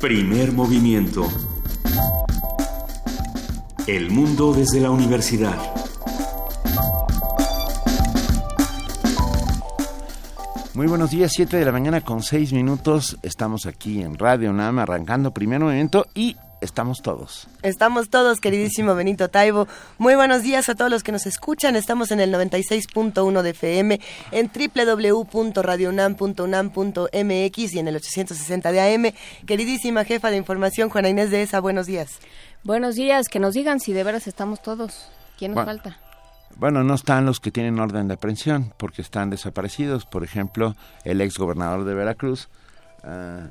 Primer movimiento. El mundo desde la universidad. Muy buenos días, 7 de la mañana con 6 minutos. Estamos aquí en Radio NAM arrancando primer movimiento y estamos todos. Estamos todos, queridísimo Benito Taibo. Muy buenos días a todos los que nos escuchan. Estamos en el 96.1 de FM, en www.radionam.unam.mx y en el 860 de AM. Queridísima jefa de información, Juana Inés de ESA, buenos días. Buenos días, que nos digan si de veras estamos todos. ¿Quién nos falta? Bueno, no están los que tienen orden de aprehensión porque están desaparecidos. Por ejemplo, el ex gobernador de Veracruz. Uh,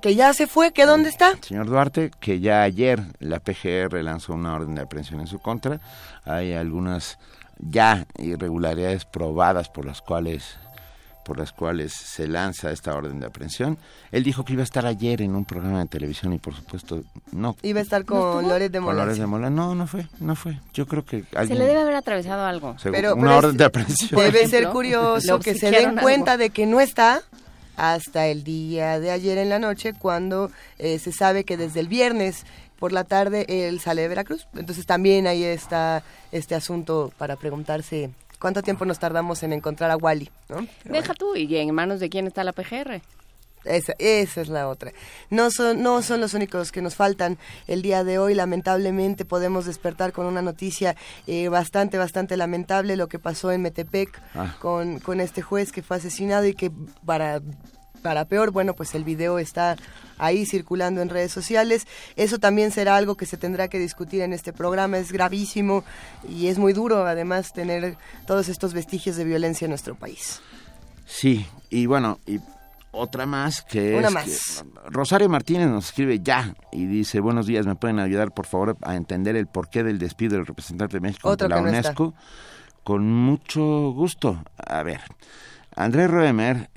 que ya se fue, que dónde está. Señor Duarte, que ya ayer la PGR lanzó una orden de aprehensión en su contra. Hay algunas ya irregularidades probadas por las cuales por las cuales se lanza esta orden de aprehensión. Él dijo que iba a estar ayer en un programa de televisión y por supuesto no. Iba a estar con Loret de Mola. Con Loret de Mola. No, no fue, no fue. Yo creo que alguien... Se le debe haber atravesado algo. Pero, una orden de aprehensión. Debe ser curioso que se den cuenta de que no está hasta el día de ayer en la noche cuando eh, se sabe que desde el viernes por la tarde él sale de Veracruz. Entonces también ahí está este asunto para preguntarse ¿Cuánto tiempo nos tardamos en encontrar a Wally? ¿no? Deja tú, ¿y en manos de quién está la PGR? Esa, esa, es la otra. No son, no son los únicos que nos faltan el día de hoy. Lamentablemente podemos despertar con una noticia eh, bastante, bastante lamentable, lo que pasó en Metepec ah. con, con este juez que fue asesinado y que para para peor, bueno, pues el video está ahí circulando en redes sociales. Eso también será algo que se tendrá que discutir en este programa. Es gravísimo y es muy duro, además, tener todos estos vestigios de violencia en nuestro país. Sí, y bueno, y otra más que Una es más. Rosario Martínez nos escribe ya y dice, buenos días, ¿me pueden ayudar por favor a entender el porqué del despido del representante de México ante la UNESCO? Con mucho gusto. A ver, Andrés Roemer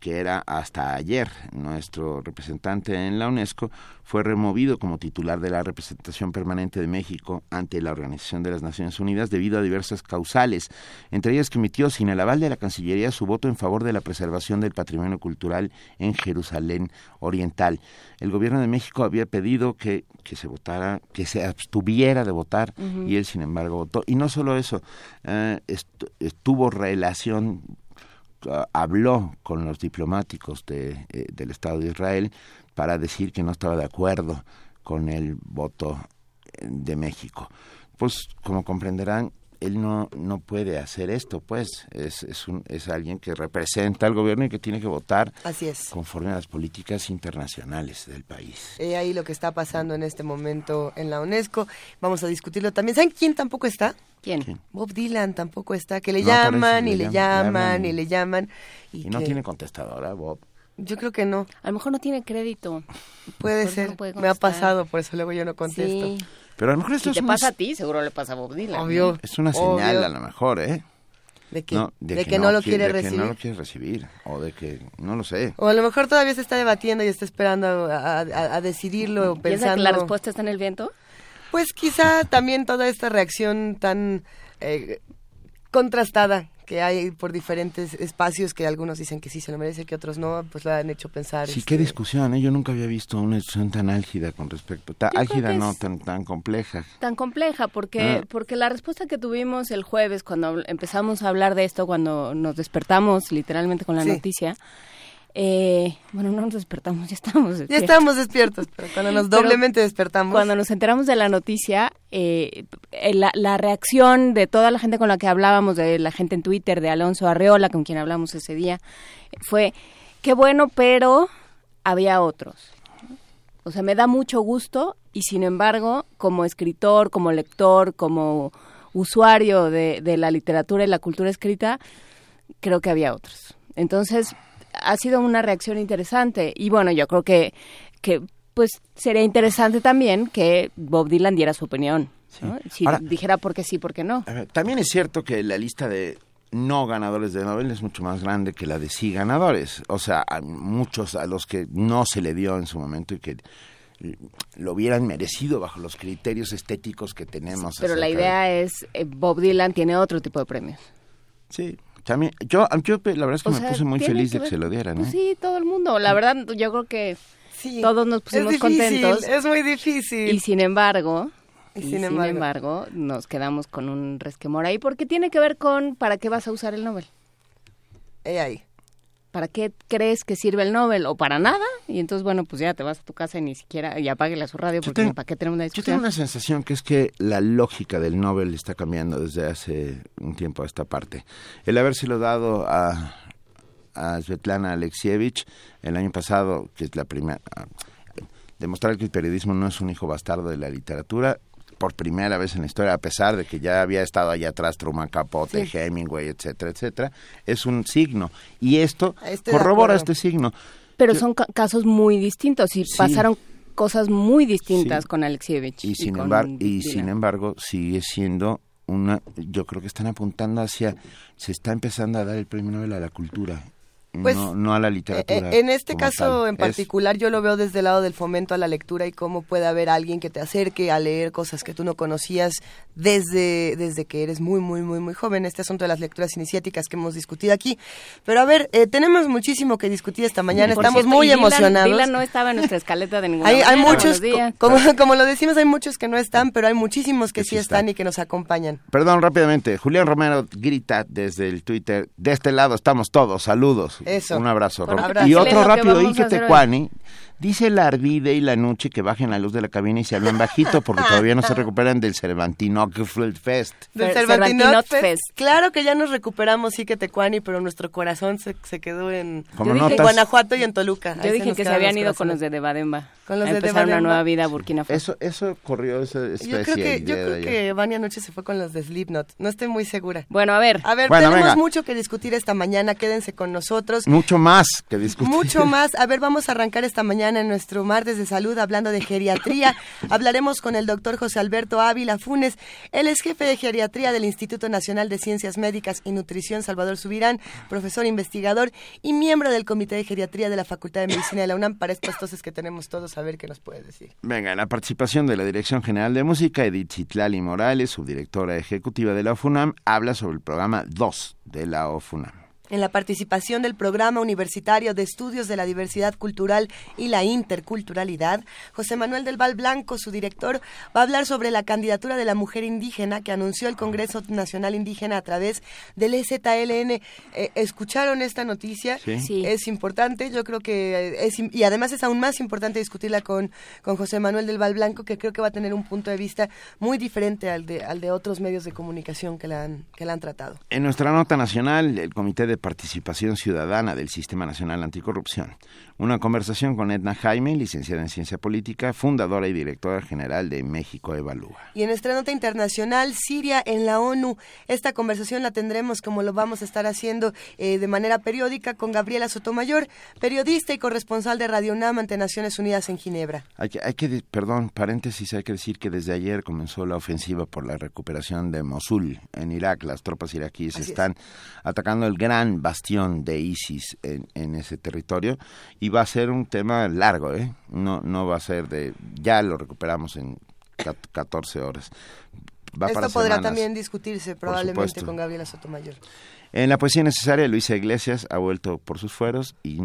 que era hasta ayer nuestro representante en la UNESCO, fue removido como titular de la representación permanente de México ante la Organización de las Naciones Unidas debido a diversas causales, entre ellas que emitió sin el aval de la Cancillería su voto en favor de la preservación del patrimonio cultural en Jerusalén Oriental. El gobierno de México había pedido que, que se votara, que se abstuviera de votar y él sin embargo votó. Y no solo eso, eh, estuvo relación habló con los diplomáticos de, eh, del Estado de Israel para decir que no estaba de acuerdo con el voto eh, de México. Pues como comprenderán, él no, no puede hacer esto, pues es, es, un, es alguien que representa al gobierno y que tiene que votar Así es. conforme a las políticas internacionales del país. Y ahí lo que está pasando en este momento en la UNESCO. Vamos a discutirlo también. ¿Saben quién tampoco está? ¿Quién? Bob Dylan tampoco está, que le llaman y le llaman, y le llaman. Y, no tiene contestadora, Bob. Yo creo que no. A lo mejor no tiene crédito. Puede ser. Me ha pasado, por eso luego yo no contesto. Pero a lo mejor esto si te pasa a ti, seguro le pasa a Bob Dylan. Obvio. Es una señal a lo mejor, ¿eh? De que no, de, que, no, lo quiere, recibir. De que no lo quiere recibir, o de que no lo sé. O a lo mejor todavía se está debatiendo y está esperando a, a, decidirlo, pensando... que la respuesta está en el viento? Pues quizá también toda esta reacción tan eh, contrastada que hay por diferentes espacios que algunos dicen que sí se lo merece, que otros no, pues lo han hecho pensar. Sí, qué este, discusión, ¿eh? yo nunca había visto una discusión tan álgida con respecto, tan álgida no, tan, tan compleja. Tan compleja, porque, ah. porque la respuesta que tuvimos el jueves cuando empezamos a hablar de esto, cuando nos despertamos literalmente con la noticia, eh, bueno, no nos despertamos, ya estamos despiertos. Ya estamos despiertos, pero cuando nos doblemente despertamos. Cuando nos enteramos de la noticia, eh, eh, la, la, reacción de toda la gente con la que hablábamos, de la gente en Twitter, de Alonso Arreola, con quien hablamos ese día, fue, qué bueno, pero había otros. O sea, me da mucho gusto y sin embargo, como escritor, como lector, como usuario de, de la literatura y la cultura escrita, creo que había otros. Entonces, ha sido una reacción interesante y bueno, yo creo que, que pues sería interesante también que Bob Dylan diera su opinión. Si dijera por qué sí, por qué no. también es cierto que la lista de no ganadores de Nobel es mucho más grande que la de sí ganadores. O sea, a muchos a los que no se le dio en su momento y que lo hubieran merecido bajo los criterios estéticos que tenemos. Pero la idea es, eh, Bob Dylan tiene otro tipo de premios. Sí, también, yo, yo la verdad es que me puse muy feliz de que se lo dieran. Pues sí, todo el mundo. La verdad, yo creo que todos nos pusimos contentos. Es muy difícil. Y sin embargo, y, sin, embargo. nos quedamos con un resquemor ahí porque tiene que ver con para qué vas a usar el Nobel. ahí. ¿Para qué crees que sirve el Nobel? ¿O para nada? Y entonces, bueno, pues ya te vas a tu casa y ni siquiera, y apáguele a su radio porque ¿para qué tenemos una discusión? Yo tengo una sensación que es que la lógica del Nobel está cambiando desde hace un tiempo a esta parte. El habérselo dado a, a Svetlana Alexievich el año pasado, que es la primera demostrar que el periodismo no es un hijo bastardo de la literatura por primera vez en la historia, a pesar de que ya había estado allá atrás Truman Capote, Hemingway, etcétera, etcétera, es un signo. Y esto corrobora este signo. Pero son casos muy distintos y pasaron cosas muy distintas con Alexievich. Y, sin, embargo, y sin embargo sigue siendo una, yo creo que están apuntando hacia, se está empezando a dar el premio Nobel a la cultura pues, no, a la literatura. Eh, en este caso en particular yo lo veo desde el lado del fomento a la lectura y cómo puede haber alguien que te acerque a leer cosas que tú no conocías desde, desde que eres muy, muy, muy, muy joven. Este asunto de las lecturas iniciáticas que hemos discutido aquí. Pero a ver, eh, tenemos muchísimo que discutir esta mañana, estamos muy emocionados. no estaba en nuestra escaleta de ninguna Hay, hay muchos, como, como lo decimos, hay muchos que no están, pero hay muchísimos que, sí están y que nos acompañan. Perdón, rápidamente, Julián Romero grita desde el Twitter, de este lado estamos todos, saludos. Un abrazo. Y otro rápido, Ike Tecuani Dice la Ardide y la Noche que bajen la luz de la cabina y se hablan bajito porque todavía no se recuperan del Cervantino Fest. Del Cervantino Fest. Claro que ya nos recuperamos, sí que Tecuani, pero nuestro corazón se, se quedó en, Guanajuato y en Toluca. Yo dije que se habían ido con los de Debademba. Con los de Debademba. una nueva vida a Burkina Faso. Eso, eso ocurrió esa especie. Yo creo que, yo creo que Vania Anoche se fue con los de Slipknot. No estoy muy segura. Bueno, a ver. A ver, tenemos mucho que discutir esta mañana. Quédense con nosotros. Mucho más que discutir. Mucho más. A ver, vamos a arrancar esta mañana en nuestro martes de salud hablando de geriatría. Hablaremos con el doctor José Alberto Ávila Funes. Él es jefe de geriatría del Instituto Nacional de Ciencias Médicas y Nutrición Salvador Subirán, profesor investigador y miembro del Comité de Geriatría de la Facultad de Medicina de la UNAM para estas toses que tenemos todos a ver qué nos puede decir. Venga, la participación de la Dirección General de Música, Edith Chitlali Morales, subdirectora ejecutiva de la FUNAM, habla sobre el programa 2 de la OFUNAM en la participación del Programa Universitario de Estudios de la Diversidad Cultural y la Interculturalidad, José Manuel del Val Blanco, su director, va a hablar sobre la candidatura de la mujer indígena que anunció el Congreso Nacional Indígena a través del EZLN. Eh, ¿Escucharon esta noticia? Sí. Es importante, yo creo que es, y además es aún más importante discutirla con, con José Manuel del Val Blanco, que creo que va a tener un punto de vista muy diferente al de, al de otros medios de comunicación que la han, que la han tratado. En nuestra nota nacional, el Comité de Participación Ciudadana del Sistema Nacional Anticorrupción. Una conversación con Edna Jaime, licenciada en Ciencia Política, fundadora y directora general de México Evalúa. Y en nuestra nota internacional, Siria en la ONU. Esta conversación la tendremos como lo vamos a estar haciendo eh, de manera periódica con Gabriela Sotomayor, periodista y corresponsal de Radio UNAM ante Naciones Unidas en Ginebra. Hay que, hay que, perdón, paréntesis, hay que decir que desde ayer comenzó la ofensiva por la recuperación de Mosul en Irak. Las tropas iraquíes están atacando el gran bastión de ISIS en, ese territorio y va a ser un tema largo, ¿eh? No, no va a ser de, ya lo recuperamos en 14 horas. Esto podrá también discutirse probablemente con Gabriela Sotomayor. En la poesía necesaria, Luisa Iglesias ha vuelto por sus fueros y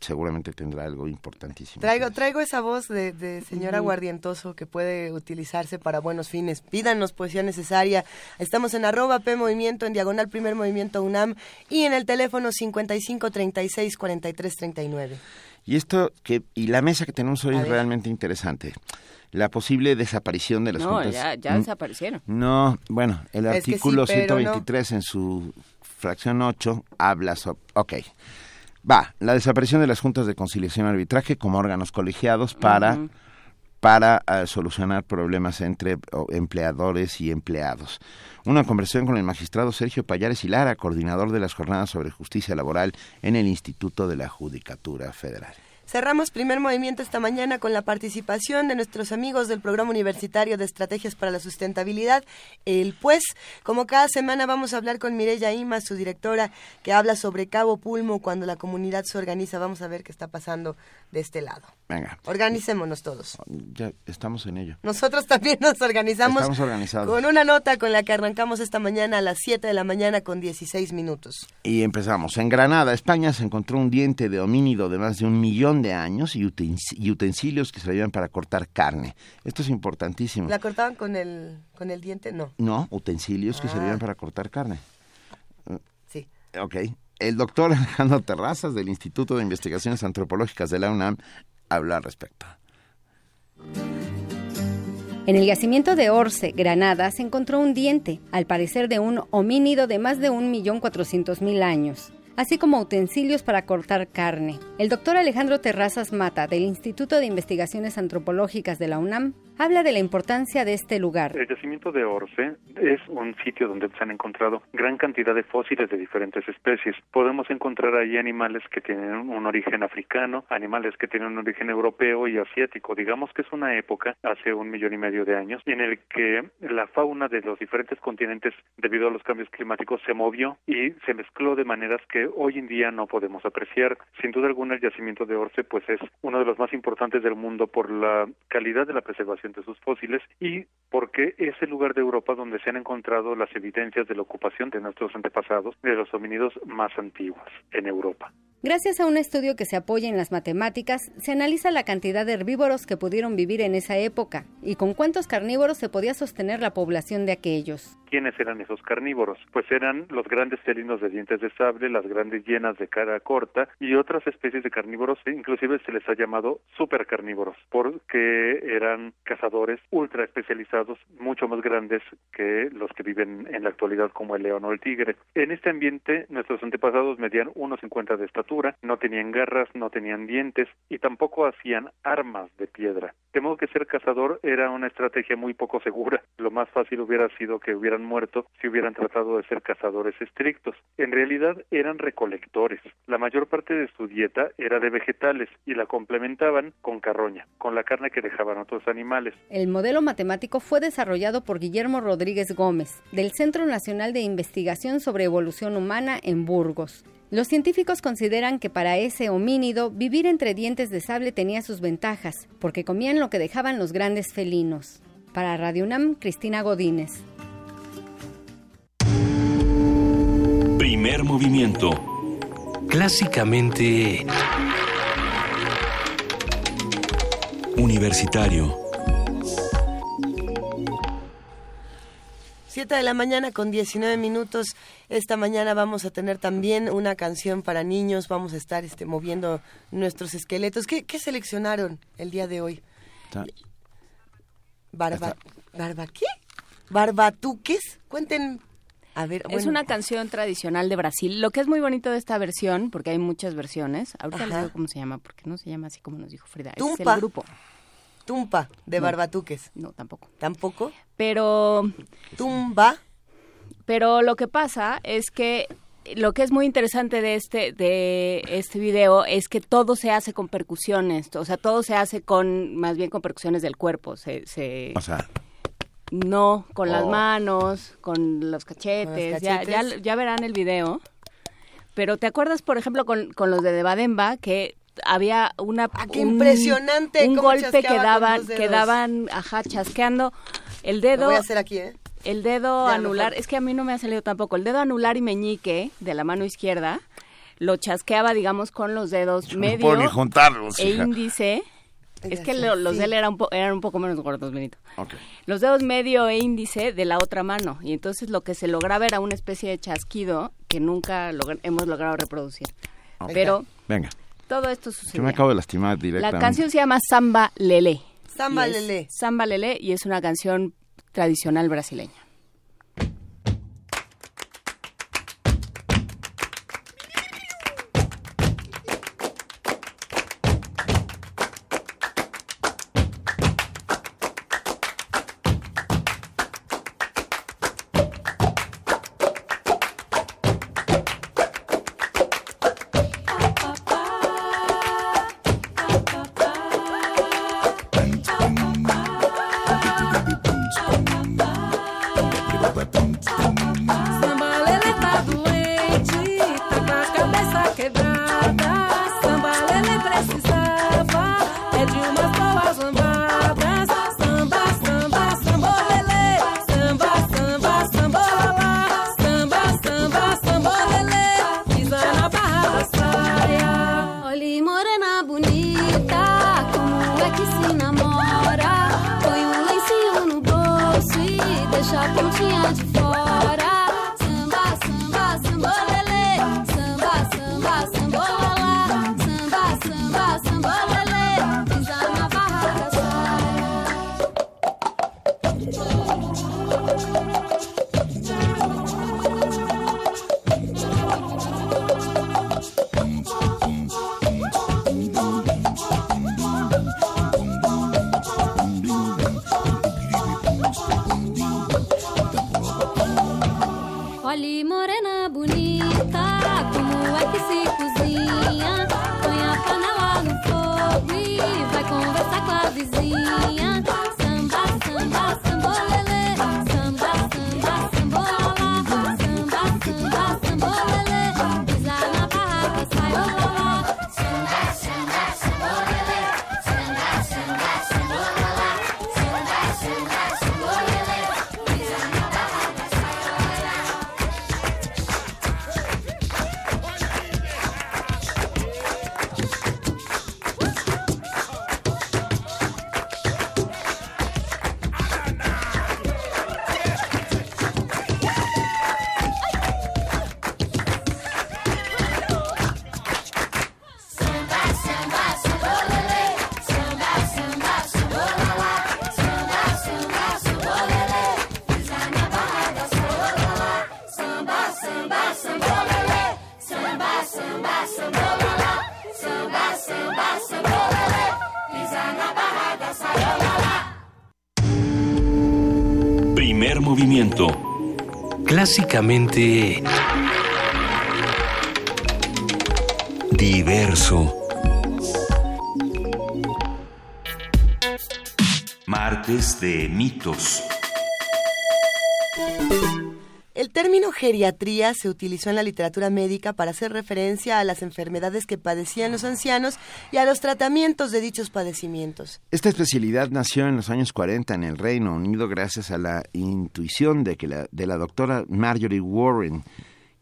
seguramente tendrá algo importantísimo. Traigo, traigo esa voz de, de señor aguardientoso que puede utilizarse para buenos fines. Pídanos poesía necesaria. Estamos en arroba P Movimiento, en diagonal Primer Movimiento UNAM y en el teléfono 55 36 43 39. Y esto que y la mesa que tenemos hoy es realmente interesante. La posible desaparición de las no, juntas. ya, ya desaparecieron. No, bueno, el artículo 123 en su fracción 8 habla sobre... Ok. Va, la desaparición de las juntas de conciliación y arbitraje como órganos colegiados para, para eh, solucionar problemas entre empleadores y empleados. Una conversación con el magistrado Sergio Payares y Lara, coordinador de las jornadas sobre justicia laboral en el Instituto de la Judicatura Federal. Cerramos primer movimiento esta mañana con la participación de nuestros amigos del Programa Universitario de Estrategias para la Sustentabilidad, el PUES. Como cada semana vamos a hablar con Mireya Ima, su directora, que habla sobre Cabo Pulmo cuando la comunidad se organiza. Vamos a ver qué está pasando de este lado. Venga. Organicémonos todos. Ya estamos en ello. Nosotros también nos organizamos. Estamos organizados. Con una nota con la que arrancamos esta mañana a las 7 de la mañana con 16 minutos. Y empezamos. En Granada, España, se encontró un diente de homínido de más de un millón millón de años y utensilios que servían para cortar carne. Esto es importantísimo. ¿La cortaban con el, con el diente? No. No, utensilios que servían ah. para cortar carne. Sí. Ok. El doctor Alejandro Terrazas del Instituto de Investigaciones Antropológicas de la UNAM habla al respecto. En el yacimiento de Orce, Granada, se encontró un diente, al parecer de un homínido de más de 1.400.000 años así como utensilios para cortar carne. El doctor Alejandro Terrazas Mata, del Instituto de Investigaciones Antropológicas de la UNAM, habla de la importancia de este lugar. El yacimiento de Orce es un sitio donde se han encontrado gran cantidad de fósiles de diferentes especies. Podemos encontrar ahí animales que tienen un origen africano, animales que tienen un origen europeo y asiático. Digamos que es una época, hace un millón y medio de años, en el que la fauna de los diferentes continentes, debido a los cambios climáticos, se movió y se mezcló de maneras que hoy en día no podemos apreciar. Sin duda alguna, el yacimiento de Orce pues es uno de los más importantes del mundo por la calidad de la preservación de sus fósiles y porque es el lugar de Europa donde se han encontrado las evidencias de la ocupación de nuestros antepasados de los homínidos más antiguos en Europa. Gracias a un estudio que se apoya en las matemáticas, se analiza la cantidad de herbívoros que pudieron vivir en esa época y con cuántos carnívoros se podía sostener la población de aquellos. ¿Quiénes eran esos carnívoros? Pues eran los grandes felinos de dientes de sable, las grandes hienas de cara corta y otras especies de carnívoros, inclusive se les ha llamado supercarnívoros, porque eran cazadores ultra especializados, mucho más grandes que los que viven en la actualidad como el león o el tigre. En este ambiente, nuestros antepasados medían 1,50 de estatura, no tenían garras, no tenían dientes y tampoco hacían armas de piedra. De modo que ser cazador era una estrategia muy poco segura. Lo más fácil hubiera sido que hubieran muerto si hubieran tratado de ser cazadores estrictos. En realidad eran recolectores. La mayor parte de su dieta era de vegetales y la complementaban con carroña, con la carne que dejaban otros animales. El modelo matemático fue desarrollado por Guillermo Rodríguez Gómez, del Centro Nacional de Investigación sobre Evolución Humana en Burgos. Los científicos consideran que para ese homínido vivir entre dientes de sable tenía sus ventajas, porque comían lo que dejaban los grandes felinos. Para Radio UNAM, Cristina Godínez. Primer movimiento. Clásicamente... Universitario. Siete de la mañana con 19 minutos. Esta mañana vamos a tener también una canción para niños. Vamos a estar este, moviendo nuestros esqueletos. ¿Qué, seleccionaron el día de hoy? Barba, ¿Barba qué? ¿Barbatuques? Cuenten es una canción tradicional de Brasil. Lo que es muy bonito de esta versión, porque hay muchas versiones, ahorita les digo cómo se llama, porque no se llama así como nos dijo Frida, Tumpa. es el grupo. Tumpa, de Barbatuques. No, tampoco. ¿Tampoco? Pero... Tumba. Pero lo que pasa es que lo que es muy interesante de este de este video es que todo se hace con percusiones, o sea, todo se hace con más bien con percusiones del cuerpo, se, se o sea, no, con las oh. manos, con los cachetes, Ya, ya, verán el video. Pero ¿te acuerdas, por ejemplo, con, con los de Debademba, que había una ah, qué impresionante un golpe que daban que daban ajá chasqueando. El dedo Lo voy a hacer aquí eh el dedo anular es que a mí no me ha salido tampoco. El dedo anular y meñique de la mano izquierda lo chasqueaba digamos con los dedos medio e índice. Es que los de él eran un, eran un poco menos gordos, Benito. Los dedos medio e índice de la otra mano. Y entonces lo que se lograba era una especie de chasquido que nunca hemos logrado reproducir. Pero Venga. Todo esto sucede. Yo me acabo de lastimar directamente. La canción se llama Samba Lele. Samba Lele. Samba Lele y es una canción tradicional brasileña. Básicamente... Diverso. Martes de mitos. Geriatría se utilizó en la literatura médica para hacer referencia a las enfermedades que padecían los ancianos y a los tratamientos de dichos padecimientos. Esta especialidad nació en los años 40 en el Reino Unido gracias a la intuición de, que la, de la doctora Marjorie Warren,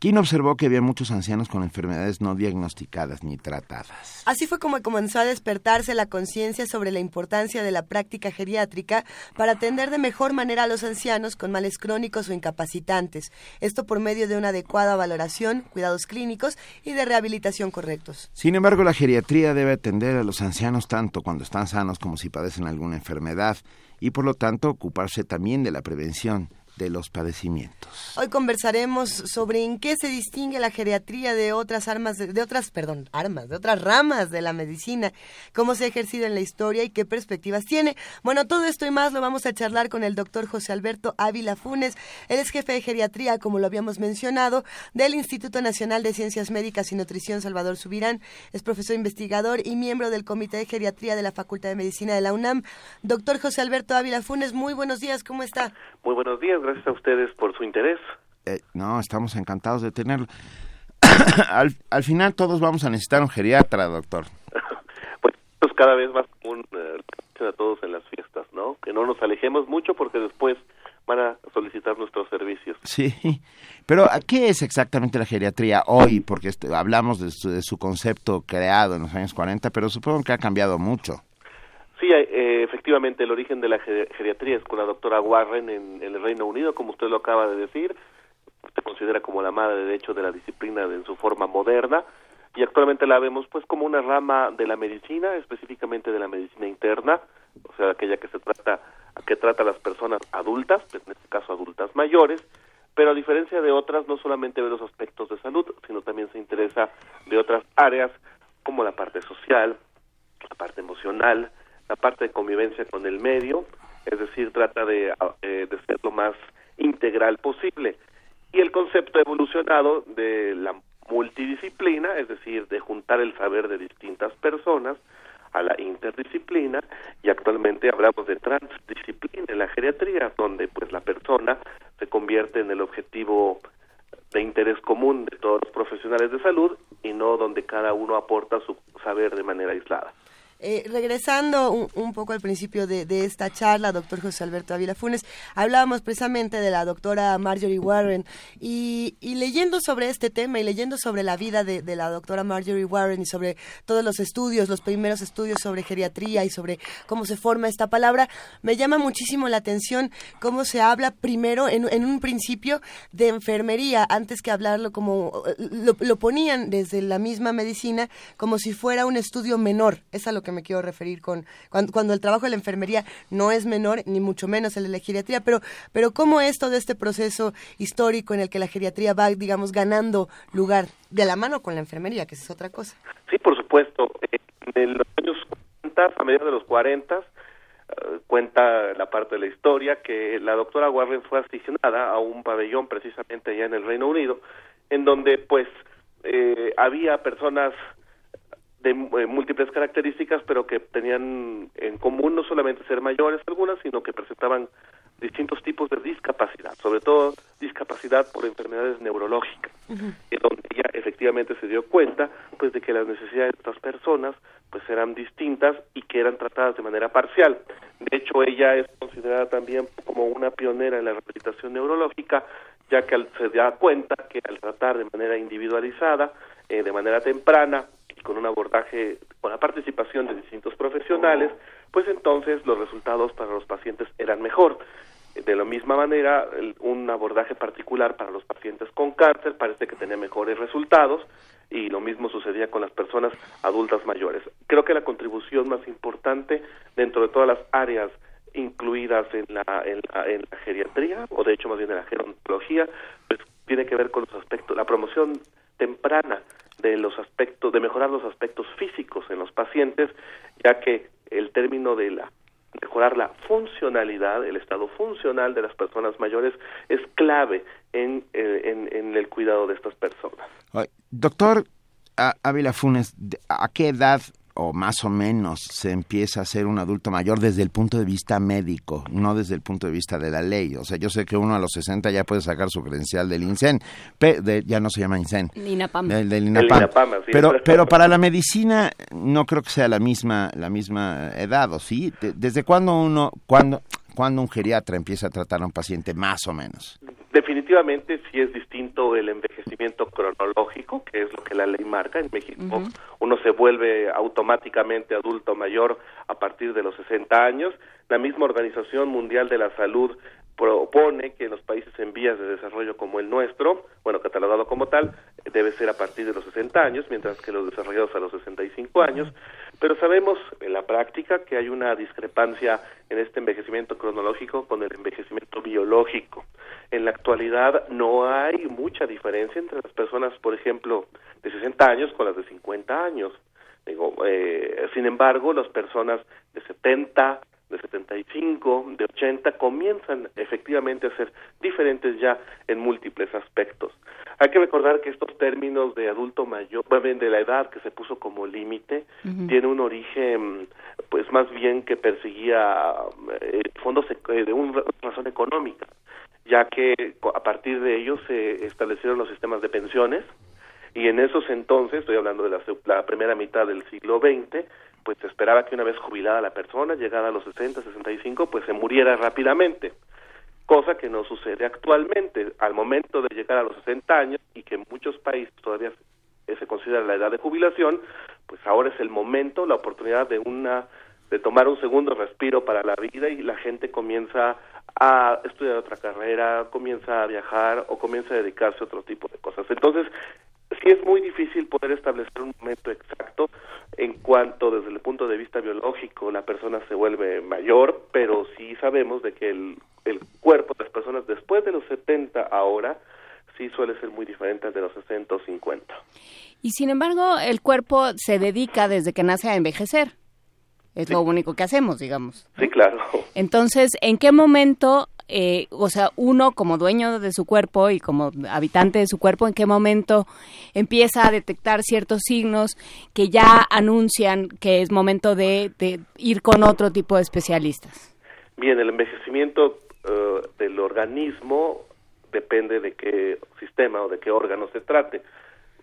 quien observó que había muchos ancianos con enfermedades no diagnosticadas ni tratadas. Así fue como comenzó a despertarse la conciencia sobre la importancia de la práctica geriátrica para atender de mejor manera a los ancianos con males crónicos o incapacitantes, esto por medio de una adecuada valoración, cuidados clínicos y de rehabilitación correctos. Sin embargo, la geriatría debe atender a los ancianos tanto cuando están sanos como si padecen alguna enfermedad y por lo tanto ocuparse también de la prevención de los padecimientos. Hoy conversaremos sobre en qué se distingue la geriatría de otras armas de, otras, perdón, armas, de otras ramas de la medicina, cómo se ha ejercido en la historia y qué perspectivas tiene. Bueno, todo esto y más lo vamos a charlar con el doctor José Alberto Ávila Funes. Él es jefe de geriatría, como lo habíamos mencionado, del Instituto Nacional de Ciencias Médicas y Nutrición Salvador Subirán. Es profesor investigador y miembro del Comité de Geriatría de la Facultad de Medicina de la UNAM. Doctor José Alberto Ávila Funes, muy buenos días, ¿cómo está? Muy buenos días, gracias a ustedes por su interés. Eh, no, estamos encantados de tenerlo. al, final todos vamos a necesitar un geriatra, doctor. pues es cada vez más común eh, a todos en las fiestas, ¿no? Que no nos alejemos mucho porque después van a solicitar nuestros servicios. Sí, pero ¿qué es exactamente la geriatría hoy? Porque este, hablamos de su, de su concepto creado en los años 40, pero supongo que ha cambiado mucho. Sí, eh, efectivamente, el origen de la geriatría es con la doctora Warren en, el Reino Unido, como usted lo acaba de decir. Se considera como la madre, de hecho, de la disciplina en su forma moderna y actualmente la vemos pues como una rama de la medicina, específicamente de la medicina interna, o sea, aquella que se trata que trata a las personas adultas, en este caso adultas mayores, pero a diferencia de otras no solamente ve los aspectos de salud, sino también se interesa de otras áreas como la parte social, la parte emocional, la parte de convivencia con el medio, es decir, trata de, eh, de ser lo más integral posible. Y el concepto evolucionado de la multidisciplina, es decir, de juntar el saber de distintas personas a la interdisciplina y actualmente hablamos de transdisciplina en la geriatría, donde pues la persona se convierte en el objetivo de interés común de todos los profesionales de salud y no donde cada uno aporta su saber de manera aislada. Eh, regresando un, poco al principio de, esta charla, doctor José Alberto Ávila Funes, hablábamos precisamente de la doctora Marjorie Warren y, leyendo sobre este tema y leyendo sobre la vida de, la doctora Marjorie Warren y sobre todos los estudios, los primeros estudios sobre geriatría y sobre cómo se forma esta palabra, me llama muchísimo la atención cómo se habla primero en, un principio de enfermería, antes que hablarlo como lo, lo, ponían desde la misma medicina como si fuera un estudio menor. Es a lo que me quiero referir con cuando, el trabajo de la enfermería no es menor, ni mucho menos el de la geriatría, pero, pero cómo es todo este proceso histórico en el que la geriatría va, digamos, ganando lugar de la mano con la enfermería, que es otra cosa. Sí, por supuesto. En los años 40, a mediados de los 40, eh, cuenta la parte de la historia que la doctora Warren fue aficionada a un pabellón precisamente allá en el Reino Unido en donde pues eh, había personas de eh, múltiples características, pero que tenían en común no solamente ser mayores algunas, sino que presentaban distintos tipos de discapacidad, sobre todo discapacidad por enfermedades neurológicas, en donde ella efectivamente se dio cuenta pues de que las necesidades de estas personas pues eran distintas y que eran tratadas de manera parcial. De hecho, ella es considerada también como una pionera en la rehabilitación neurológica, ya que se da cuenta que al tratar de manera individualizada, eh, de manera temprana, con un abordaje, con la participación de distintos profesionales, pues entonces los resultados para los pacientes eran mejor. De la misma manera, un abordaje particular para los pacientes con cáncer parece que tenía mejores resultados y lo mismo sucedía con las personas adultas mayores. Creo que la contribución más importante dentro de todas las áreas incluidas en la, en la, en la geriatría, o de hecho más bien en la gerontología, pues tiene que ver con los aspectos, la promoción temprana de los aspectos, de mejorar los aspectos físicos en los pacientes, ya que el término de la mejorar la funcionalidad, el estado funcional de las personas mayores es clave en, eh, en, el cuidado de estas personas. Doctor Ávila Funes, ¿a qué edad o más o menos se empieza a ser un adulto mayor desde el punto de vista médico, no desde el punto de vista de la ley. O sea, yo sé que uno a los 60 ya puede sacar su credencial del INSEN, ya no se llama INSEN. INAPAM. Del, INAPAM. pero, pero para la medicina no creo que sea la misma, la misma edad, ¿o sí? ¿Desde cuándo uno, cuándo, cuándo un geriatra empieza a tratar a un paciente más o menos? Definitivamente sí es distinto el envejecimiento cronológico, que es lo que la ley marca. En México uno se vuelve automáticamente adulto mayor a partir de los 60 años. La misma Organización Mundial de la Salud propone que en los países en vías de desarrollo como el nuestro, bueno, catalogado como tal, debe ser a partir de los 60 años, mientras que los desarrollados a los 65 años. Pero sabemos en la práctica que hay una discrepancia en este envejecimiento cronológico con el envejecimiento biológico. En la actualidad no hay mucha diferencia entre las personas, por ejemplo, de 60 años con las de 50 años. Digo, eh, sin embargo, las personas de 70, de 75, de 80 comienzan efectivamente a ser diferentes ya en múltiples aspectos. Hay que recordar que estos términos de adulto mayor, de la edad que se puso como límite, tiene un origen, pues más bien que perseguía eh, fondos eh, de una razón económica, ya que a partir de ellos se establecieron los sistemas de pensiones y en esos entonces, estoy hablando de la, primera mitad del siglo XX, pues se esperaba que una vez jubilada la persona, llegada a los 60, 65, pues se muriera rápidamente, cosa que no sucede actualmente. Al momento de llegar a los 60 años y que en muchos países todavía se considera la edad de jubilación, pues ahora es el momento, la oportunidad de una de tomar un segundo respiro para la vida y la gente comienza a estudiar otra carrera, comienza a viajar o comienza a dedicarse a otro tipo de cosas. Entonces, sí es muy difícil poder establecer un momento exacto en cuanto desde el punto de vista biológico la persona se vuelve mayor, pero sí sabemos de que el, el cuerpo de las personas después de los 70 ahora sí suele ser muy diferente al de los 60 o 50. Y sin embargo, el cuerpo se dedica desde que nace a envejecer. Es lo único que hacemos, digamos. Sí, claro. Entonces, ¿en qué momento eh, o sea, uno como dueño de su cuerpo y como habitante de su cuerpo, en qué momento empieza a detectar ciertos signos que ya anuncian que es momento de, ir con otro tipo de especialistas. Bien, el envejecimiento eh, del organismo depende de qué sistema o de qué órgano se trate.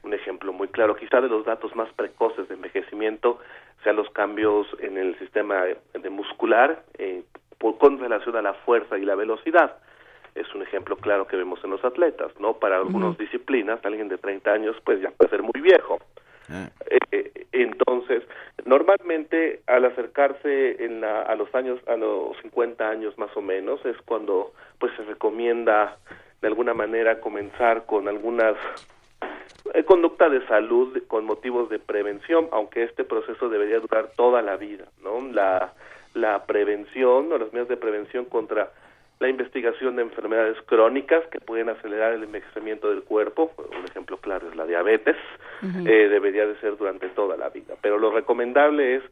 Un ejemplo muy claro, quizá de los datos más precoces de envejecimiento sean los cambios en el sistema de muscular, eh, con relación a la fuerza y la velocidad. Es un ejemplo claro que vemos en los atletas, ¿no? Para algunas disciplinas, alguien de 30 años, pues ya puede ser muy viejo. Ah. Eh, eh, entonces, normalmente al acercarse en la, a los años, a los 50 años más o menos, es cuando pues se recomienda de alguna manera comenzar con algunas eh, conducta de salud con motivos de prevención, aunque este proceso debería durar toda la vida, ¿no? La la prevención o las medidas de prevención contra la investigación de enfermedades crónicas que pueden acelerar el envejecimiento del cuerpo, un ejemplo claro es la diabetes, eh, debería de ser durante toda la vida. Pero lo recomendable es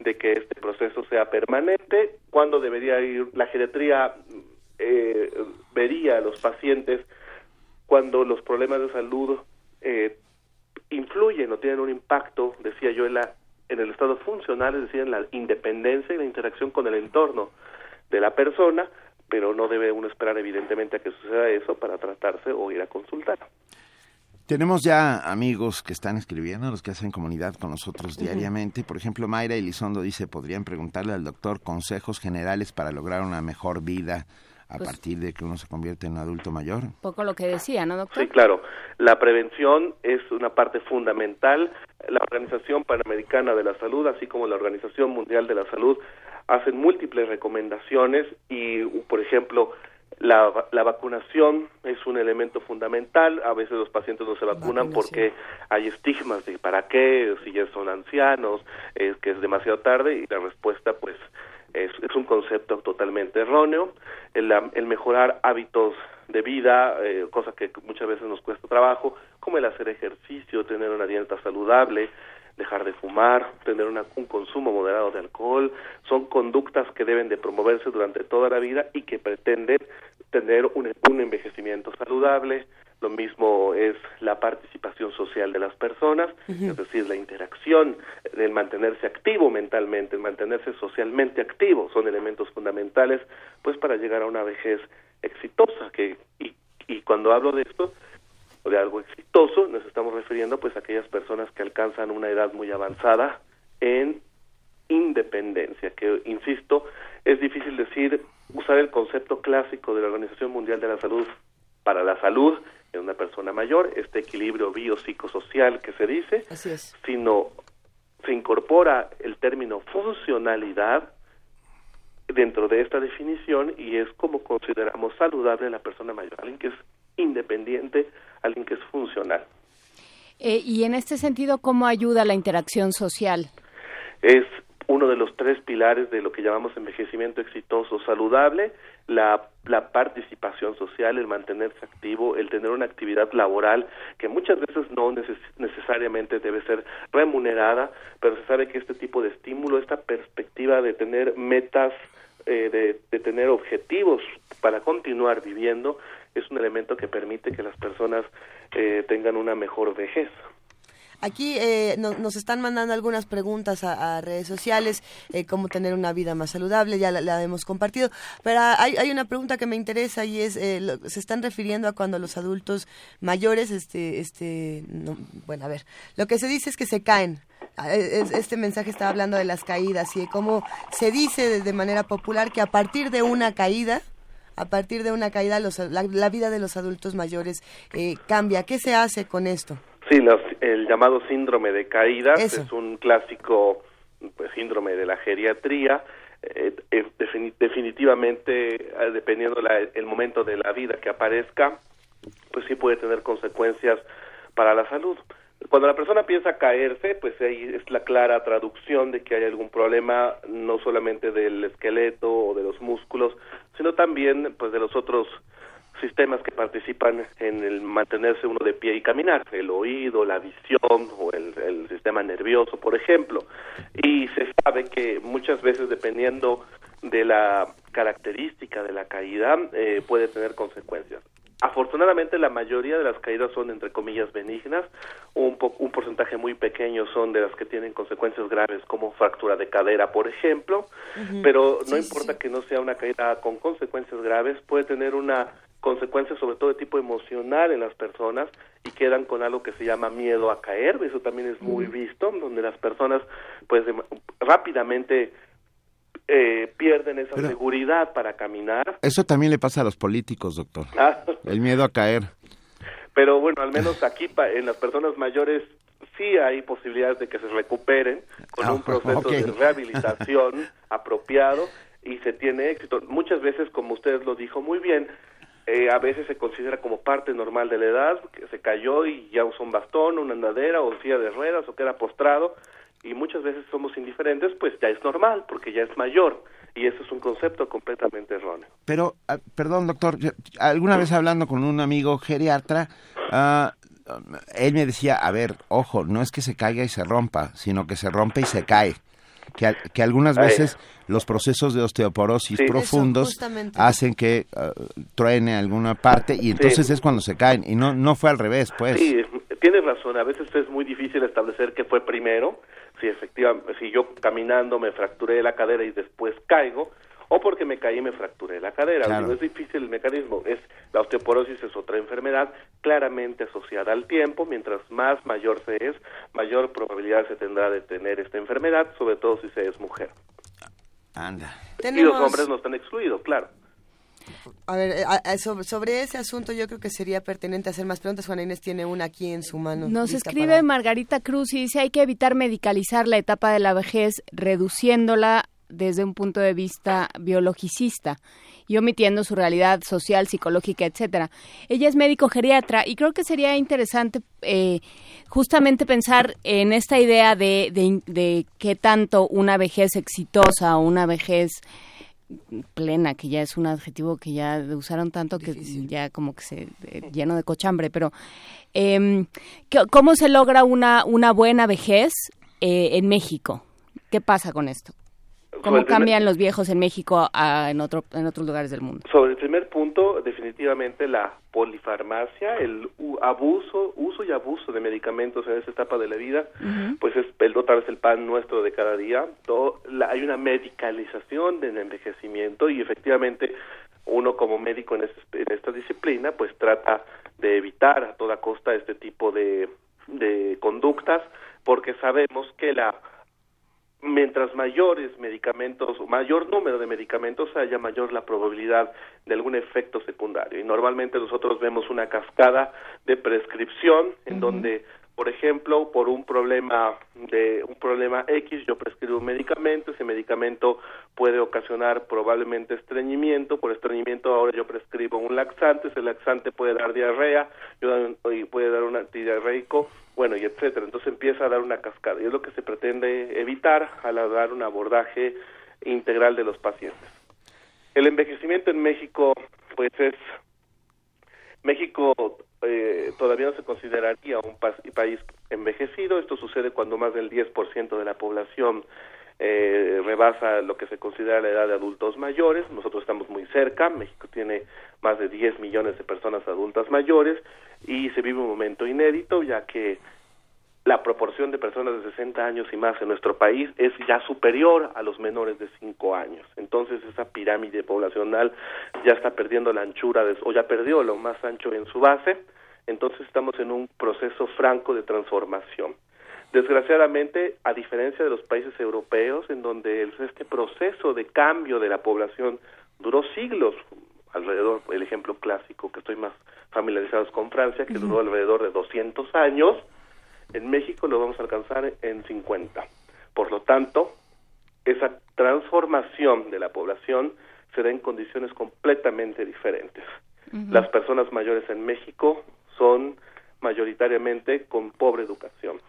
de que este proceso sea permanente, cuando debería ir, la geriatría eh, vería a los pacientes cuando los problemas de salud eh, influyen o tienen un impacto, decía yo, en, la, en el estado funcional, es decir, en la independencia y la interacción con el entorno de la persona, pero no debe uno esperar evidentemente a que suceda eso para tratarse o ir a consultar. Tenemos ya amigos que están escribiendo, los que hacen comunidad con nosotros diariamente. Por ejemplo, Mayra Elizondo dice, podrían preguntarle al doctor consejos generales para lograr una mejor vida a pues partir de que uno se convierte en adulto mayor. Poco lo que decía, ¿no, doctor? Sí, claro. La prevención es una parte fundamental. La Organización Panamericana de la Salud, así como la Organización Mundial de la Salud, hacen múltiples recomendaciones y, por ejemplo, la, la, vacunación es un elemento fundamental. A veces los pacientes no se vacunan porque hay estigmas de para qué, si ya son ancianos, es que es demasiado tarde y la respuesta pues es, es un concepto totalmente erróneo. El, el mejorar hábitos de vida, eh, cosa que muchas veces nos cuesta trabajo, como el hacer ejercicio, tener una dieta saludable, dejar de fumar, tener un consumo moderado de alcohol, son conductas que deben de promoverse durante toda la vida y que pretenden tener un, un envejecimiento saludable, lo mismo es la participación social de las personas, es decir, la interacción, el mantenerse activo mentalmente, el mantenerse socialmente activo, son elementos fundamentales pues para llegar a una vejez exitosa que y, y cuando hablo de esto o de algo exitoso, nos estamos refiriendo pues a aquellas personas que alcanzan una edad muy avanzada en independencia, que insisto, es difícil decir usar el concepto clásico de la Organización Mundial de la Salud para la salud en una persona mayor, este equilibrio biopsicosocial que se dice, sino se incorpora el término funcionalidad dentro de esta definición y es como consideramos saludable a la persona mayor, alguien que es independiente, alguien que es funcional. Eh, y en este sentido, ¿cómo ayuda la interacción social? Es uno de los tres pilares de lo que llamamos envejecimiento exitoso saludable, la, la, participación social, el mantenerse activo, el tener una actividad laboral que muchas veces no necesariamente debe ser remunerada, pero se sabe que este tipo de estímulo, esta perspectiva de tener metas, eh, de, de tener objetivos para continuar viviendo, es un elemento que permite que las personas eh, tengan una mejor vejez. Aquí eh, nos están mandando algunas preguntas a, redes sociales, eh, cómo tener una vida más saludable, ya la, hemos compartido, pero hay, hay, una pregunta que me interesa y es, eh, se están refiriendo a cuando los adultos mayores, este, este, bueno, a ver, lo que se dice es que se caen. Ah, este mensaje está hablando de las caídas y de cómo se dice de manera popular que a partir de una caída, a partir de una caída la, vida de los adultos mayores eh, cambia. ¿Qué se hace con esto? Sí, el llamado síndrome de caídas es un clásico pues, síndrome de la geriatría. Eh, definitivamente, eh, dependiendo la, el momento de la vida que aparezca, pues sí puede tener consecuencias para la salud. Cuando la persona piensa caerse, pues ahí es la clara traducción de que hay algún problema no solamente del esqueleto o de los músculos, sino también pues de los otros sistemas que participan en el mantenerse uno de pie y caminar, el oído, la visión o el, sistema nervioso, por ejemplo. Y se sabe que muchas veces, dependiendo de la característica de la caída, eh, puede tener consecuencias. Afortunadamente la mayoría de las caídas son entre comillas benignas, un, un porcentaje muy pequeño son de las que tienen consecuencias graves como fractura de cadera, por ejemplo, pero no importa que no sea una caída con consecuencias graves, puede tener una consecuencia sobre todo de tipo emocional en las personas y quedan con algo que se llama miedo a caer, eso también es muy visto, donde las personas pues rápidamente eh, pierden esa seguridad para caminar. Eso también le pasa a los políticos, doctor. Ah. El miedo a caer. Pero bueno, al menos aquí en las personas mayores sí hay posibilidades de que se recuperen con ah, un proceso de rehabilitación apropiado y se tiene éxito. Muchas veces, como usted lo dijo muy bien, eh, a veces se considera como parte normal de la edad, que se cayó y ya usó un bastón, una andadera o silla de ruedas o queda postrado y muchas veces somos indiferentes, pues ya es normal, porque ya es mayor. Y eso es un concepto completamente erróneo. Pero, ah, perdón, doctor, alguna vez hablando con un amigo geriatra, ah, él me decía, a ver, ojo, no es que se caiga y se rompa, sino que se rompe y se cae. que, que algunas veces los procesos de osteoporosis profundos hacen que uh, truene alguna parte y entonces es cuando se caen y no no fue al revés, pues. Sí, tienes razón, a veces es muy difícil establecer qué fue primero, si efectivamente si yo caminando me fracturé la cadera y después caigo o porque me caí y me fracturé la cadera. es difícil el mecanismo. Es la osteoporosis es otra enfermedad claramente asociada al tiempo. Mientras más mayor se es, mayor probabilidad se tendrá de tener esta enfermedad, sobre todo si se es mujer. Anda. Y los hombres no están excluidos, claro. A ver, eh, sobre, ese asunto yo creo que sería pertinente hacer más preguntas. Juana Inés tiene una aquí en su mano. Nos escribe Margarita Cruz y dice hay que evitar medicalizar la etapa de la vejez reduciéndola desde un punto de vista biologicista y omitiendo su realidad social, psicológica, etcétera. Ella es médico geriatra y creo que sería interesante eh, justamente pensar en esta idea de, de, qué tanto una vejez exitosa o una vejez plena, que ya es un adjetivo que ya usaron tanto que ya como que se eh, lleno de cochambre, pero eh, ¿cómo se logra una, una buena vejez eh, en México? ¿Qué pasa con esto? ¿Cómo cambian los viejos en México en, otro, en otros lugares del mundo? Sobre el primer punto, definitivamente la polifarmacia, el abuso, uso y abuso de medicamentos en esta etapa de la vida, pues es el, otra vez el pan nuestro de cada día. Todo, hay una medicalización del envejecimiento y efectivamente uno como médico en, en esta disciplina pues trata de evitar a toda costa este tipo de, de conductas porque sabemos que la mientras mayores medicamentos, mayor número de medicamentos haya, mayor la probabilidad de algún efecto secundario. Y normalmente nosotros vemos una cascada de prescripción en donde, por ejemplo, por un problema de un problema X, yo prescribo un medicamento, ese medicamento puede ocasionar probablemente estreñimiento, por estreñimiento ahora yo prescribo un laxante, ese laxante puede dar diarrea, yo puede dar un antidiarreico, bueno, y etcétera. Entonces empieza a dar una cascada y es lo que se pretende evitar al dar un abordaje integral de los pacientes. El envejecimiento en México, pues es México eh, todavía no se consideraría un país envejecido. Esto sucede cuando más del 10% de la población eh, rebasa lo que se considera la edad de adultos mayores. Nosotros estamos muy cerca. México tiene más de 10 millones de personas adultas mayores y se vive un momento inédito ya que la proporción de personas de 60 años y más en nuestro país es ya superior a los menores de 5 años. Entonces esa pirámide poblacional ya está perdiendo la anchura de, o ya perdió lo más ancho en su base. Entonces estamos en un proceso franco de transformación. Desgraciadamente, a diferencia de los países europeos, en donde este proceso de cambio de la población duró siglos, alrededor, el ejemplo clásico que estoy más familiarizado con Francia, que duró alrededor de 200 años, en México lo vamos a alcanzar en 50. Por lo tanto, esa transformación de la población se da en condiciones completamente diferentes. Las personas mayores en México son mayoritariamente con pobre educación,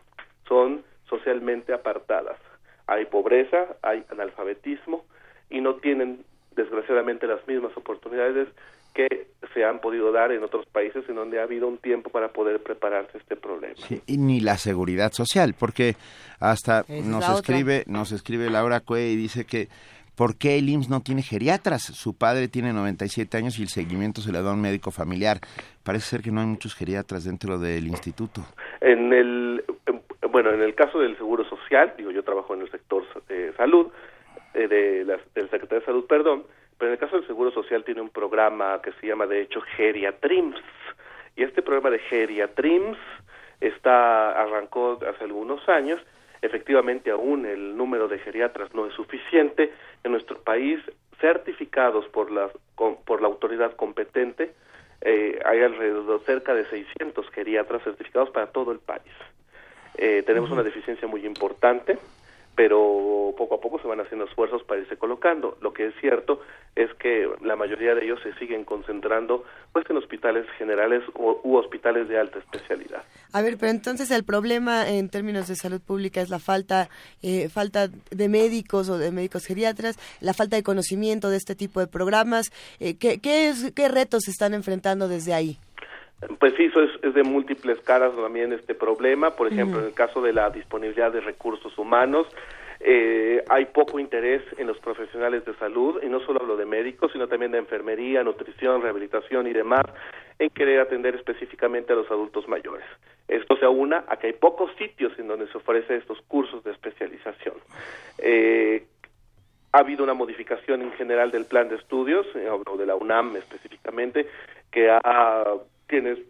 son socialmente apartadas. Hay pobreza, hay analfabetismo y no tienen desgraciadamente las mismas oportunidades que se han podido dar en otros países en donde ha habido un tiempo para poder prepararse este problema. y ni la seguridad social, porque hasta nos escribe, nos escribe Laura Cue y dice que ¿por qué el IMSS no tiene geriatras? Su padre tiene 97 años y el seguimiento se le da a un médico familiar. Parece ser que no hay muchos geriatras dentro del instituto. En el bueno, en el caso del seguro social, digo, yo trabajo en el sector eh, salud, eh, de del Secretario de Salud, perdón, pero en el caso del Seguro Social tiene un programa que se llama, de hecho, Geriatrims. Y este programa de Geriatrims está, arrancó hace algunos años. Efectivamente, aún el número de geriatras no es suficiente. En nuestro país, certificados por la, por la autoridad competente, eh, hay alrededor cerca de 600 geriatras certificados para todo el país. Eh, tenemos una deficiencia muy importante pero poco a poco se van haciendo esfuerzos para irse colocando. Lo que es cierto es que la mayoría de ellos se siguen concentrando pues en hospitales generales u, hospitales de alta especialidad. A ver, pero entonces el problema en términos de salud pública es la falta eh, falta de médicos o de médicos geriatras, la falta de conocimiento de este tipo de programas. Eh, ¿qué, qué, es, ¿Qué retos se están enfrentando desde ahí? Pues sí, eso es, de múltiples caras también este problema. Por ejemplo, en el caso de la disponibilidad de recursos humanos, Eh, hay poco interés en los profesionales de salud, y no solo hablo de médicos, sino también de enfermería, nutrición, rehabilitación y demás, en querer atender específicamente a los adultos mayores. Esto se aúna a que hay pocos sitios en donde se ofrece estos cursos de especialización. Eh, ha habido una modificación en general del plan de estudios, eh, hablo de la UNAM específicamente, que ha, tiene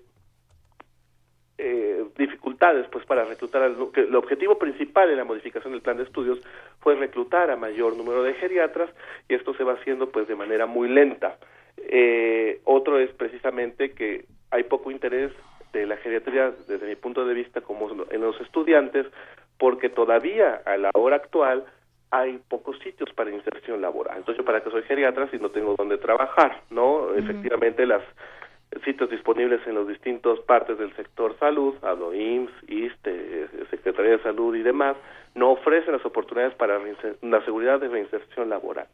eh, dificultades pues para reclutar que el objetivo principal en la modificación del plan de estudios fue reclutar a mayor número de geriatras y esto se va haciendo pues de manera muy lenta eh, otro es precisamente que hay poco interés de la geriatría desde mi punto de vista como en los estudiantes porque todavía a la hora actual hay pocos sitios para inserción laboral. Entonces, ¿para qué soy geriatra si no tengo dónde trabajar? ¿No? Efectivamente, las sitios disponibles en las distintas partes del sector salud, hablo IMSS, ISTE, Secretaría de Salud y demás, no ofrecen las oportunidades para la seguridad de reinserción laboral.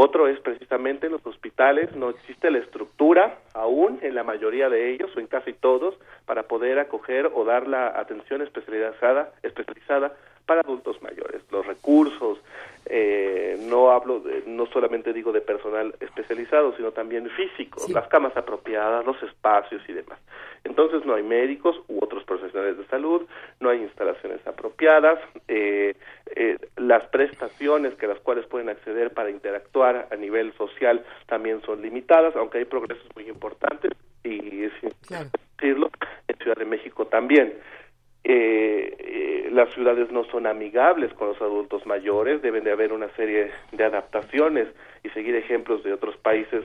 Otro es precisamente en los hospitales, no existe la estructura aún en la mayoría de ellos o en casi todos para poder acoger o dar la atención especializada, especializada para adultos mayores. Los recursos, eh, no hablo, de, no solamente digo de personal especializado, sino también físico, las camas apropiadas, los espacios y demás. Entonces no hay médicos u otros profesionales de salud, no hay instalaciones apropiadas, eh, eh, las prestaciones que las cuales pueden acceder para interactuar a nivel social también son limitadas, aunque hay progresos muy importantes y es decirlo, en Ciudad de México también. Eh, eh, las ciudades no son amigables con los adultos mayores, deben de haber una serie de adaptaciones y seguir ejemplos de otros países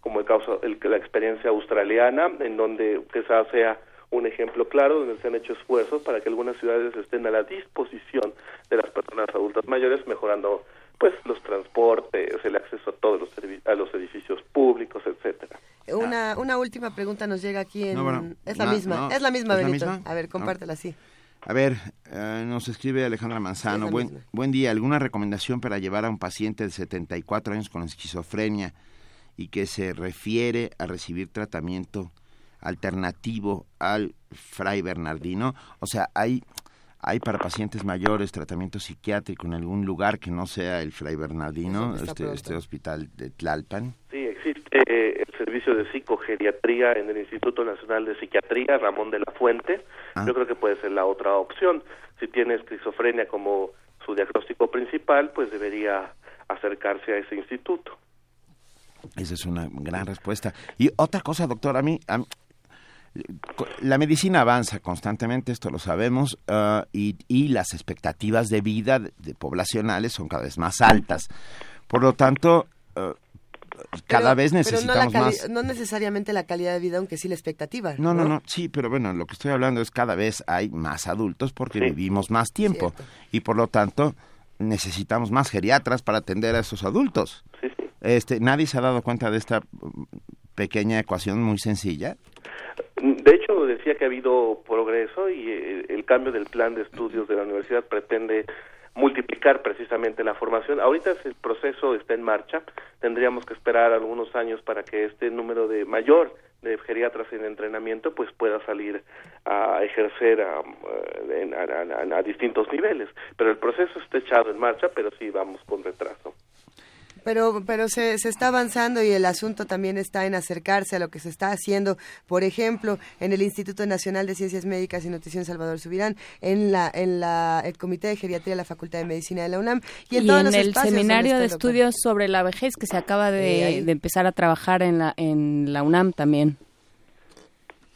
como el caso, el, la experiencia australiana, en donde quizás sea un ejemplo claro donde se han hecho esfuerzos para que algunas ciudades estén a la disposición de las personas adultas mayores, mejorando pues los transportes, el acceso a todos los a los edificios públicos, etcétera. Una, una última pregunta nos llega aquí en... es la misma, es la misma, Benito. A ver, compártela, sí. A ver, eh, nos escribe Alejandra Manzano. Buen, buen día. ¿Alguna recomendación para llevar a un paciente de 74 años con esquizofrenia y que se refiere a recibir tratamiento alternativo al Fray Bernardino? O sea, hay hay para pacientes mayores tratamiento psiquiátrico en algún lugar que no sea el Fray Bernardino, este, este, hospital de Tlalpan? Sí, existe eh, el servicio de psicogeriatría en el Instituto Nacional de Psiquiatría, Ramón de la Fuente. Ah. Yo creo que puede ser la otra opción. Si tiene esquizofrenia como su diagnóstico principal, pues debería acercarse a ese instituto. Esa es una gran respuesta. Y otra cosa, doctor, a mí, a mí la medicina avanza constantemente, esto lo sabemos, ah, y, las expectativas de vida de, poblacionales son cada vez más altas. Por lo tanto, ah, cada vez necesitamos más. No necesariamente la calidad de vida, aunque sí la expectativa. No, no, no, sí, pero bueno, lo que estoy hablando es cada vez hay más adultos porque vivimos más tiempo y por lo tanto necesitamos más geriatras para atender a esos adultos. Este, nadie se ha dado cuenta de esta pequeña ecuación muy sencilla. De hecho, decía que ha habido progreso y eh, el, cambio del plan de estudios de la universidad pretende multiplicar precisamente la formación. Ahorita el proceso está en marcha, tendríamos que esperar algunos años para que este número de mayor de geriatras en entrenamiento pues pueda salir a ejercer a, a distintos niveles. Pero el proceso está echado en marcha, pero sí vamos con retraso. Pero, pero se, se está avanzando y el asunto también está en acercarse a lo que se está haciendo, por ejemplo, en el Instituto Nacional de Ciencias Médicas y Nutrición Salvador Subirán, en la en la el Comité de Geriatría de la Facultad de Medicina de la UNAM y en, el seminario de estudios sobre la vejez que se acaba de, de empezar a trabajar en la en la UNAM también.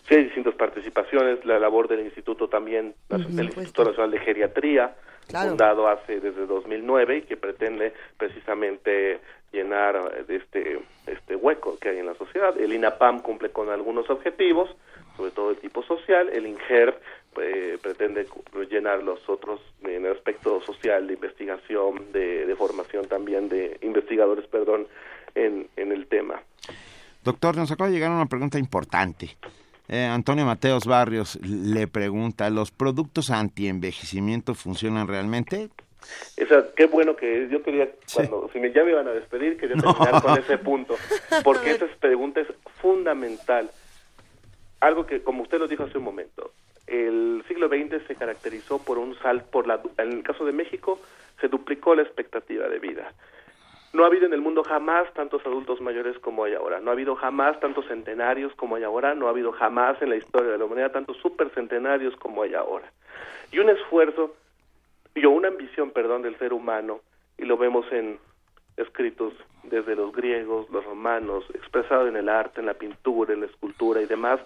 Sí, hay distintas participaciones, la labor del instituto también, del Instituto Nacional de Geriatría, fundado hace desde 2009 y que pretende precisamente llenar este este hueco que hay en la sociedad. El INAPAM cumple con algunos objetivos, sobre todo de tipo social. El INGER eh, pretende llenar los otros en el aspecto social de investigación, de, de formación también de investigadores, perdón, en, en el tema. Doctor, nos acaba de llegar una pregunta importante. Eh, Antonio Mateos Barrios le pregunta, ¿los productos anti-envejecimiento funcionan realmente? Esa, qué bueno que yo quería, cuando, si me, ya me iban a despedir, quería terminar con ese punto, porque esa pregunta es fundamental. Algo que, como usted lo dijo hace un momento, el siglo XX se caracterizó por un salto, por la, en el caso de México, se duplicó la expectativa de vida. No ha habido en el mundo jamás tantos adultos mayores como hay ahora, no ha habido jamás tantos centenarios como hay ahora, no ha habido jamás en la historia de la humanidad tantos supercentenarios como hay ahora. Y un esfuerzo, y una ambición, perdón, del ser humano, y lo vemos en escritos desde los griegos, los romanos, expresado en el arte, en la pintura, en la escultura y demás,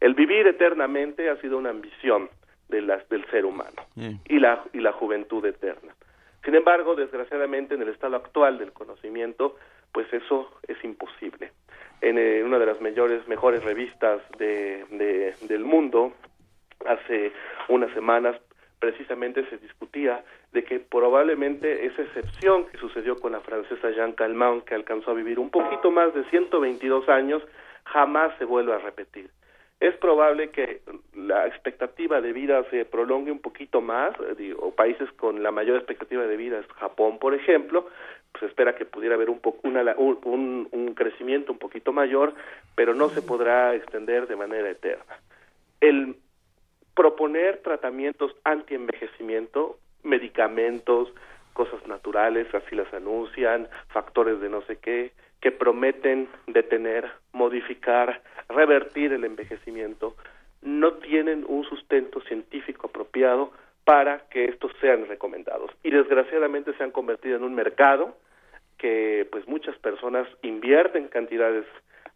el vivir eternamente ha sido una ambición de del ser humano y, la, y la juventud eterna. Sin embargo, desgraciadamente, en el estado actual del conocimiento, pues eso es imposible. En eh, una de las mayores, mejores revistas de, del mundo, hace unas semanas, precisamente se discutía de que probablemente esa excepción que sucedió con la francesa Jean Calment, que alcanzó a vivir un poquito más de 122 años, jamás se vuelva a repetir es probable que la expectativa de vida se prolongue un poquito más, eh, o países con la mayor expectativa de vida es Japón, por ejemplo, pues espera que pudiera haber un, poco un, un crecimiento un poquito mayor, pero no se podrá extender de manera eterna. El proponer tratamientos anti-envejecimiento, medicamentos, cosas naturales, así las anuncian, factores de no sé qué, que prometen detener, modificar, revertir el envejecimiento, no tienen un sustento científico apropiado para que estos sean recomendados. Y desgraciadamente se han convertido en un mercado que pues muchas personas invierten cantidades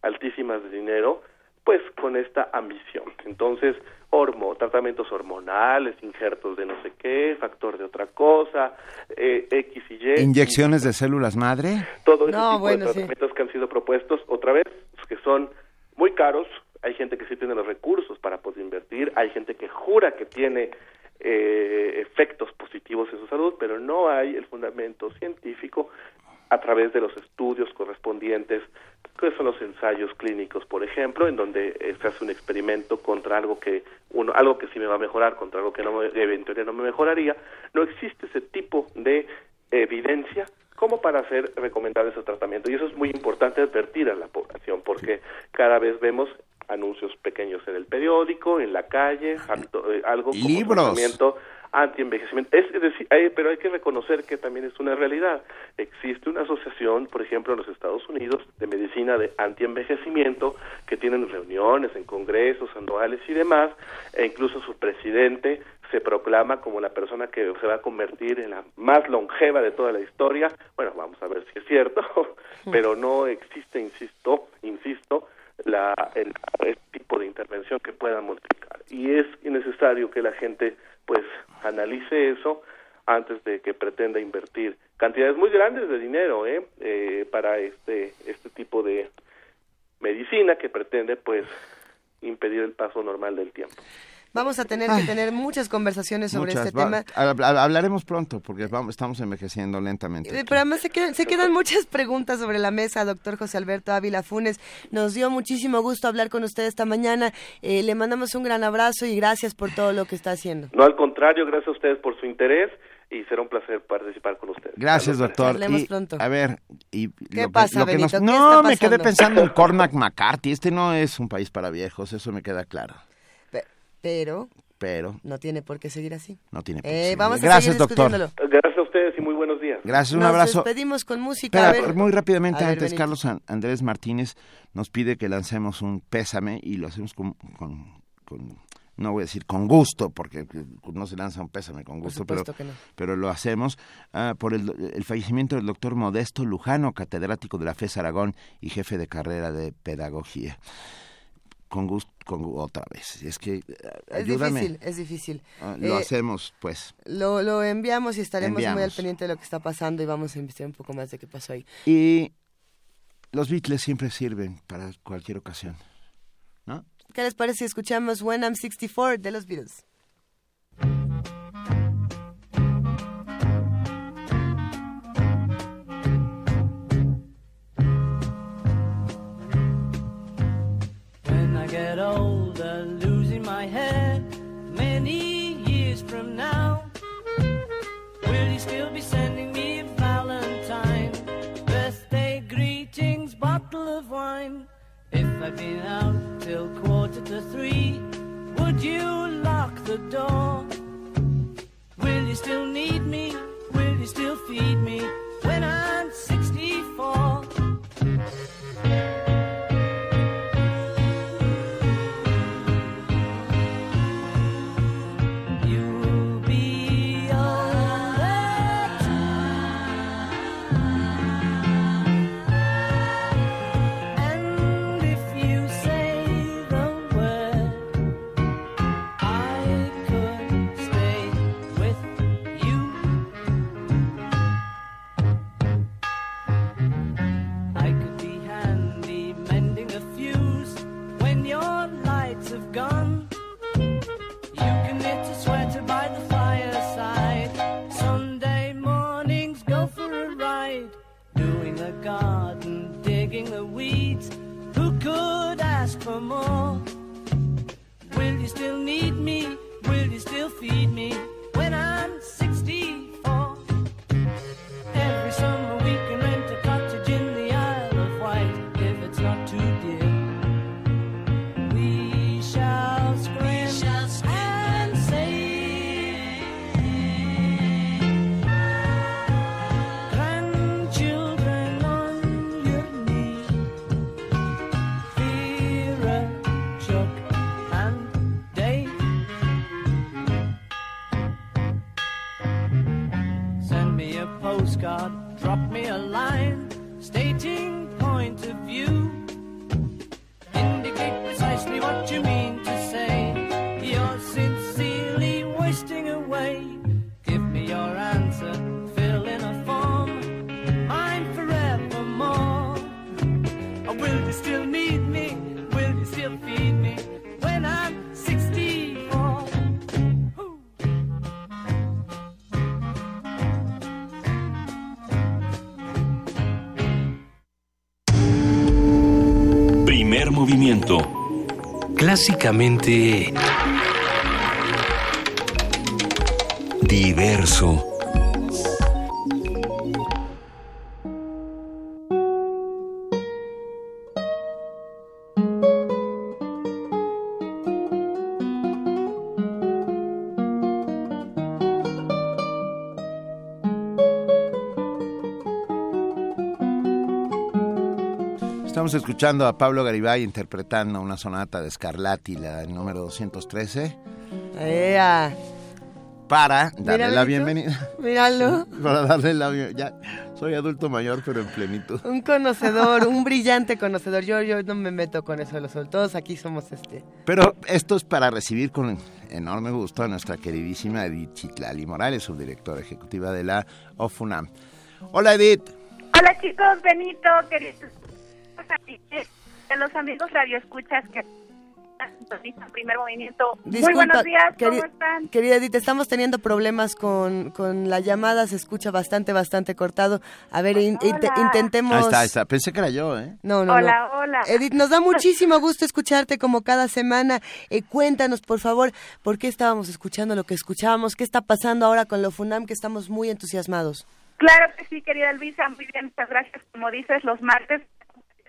altísimas de dinero pues con esta ambición. Entonces, hormo, tratamientos hormonales, injertos de no sé qué, factor de otra cosa, eh, X y Y. ¿Inyecciones de células madre? Todo ese tipo de tratamientos que han sido propuestos, otra vez, que son muy caros, hay gente que sí tiene los recursos para poder invertir, hay gente que jura que tiene eh, efectos positivos en su salud, pero no hay el fundamento científico a través de los estudios correspondientes, que son los ensayos clínicos, por ejemplo, en donde eh, se hace un experimento contra algo que uno, algo que sí me va a mejorar contra algo que no eventualmente no me mejoraría. No existe ese tipo de evidencia como para hacer recomendable ese tratamiento. Y eso es muy importante advertir a la población, porque cada vez vemos anuncios pequeños en el periódico, en la calle, eh, algo como tratamiento anti-envejecimiento. Es, decir, pero hay que reconocer que también es una realidad. Existe una asociación, por ejemplo, en los Estados Unidos, de medicina de anti-envejecimiento, que tienen reuniones en congresos anuales y demás, e incluso su presidente se proclama como la persona que se va a convertir en la más longeva de toda la historia. Bueno, vamos a ver si es cierto, pero no existe, insisto, insisto, la, el, tipo de intervención que pueda multiplicar. Y es necesario que la gente pues analice eso antes de que pretenda invertir cantidades muy grandes de dinero ¿eh? eh para este este tipo de medicina que pretende pues impedir el paso normal del tiempo. Vamos a tener que tener muchas conversaciones sobre este tema. Hablaremos pronto porque vamos, estamos envejeciendo lentamente. Eh, pero además se quedan, se quedan muchas preguntas sobre la mesa, doctor José Alberto Ávila Funes. Nos dio muchísimo gusto hablar con usted esta mañana. Eh, le mandamos un gran abrazo y gracias por todo lo que está haciendo. No, al contrario, gracias a ustedes por su interés y será un placer participar con ustedes. Gracias, doctor. Hablemos pronto. A ver, y ¿qué pasa, Benito? No, me quedé pensando en Cormac McCarthy. Este no es un país para viejos, eso me queda claro. Pero pero no tiene por qué seguir así. No tiene por qué. Eh, vamos a Gracias, doctor. Gracias a ustedes y muy buenos días. Gracias, un abrazo. Nos despedimos con música. muy rápidamente antes, Carlos Andrés Martínez nos pide que lancemos un pésame y lo hacemos con, no voy a decir con gusto, porque no se lanza un pésame con gusto, pero, pero lo hacemos ah, por el, el, fallecimiento del doctor Modesto Lujano, catedrático de la FES Aragón y jefe de carrera de pedagogía con gusto con otra vez. Es que ayúdame es difícil es difícil. Ah, lo eh, hacemos pues. lo, lo enviamos y estaremos muy al pendiente de lo que está pasando y vamos a investigar un poco más de qué pasó ahí. Y los Beatles siempre sirven para cualquier ocasión ¿no? ¿qué les parece si escuchamos When I'm 64 de los Beatles I've been out till quarter to three? Would you lock the door? Will you still need me? Will you still feed me when I'm 64? Clásicamente... Diverso. Estamos escuchando a Pablo Garibay interpretando una sonata de Scarlatti, la número 213. ¡Ea! Para darle Mira, la bienvenida. Míralo. Para darle la bienvenida. Ya, soy adulto mayor, pero en plenitud. Un conocedor, un brillante conocedor. Yo, yo no me meto con eso de los todos aquí somos este. Pero esto es para recibir con enorme gusto a nuestra queridísima Edith Chitlali Morales, subdirectora ejecutiva de la OFUNAM. Hola Edith. Hola chicos, Benito, queridos de los amigos radioescuchas que primer movimiento. Muy Disculpa, buenos días, ¿cómo queri- están? Querida Edith, estamos teniendo problemas con, con la llamada, se escucha bastante, bastante cortado. A ver, in- intentemos... Ahí está, ahí está. Pensé que era yo, ¿eh? No, no, Hola, no. hola. Edith, nos da muchísimo gusto escucharte como cada semana. Eh, cuéntanos, por favor, por qué estábamos escuchando lo que escuchábamos, qué está pasando ahora con lo FUNAM, que estamos muy entusiasmados. Claro que sí, querida Elvisa, muy bien, muchas gracias. Como dices, los martes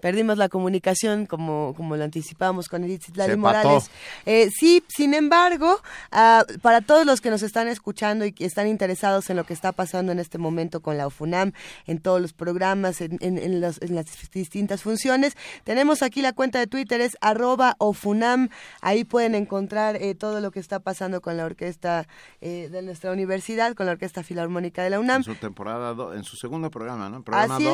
Perdimos la comunicación, como, como lo anticipábamos con Edith Citlali. Morales. Eh, sí, sin embargo, ah, para todos los que nos están escuchando y que están interesados en lo que está pasando en este momento con la UFUNAM, en todos los programas, en, en- en los- en las distintas funciones, tenemos aquí la cuenta de Twitter, es arroba OFUNAM. Ahí pueden encontrar eh, todo lo que está pasando con la orquesta eh, de nuestra universidad, con la Orquesta Filarmónica de la UNAM. En su temporada, do- en su segundo programa, ¿no? Programa Así es.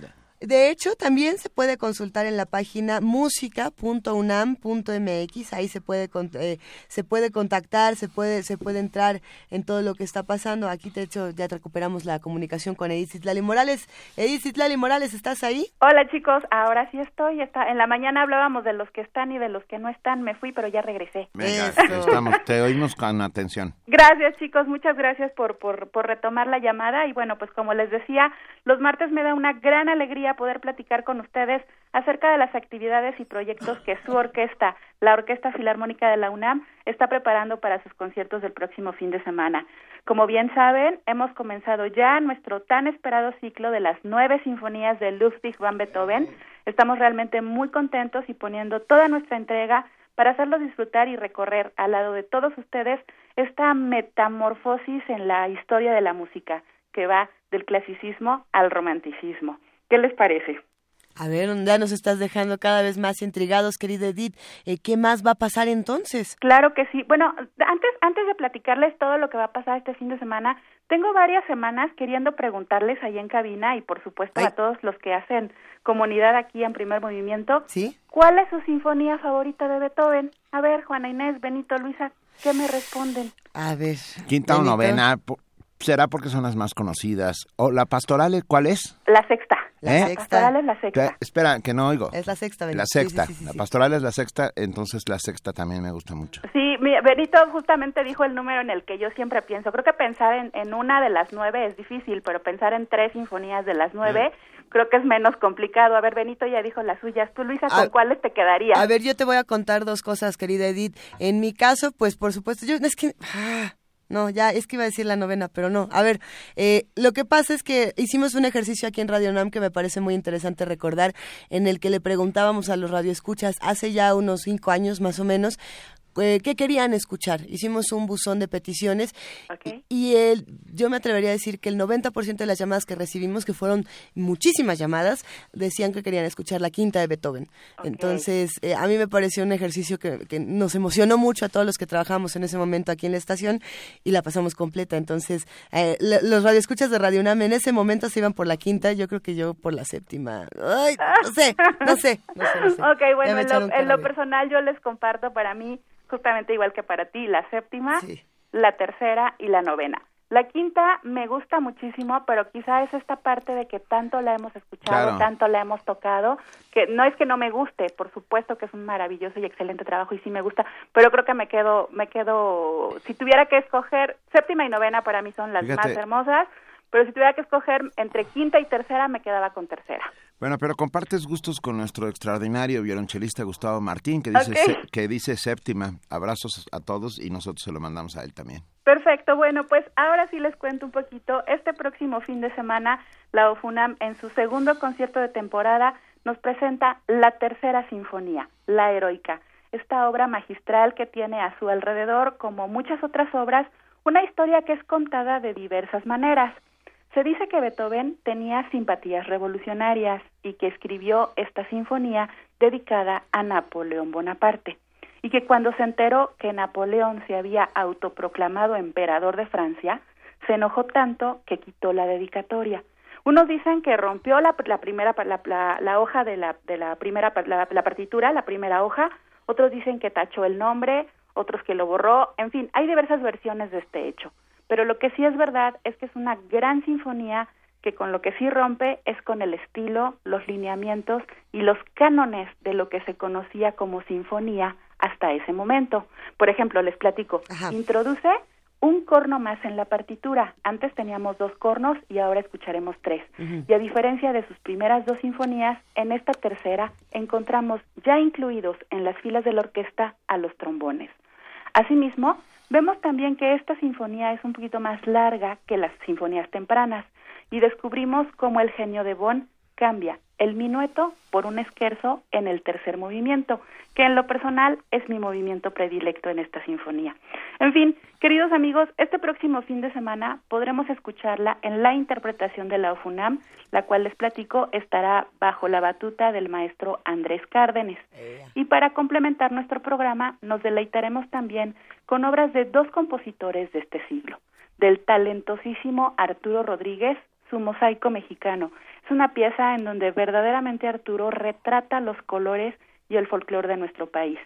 2. De hecho, también se puede consultar en la página música.unam.mx. Ahí se puede eh, se puede contactar, se puede se puede entrar en todo lo que está pasando. Aquí, de hecho, ya recuperamos la comunicación con Edith Citlali Morales. Edith Citlali Morales, ¿estás ahí? Hola chicos, ahora sí estoy. Está, en la mañana hablábamos de los que están y de los que no están. Me fui, pero ya regresé. Venga, Eso. estamos, te oímos con atención. Gracias chicos, muchas gracias por, por, por retomar la llamada y bueno, pues como les decía, los martes me da una gran alegría poder platicar con ustedes acerca de las actividades y proyectos que su orquesta, la Orquesta Filarmónica de la UNAM, está preparando para sus conciertos del próximo fin de semana. Como bien saben, hemos comenzado ya nuestro tan esperado ciclo de las nueve sinfonías de Ludwig van Beethoven. Estamos realmente muy contentos y poniendo toda nuestra entrega para hacerlos disfrutar y recorrer al lado de todos ustedes esta metamorfosis en la historia de la música que va del clasicismo al romanticismo. ¿Qué les parece? A ver, ya nos estás dejando cada vez más intrigados, querida Edith. Eh, ¿Qué más va a pasar entonces? Claro que sí. Bueno, antes antes de platicarles todo lo que va a pasar este fin de semana, tengo varias semanas queriendo preguntarles ahí en cabina y por supuesto Ay. a todos los que hacen comunidad aquí en Primer Movimiento, ¿Sí? ¿cuál es su sinfonía favorita de Beethoven? A ver, Juana Inés, Benito, Luisa, ¿qué me responden? A ver. Quinta o novena, será porque son las más conocidas. ¿O la pastoral cuál es? La sexta. La ¿Eh? La sexta. pastoral es la sexta. Que- espera, que no oigo. Es la sexta, Benito. La Sí, sí, sexta. sí, sí, La sí. pastoral es la sexta, entonces la sexta también me gusta mucho. Sí, mi- Benito justamente dijo el número en el que yo siempre pienso. Creo que pensar en, en una de las nueve es difícil, pero pensar en tres sinfonías de las nueve creo que es menos complicado. A ver, Benito ya dijo las suyas. Tú, Luisa, ¿con A- cuáles te quedarías? A ver, yo te voy a contar dos cosas, querida Edith. En mi caso, pues por supuesto, yo es que... ah, no, ya es que iba a decir la novena, pero no. A ver, eh, lo que pasa es que hicimos un ejercicio aquí en Radio Nam que me parece muy interesante recordar, en el que le preguntábamos a los radioescuchas hace ya unos cinco años más o menos, eh, qué querían escuchar. Hicimos un buzón de peticiones y, el, yo me atrevería a decir que el 90% de las llamadas que recibimos, que fueron muchísimas llamadas, decían que querían escuchar la quinta de Beethoven. Entonces, eh, a mí me pareció un ejercicio que, nos emocionó mucho a todos los que trabajamos en ese momento aquí en la estación y la pasamos completa. Entonces, eh, los radioescuchas de Radio UNAM en ese momento se iban por la quinta, yo creo que yo por la séptima. Ay, no sé, no sé. Ok, bueno, en lo, personal yo les comparto para mí, justamente igual que para ti, la séptima, la tercera y la novena. La quinta me gusta muchísimo, pero quizá es esta parte de que tanto la hemos escuchado, tanto la hemos tocado, que no es que no me guste, por supuesto que es un maravilloso y excelente trabajo y sí me gusta, pero creo que me quedo, me quedo, si tuviera que escoger, séptima y novena para mí son las más hermosas, pero si tuviera que escoger entre quinta y tercera me quedaba con tercera. Bueno, pero compartes gustos con nuestro extraordinario violonchelista Gustavo Martín, que dice, que dice séptima. Abrazos a todos y nosotros se lo mandamos a él también. Perfecto, bueno, pues ahora sí les cuento un poquito. Este próximo fin de semana, la OFUNAM, en su segundo concierto de temporada, nos presenta la tercera sinfonía, La Heroica, esta obra magistral que tiene a su alrededor, como muchas otras obras, una historia que es contada de diversas maneras. Se dice que Beethoven tenía simpatías revolucionarias y que escribió esta sinfonía dedicada a Napoleón Bonaparte y que cuando se enteró que Napoleón se había autoproclamado emperador de Francia, se enojó tanto que quitó la dedicatoria. Unos dicen que rompió la, primera la, hoja de la, de la primera la partitura, la primera hoja, otros dicen que tachó el nombre, otros que lo borró, en fin, hay diversas versiones de este hecho. Pero lo que sí es verdad es que es una gran sinfonía que con lo que sí rompe es con el estilo, los lineamientos y los cánones de lo que se conocía como sinfonía hasta ese momento. Por ejemplo, les platico, introduce un corno más en la partitura. Antes teníamos dos cornos y ahora escucharemos tres. Y a diferencia de sus primeras dos sinfonías, en esta tercera encontramos ya incluidos en las filas de la orquesta a los trombones. Asimismo, Vemos también que esta sinfonía es un poquito más larga que las sinfonías tempranas y descubrimos cómo el genio de Bonn cambia el minueto por un esquerzo en el tercer movimiento, que en lo personal es mi movimiento predilecto en esta sinfonía. En fin, queridos amigos, este próximo fin de semana podremos escucharla en la interpretación de la OFUNAM, la cual les platico estará bajo la batuta del maestro Andrés Cárdenes. Y para complementar nuestro programa, nos deleitaremos también con obras de dos compositores de este siglo, del talentosísimo Arturo Rodríguez, su mosaico mexicano, es una pieza en donde verdaderamente Arturo retrata los colores y el folclore de nuestro país.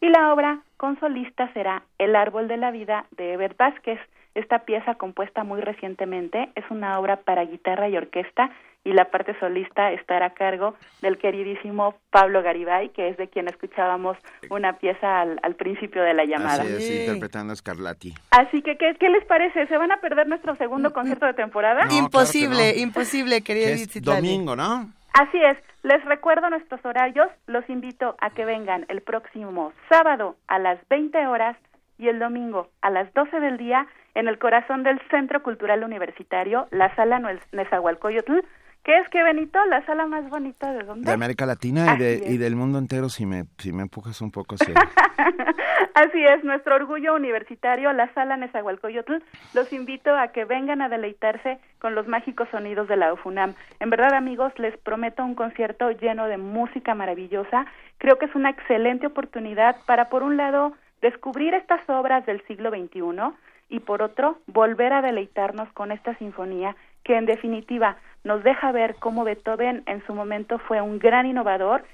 Y la obra con solista será El árbol de la vida de Ebert Vázquez. Esta pieza compuesta muy recientemente es una obra para guitarra y orquesta y la parte solista estará a cargo del queridísimo Pablo Garibay, que es de quien escuchábamos una pieza al, principio de la llamada. Así interpretando a Scarlatti. Así que, ¿qué, les parece? ¿Se van a perder nuestro segundo concierto de temporada? imposible, imposible, querida Domingo, ¿no? Así es. Les recuerdo nuestros horarios. Los invito a que vengan el próximo sábado a las 20 horas y el domingo a las 12 del día en el corazón del Centro Cultural Universitario, la Sala Nezahualcóyotl, ¿Qué es que Benito? La sala más bonita de dónde? De América Latina y, de, y, del mundo entero, si me, si me empujas un poco. Así. así es, nuestro orgullo universitario, la sala Nezahualcóyotl. Los invito a que vengan a deleitarse con los mágicos sonidos de la UFUNAM. En verdad, amigos, les prometo un concierto lleno de música maravillosa. Creo que es una excelente oportunidad para, por un lado, descubrir estas obras del siglo XXI y, por otro, volver a deleitarnos con esta sinfonía que, en definitiva, nos deja ver cómo Beethoven en su momento fue un gran innovador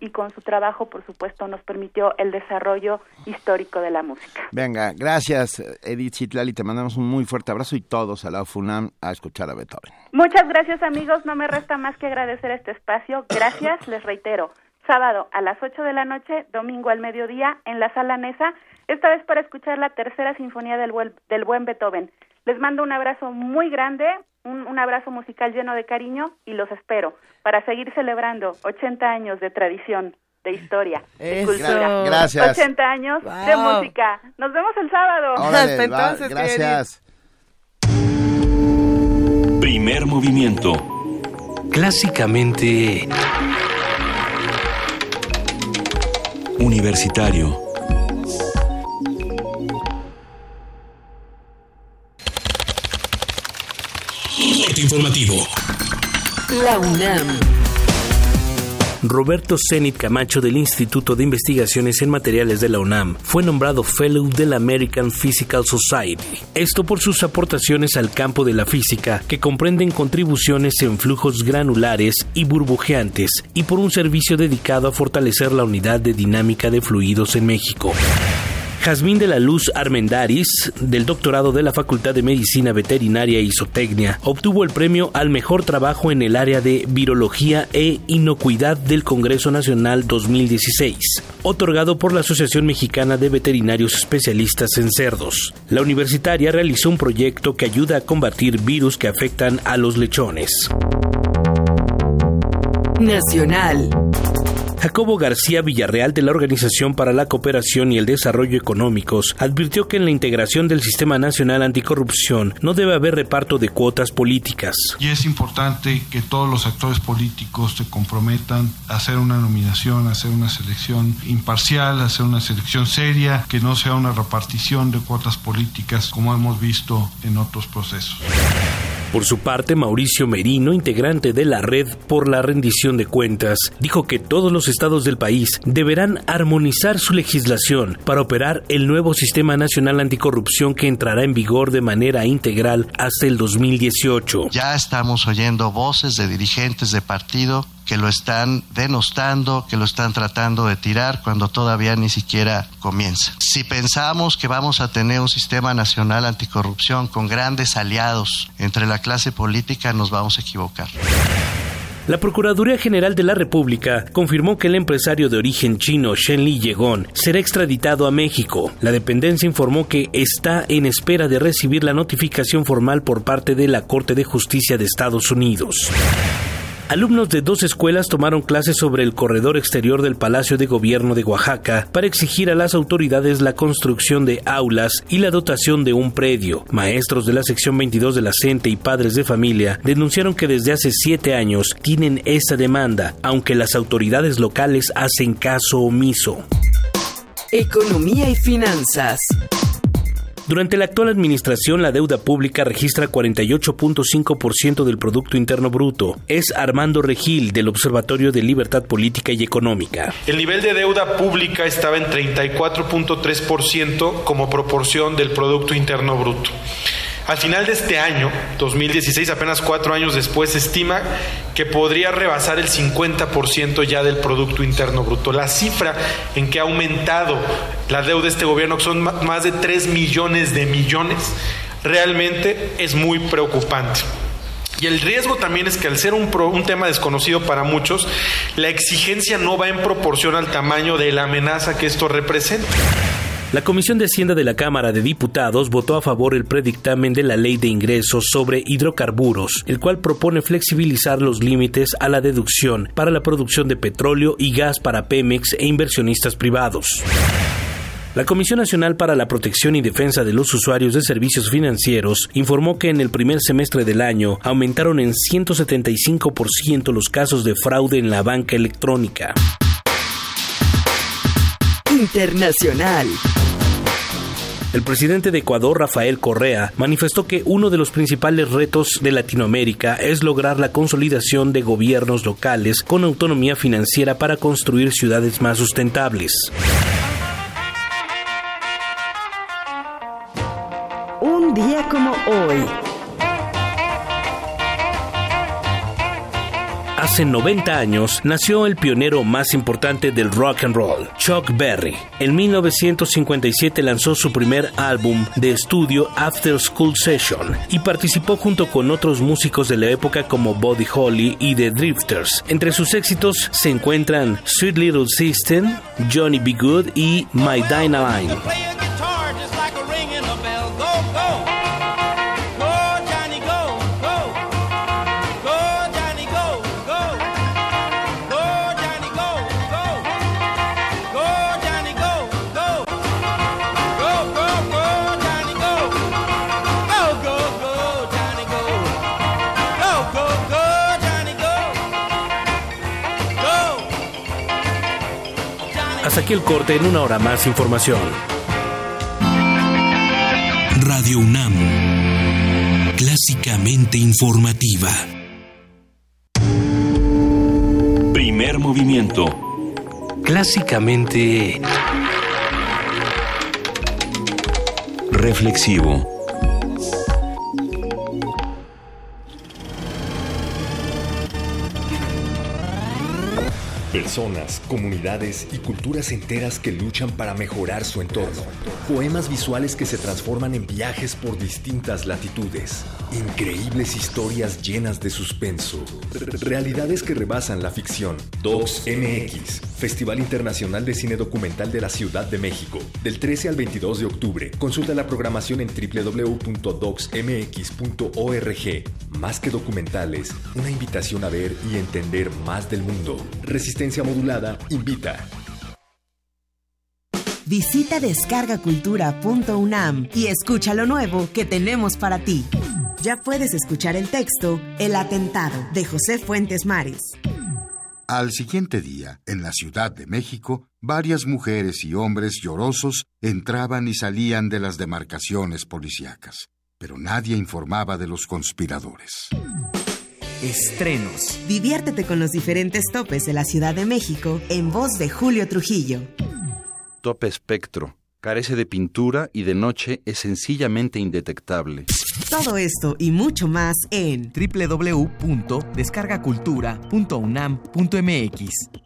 y con su trabajo, por supuesto, nos permitió el desarrollo histórico de la música. Venga, gracias Edith Chitlali, te mandamos un muy fuerte abrazo y todos a la FUNAM a escuchar a Beethoven. Muchas gracias amigos, no me resta más que agradecer este espacio. Gracias, les reitero, sábado a las 8 de la noche, domingo al mediodía en la sala Nesa, esta vez para escuchar la tercera sinfonía del del buen Beethoven. Les mando un abrazo muy grande, un, abrazo musical lleno de cariño y los espero para seguir celebrando 80 años de tradición, de historia, de cultura. Gracias. 80 años de música. Nos vemos el sábado. Hasta entonces. gracias. Primer movimiento. Clásicamente... Universitario corte informativo. La UNAM. Roberto Zenit Camacho del Instituto de Investigaciones en Materiales de la UNAM fue nombrado Fellow de la American Physical Society. Esto por sus aportaciones al campo de la física, que comprenden contribuciones en flujos granulares y burbujeantes, y por un servicio dedicado a fortalecer la unidad de dinámica de fluidos en México. Jazmín de la Luz Armendaris, del doctorado de la Facultad de Medicina Veterinaria y Zootecnia, obtuvo el premio al mejor trabajo en el área de virología e inocuidad del Congreso Nacional 2016, otorgado por la Asociación Mexicana de Veterinarios Especialistas en Cerdos. La universitaria realizó un proyecto que ayuda a combatir virus que afectan a los lechones. Nacional. Jacobo García Villarreal de la Organización para la Cooperación y el Desarrollo Económicos advirtió que en la integración del Sistema Nacional Anticorrupción no debe haber reparto de cuotas políticas. Y es importante que todos los actores políticos se comprometan a hacer una nominación, a hacer una selección imparcial, a hacer una selección seria, que no sea una repartición de cuotas políticas como hemos visto en otros procesos. Por su parte, Mauricio Merino, integrante de la Red por la Rendición de Cuentas, dijo que todos los estados del país deberán armonizar su legislación para operar el nuevo Sistema Nacional Anticorrupción que entrará en vigor de manera integral hasta el 2018. Ya estamos oyendo voces de dirigentes de partido que lo están denostando, que lo están tratando de tirar cuando todavía ni siquiera comienza. Si pensamos que vamos a tener un sistema nacional anticorrupción con grandes aliados entre la clase política, nos vamos a equivocar. La Procuraduría General de la República confirmó que el empresario de origen chino Shen Li Yegon será extraditado a México. La dependencia informó que está en espera de recibir la notificación formal por parte de la Corte de Justicia de Estados Unidos. Alumnos de dos escuelas tomaron clases sobre el corredor exterior del Palacio de Gobierno de Oaxaca para exigir a las autoridades la construcción de aulas y la dotación de un predio. Maestros de la sección 22 de la CENTE y padres de familia denunciaron que desde hace siete años tienen esa demanda, aunque las autoridades locales hacen caso omiso. Economía y finanzas. Durante la actual administración, la deuda pública registra 48.5% del Producto Interno Bruto. Es Armando Regil, del Observatorio de Libertad Política y Económica. El nivel de deuda pública estaba en 34.3% como proporción del Producto Interno Bruto. Al final de este año, 2016, apenas cuatro años después, se estima que podría rebasar el 50% ya del Producto Interno Bruto. La cifra en que ha aumentado la deuda de este gobierno, que son más de 3 millones de millones, realmente es muy preocupante. Y el riesgo también es que al ser un, un, tema desconocido para muchos, la exigencia no va en proporción al tamaño de la amenaza que esto representa. La Comisión de Hacienda de la Cámara de Diputados votó a favor el predictamen de la Ley de Ingresos sobre hidrocarburos, el cual propone flexibilizar los límites a la deducción para la producción de petróleo y gas para Pemex e inversionistas privados. La Comisión Nacional para la Protección y Defensa de los Usuarios de Servicios Financieros informó que en el primer semestre del año aumentaron en 175% los casos de fraude en la banca electrónica. Internacional. El presidente de Ecuador, Rafael Correa, manifestó que uno de los principales retos de Latinoamérica es lograr la consolidación de gobiernos locales con autonomía financiera para construir ciudades más sustentables. Un día como hoy. Hace 90 años nació el pionero más importante del rock and roll, Chuck Berry. En 1957 lanzó su primer álbum de estudio After School Session y participó junto con otros músicos de la época como Buddy Holly y The Drifters. Entre sus éxitos se encuentran Sweet Little System, Johnny B. Good y My Aquí el corte en una hora más información. Radio UNAM. clásicamente informativa. Primer movimiento. Clásicamente... Reflexivo. Personas, comunidades y culturas enteras que luchan para mejorar su entorno. Poemas visuales que se transforman en viajes por distintas latitudes. Increíbles historias llenas de suspenso. Realidades que rebasan la ficción. Docs MX, Festival Internacional de Cine Documental de la Ciudad de México. Del 13 al 22 de octubre. Consulta la programación en www.docsmx.org. Más que documentales, una invitación a ver y entender más del mundo. Resistencia modulada invita. Visita descargacultura.unam y escucha lo nuevo que tenemos para ti. Ya puedes escuchar el texto El atentado de José Fuentes Mares. Al siguiente día, en la Ciudad de México, varias mujeres y hombres llorosos entraban y salían de las demarcaciones policíacas, pero nadie informaba de los conspiradores. Estrenos. Diviértete con los diferentes topes de la Ciudad de México en voz de Julio Trujillo. Tope espectro. Carece de pintura y de noche es sencillamente indetectable. Todo esto y mucho más en www.descargacultura.unam.mx.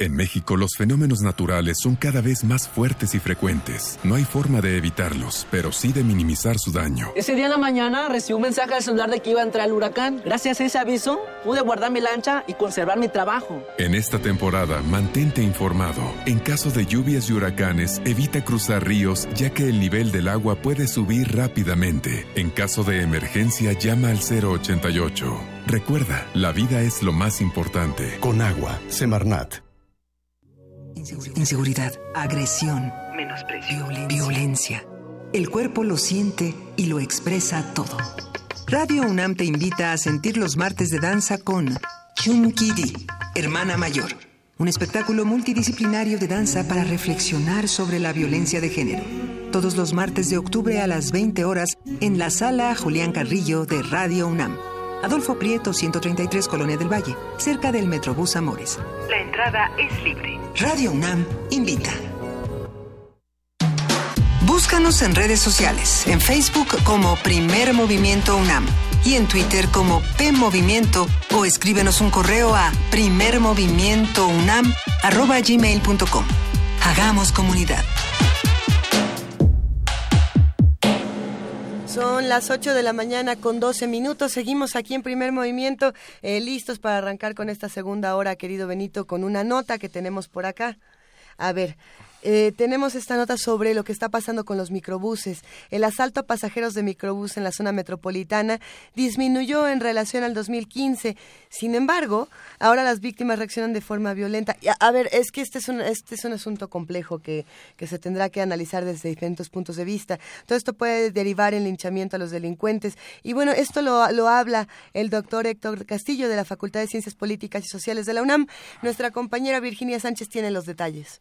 En México los fenómenos naturales son cada vez más fuertes y frecuentes. No hay forma de evitarlos, pero sí de minimizar su daño. Ese día en la mañana recibí un mensaje al celular de que iba a entrar el huracán. Gracias a ese aviso pude guardar mi lancha y conservar mi trabajo. En esta temporada, mantente informado. En caso de lluvias y huracanes, evita cruzar ríos ya que el nivel del agua puede subir rápidamente. En caso de emergencia, llama al 088. Recuerda, la vida es lo más importante. Con agua, Semarnat. Inseguridad, agresión, menosprecio, violencia. El cuerpo lo siente y lo expresa todo. Radio UNAM te invita a sentir los martes de danza con Kidi, Hermana Mayor. Un espectáculo multidisciplinario de danza para reflexionar sobre la violencia de género. Todos los martes de octubre a las 20 horas en la sala Julián Carrillo de Radio UNAM. Adolfo Prieto, 133 Colonia del Valle, cerca del Metrobús Amores. La entrada es libre. Radio UNAM invita. Búscanos en redes sociales, en Facebook como Primer Movimiento UNAM y en Twitter como P Movimiento o escríbenos un correo a primermovimientounam@gmail.com. Hagamos comunidad. Son las 8 de la mañana con 12 minutos. Seguimos aquí en primer movimiento, eh, listos para arrancar con esta segunda hora, querido Benito, con una nota que tenemos por acá. A ver, eh, tenemos esta nota sobre lo que está pasando con los microbuses. El asalto a pasajeros de microbús en la zona metropolitana disminuyó en relación al 2015. Sin embargo, ahora las víctimas reaccionan de forma violenta. a, ver, es que este es un, este es un asunto complejo que, que se tendrá que analizar desde diferentes puntos de vista. Todo esto puede derivar en linchamiento a los delincuentes. Y bueno, esto lo, lo habla el doctor Héctor Castillo de la Facultad de Ciencias Políticas y Sociales de la UNAM. Nuestra compañera Virginia Sánchez tiene los detalles.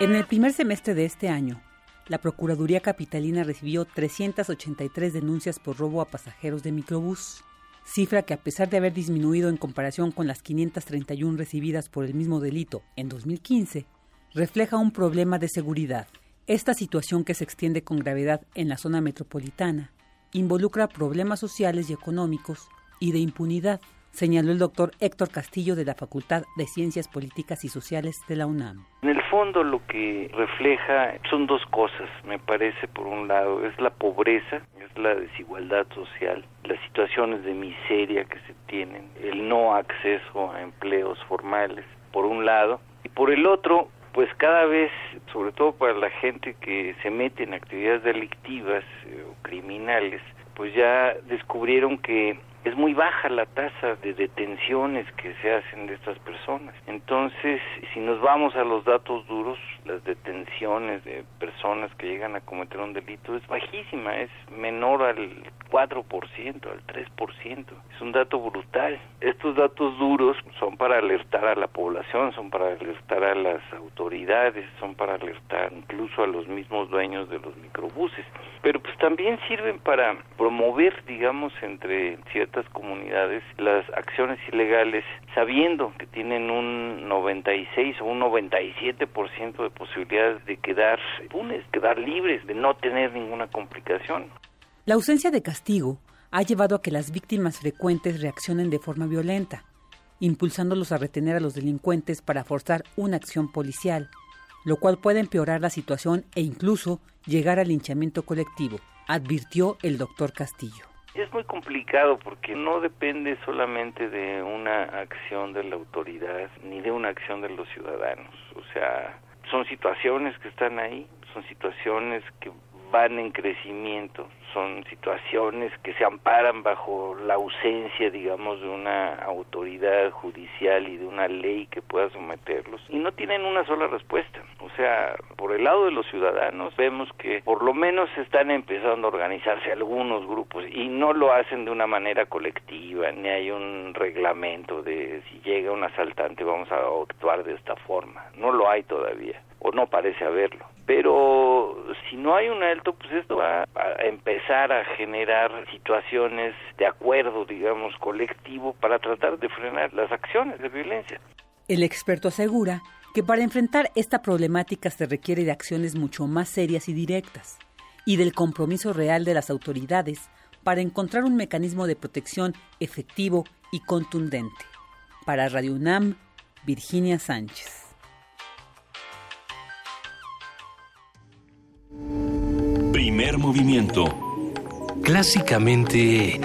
En el primer semestre de este año, la Procuraduría Capitalina recibió 383 denuncias por robo a pasajeros de microbús, cifra que a pesar de haber disminuido en comparación con las 531 recibidas por el mismo delito en 2015, refleja un problema de seguridad. Esta situación que se extiende con gravedad en la zona metropolitana involucra problemas sociales y económicos y de impunidad, señaló el doctor Héctor Castillo de la Facultad de Ciencias Políticas y Sociales de la UNAM. En el fondo lo que refleja son dos cosas, me parece, por un lado, es la pobreza, es la desigualdad social, las situaciones de miseria que se tienen, el no acceso a empleos formales, por un lado, y por el otro, pues cada vez, sobre todo para la gente que se mete en actividades delictivas eh, o criminales, pues ya descubrieron que es muy baja la tasa de detenciones que se hacen de estas personas. Entonces, si nos vamos a los datos duros, las detenciones de personas que llegan a cometer un delito es bajísima, es menor al 4%, al 3%. Es un dato brutal. Estos datos duros son para alertar a la población, son para alertar a las autoridades, son para alertar incluso a los mismos dueños de los microbuses. Pero pues también sirven para promover, digamos, entre ciertas comunidades las acciones ilegales, sabiendo que tienen un 96 o un 97% de posibilidades de quedar impunes, quedar libres, de no tener ninguna complicación. La ausencia de castigo ha llevado a que las víctimas frecuentes reaccionen de forma violenta, impulsándolos a retener a los delincuentes para forzar una acción policial, lo cual puede empeorar la situación e incluso llegar al linchamiento colectivo, advirtió el doctor Castillo. Es muy complicado porque no depende solamente de una acción de la autoridad ni de una acción de los ciudadanos. O sea, son situaciones que están ahí, son situaciones que van en crecimiento, son situaciones que se amparan bajo la ausencia, digamos, de una autoridad judicial y de una ley que pueda someterlos y no tienen una sola respuesta. O sea, por el lado de los ciudadanos vemos que por lo menos están empezando a organizarse algunos grupos y no lo hacen de una manera colectiva, ni hay un reglamento de si llega un asaltante vamos a actuar de esta forma. No lo hay todavía o no parece haberlo. Pero si no hay un alto, pues esto va a empezar a generar situaciones de acuerdo, digamos, colectivo para tratar de frenar las acciones de violencia. El experto asegura que para enfrentar esta problemática se requiere de acciones mucho más serias y directas y del compromiso real de las autoridades para encontrar un mecanismo de protección efectivo y contundente. Para Radio UNAM, Virginia Sánchez. Primer movimiento. Clásicamente...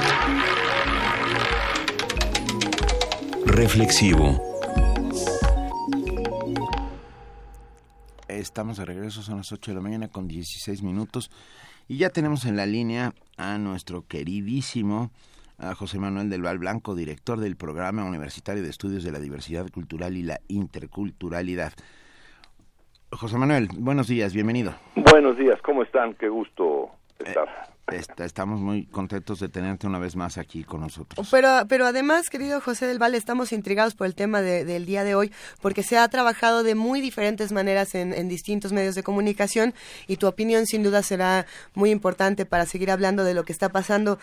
Reflexivo. Estamos de regreso, son las 8 de la mañana con 16 minutos y ya tenemos en la línea a nuestro queridísimo José Manuel del Val Blanco, director del Programa Universitario de Estudios de la Diversidad Cultural y la Interculturalidad. José Manuel, buenos días, bienvenido. Buenos días, ¿cómo están? Qué gusto estar. Eh, estamos muy contentos de tenerte una vez más aquí con nosotros. Pero, pero además, querido José del Valle, estamos intrigados por el tema del día de hoy, porque se ha trabajado de muy diferentes maneras en, en, distintos medios de comunicación y tu opinión sin duda será muy importante para seguir hablando de lo que está pasando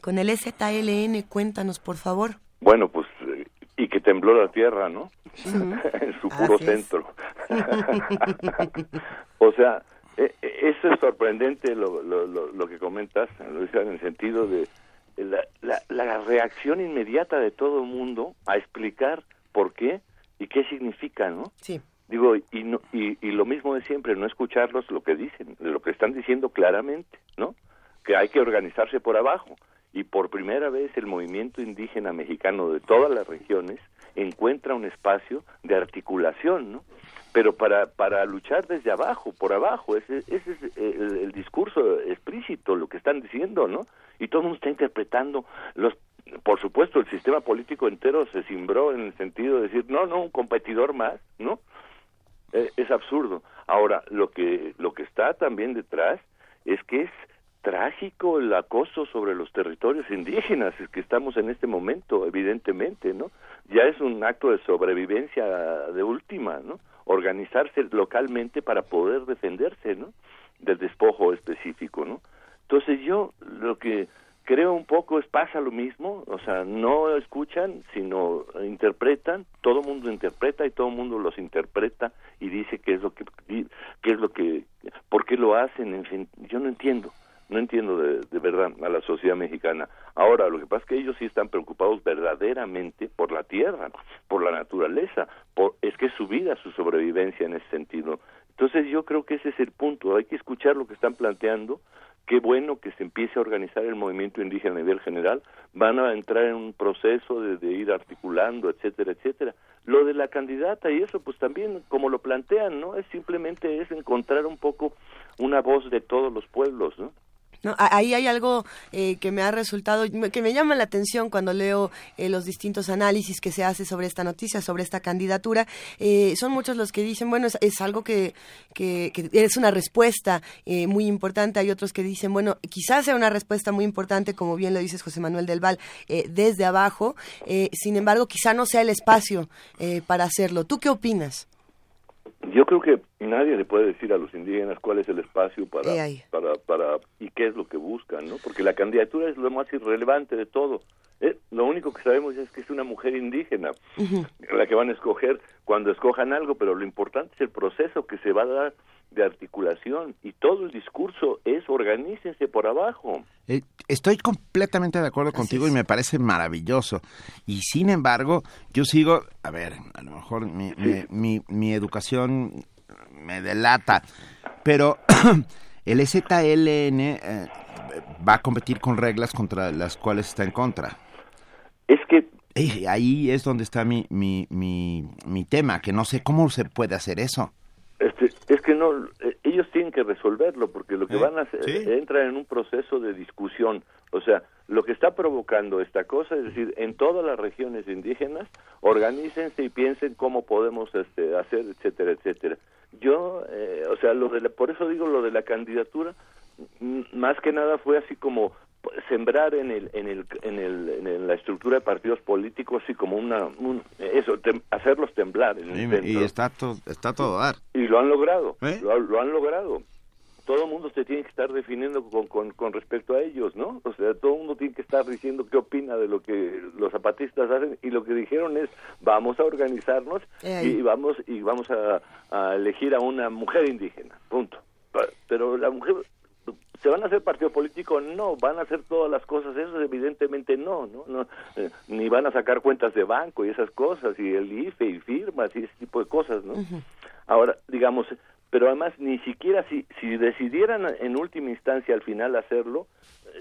con el EZLN. Cuéntanos, por favor. Bueno, pues tembló la tierra, ¿no? en su puro centro. o sea, e, e, eso es sorprendente lo, lo, lo, que comentas, lo en el sentido de la, la, la, reacción inmediata de todo el mundo a explicar por qué y qué significa, ¿no? Sí. Digo, y, no, y, y lo mismo de siempre, no escucharlos lo que dicen, lo que están diciendo claramente, ¿no? Que hay que organizarse por abajo y por primera vez el movimiento indígena mexicano de todas las regiones encuentra un espacio de articulación, ¿no? Pero para, para luchar desde abajo, por abajo, ese, ese es el, discurso explícito, lo que están diciendo, ¿no? Y todo el mundo está interpretando los por supuesto, el sistema político entero se cimbró en el sentido de decir, no, no, un competidor más, ¿no? Eh, es absurdo. Ahora, lo que, lo que está también detrás es que es trágico el acoso sobre los territorios indígenas es que estamos en este momento, evidentemente, ¿no? Ya es un acto de sobrevivencia de última, ¿no? Organizarse localmente para poder defenderse, ¿no? Del despojo específico, ¿no? Entonces yo lo que creo un poco es pasa lo mismo, o sea, no escuchan, sino interpretan, todo el mundo interpreta y todo el mundo los interpreta y dice qué es lo que qué es lo que lo hacen, en fin, yo no entiendo, no entiendo de, verdad a la sociedad mexicana. Ahora, lo que pasa es que ellos sí están preocupados verdaderamente por la tierra, por la naturaleza, por, es que es su vida, su sobrevivencia en ese sentido. Entonces yo creo que ese es el punto, hay que escuchar lo que están planteando, qué bueno que se empiece a organizar el movimiento indígena a nivel general, van a entrar en un proceso de, de, ir articulando, etcétera, etcétera. Lo de la candidata y eso, pues también, como lo plantean, ¿no? Es simplemente es encontrar un poco una voz de todos los pueblos, ¿no? No, ahí hay algo eh, que me ha resultado, que me llama la atención cuando leo eh, los distintos análisis que se hace sobre esta noticia, sobre esta candidatura. Eh, son muchos los que dicen, bueno, es, algo que, es una respuesta muy importante. Hay otros que dicen, bueno, quizás sea una respuesta muy importante, como bien lo dices José Manuel del Val, desde abajo. sin embargo, quizá no sea el espacio para hacerlo. ¿Tú qué opinas? Yo creo que nadie le puede decir a los indígenas cuál es el espacio para, para, para y qué es lo que buscan, ¿no? Porque la candidatura es lo más irrelevante de todo. Eh, lo único que sabemos es que es una mujer indígena la que van a escoger cuando escojan algo, pero lo importante es el proceso que se va a dar de articulación y todo el discurso es organícense por abajo. Eh, estoy completamente de acuerdo contigo y me parece maravilloso. Y sin embargo, yo sigo, a ver, a lo mejor mi, mi, mi, educación me delata, pero el ZLN eh, va a competir con reglas contra las cuales está en contra. Es que ahí es donde está mi, mi, mi, mi tema, que no sé cómo se puede hacer eso. Este, es que no, eh, ellos tienen que resolverlo porque lo que van a hacer entra en un proceso de discusión. O sea, lo que está provocando esta cosa, es decir, en todas las regiones indígenas, organícense y piensen cómo podemos este, hacer, etcétera, etcétera. Yo, eh, o sea, lo de por eso digo lo de la candidatura, más que nada fue así como sembrar en el en el en el en la estructura de partidos políticos así como una eso hacerlos temblar y está todo está todo dar. Y lo han logrado ¿Eh? lo, han logrado todo el mundo se tiene que estar definiendo con, con, respecto a ellos, ¿no? O sea, todo el mundo tiene que estar diciendo qué opina de lo que los zapatistas hacen y lo que dijeron es vamos a organizarnos y vamos y vamos a, a elegir a una mujer indígena, punto. Pero la mujer ¿Se van a hacer partido político? No, van a hacer todas las cosas, eso evidentemente no, ¿no? no eh, ni van a sacar cuentas de banco y esas cosas, y el IFE y firmas y ese tipo de cosas, ¿no? Ahora, digamos, pero además ni siquiera si, si decidieran en última instancia al final hacerlo,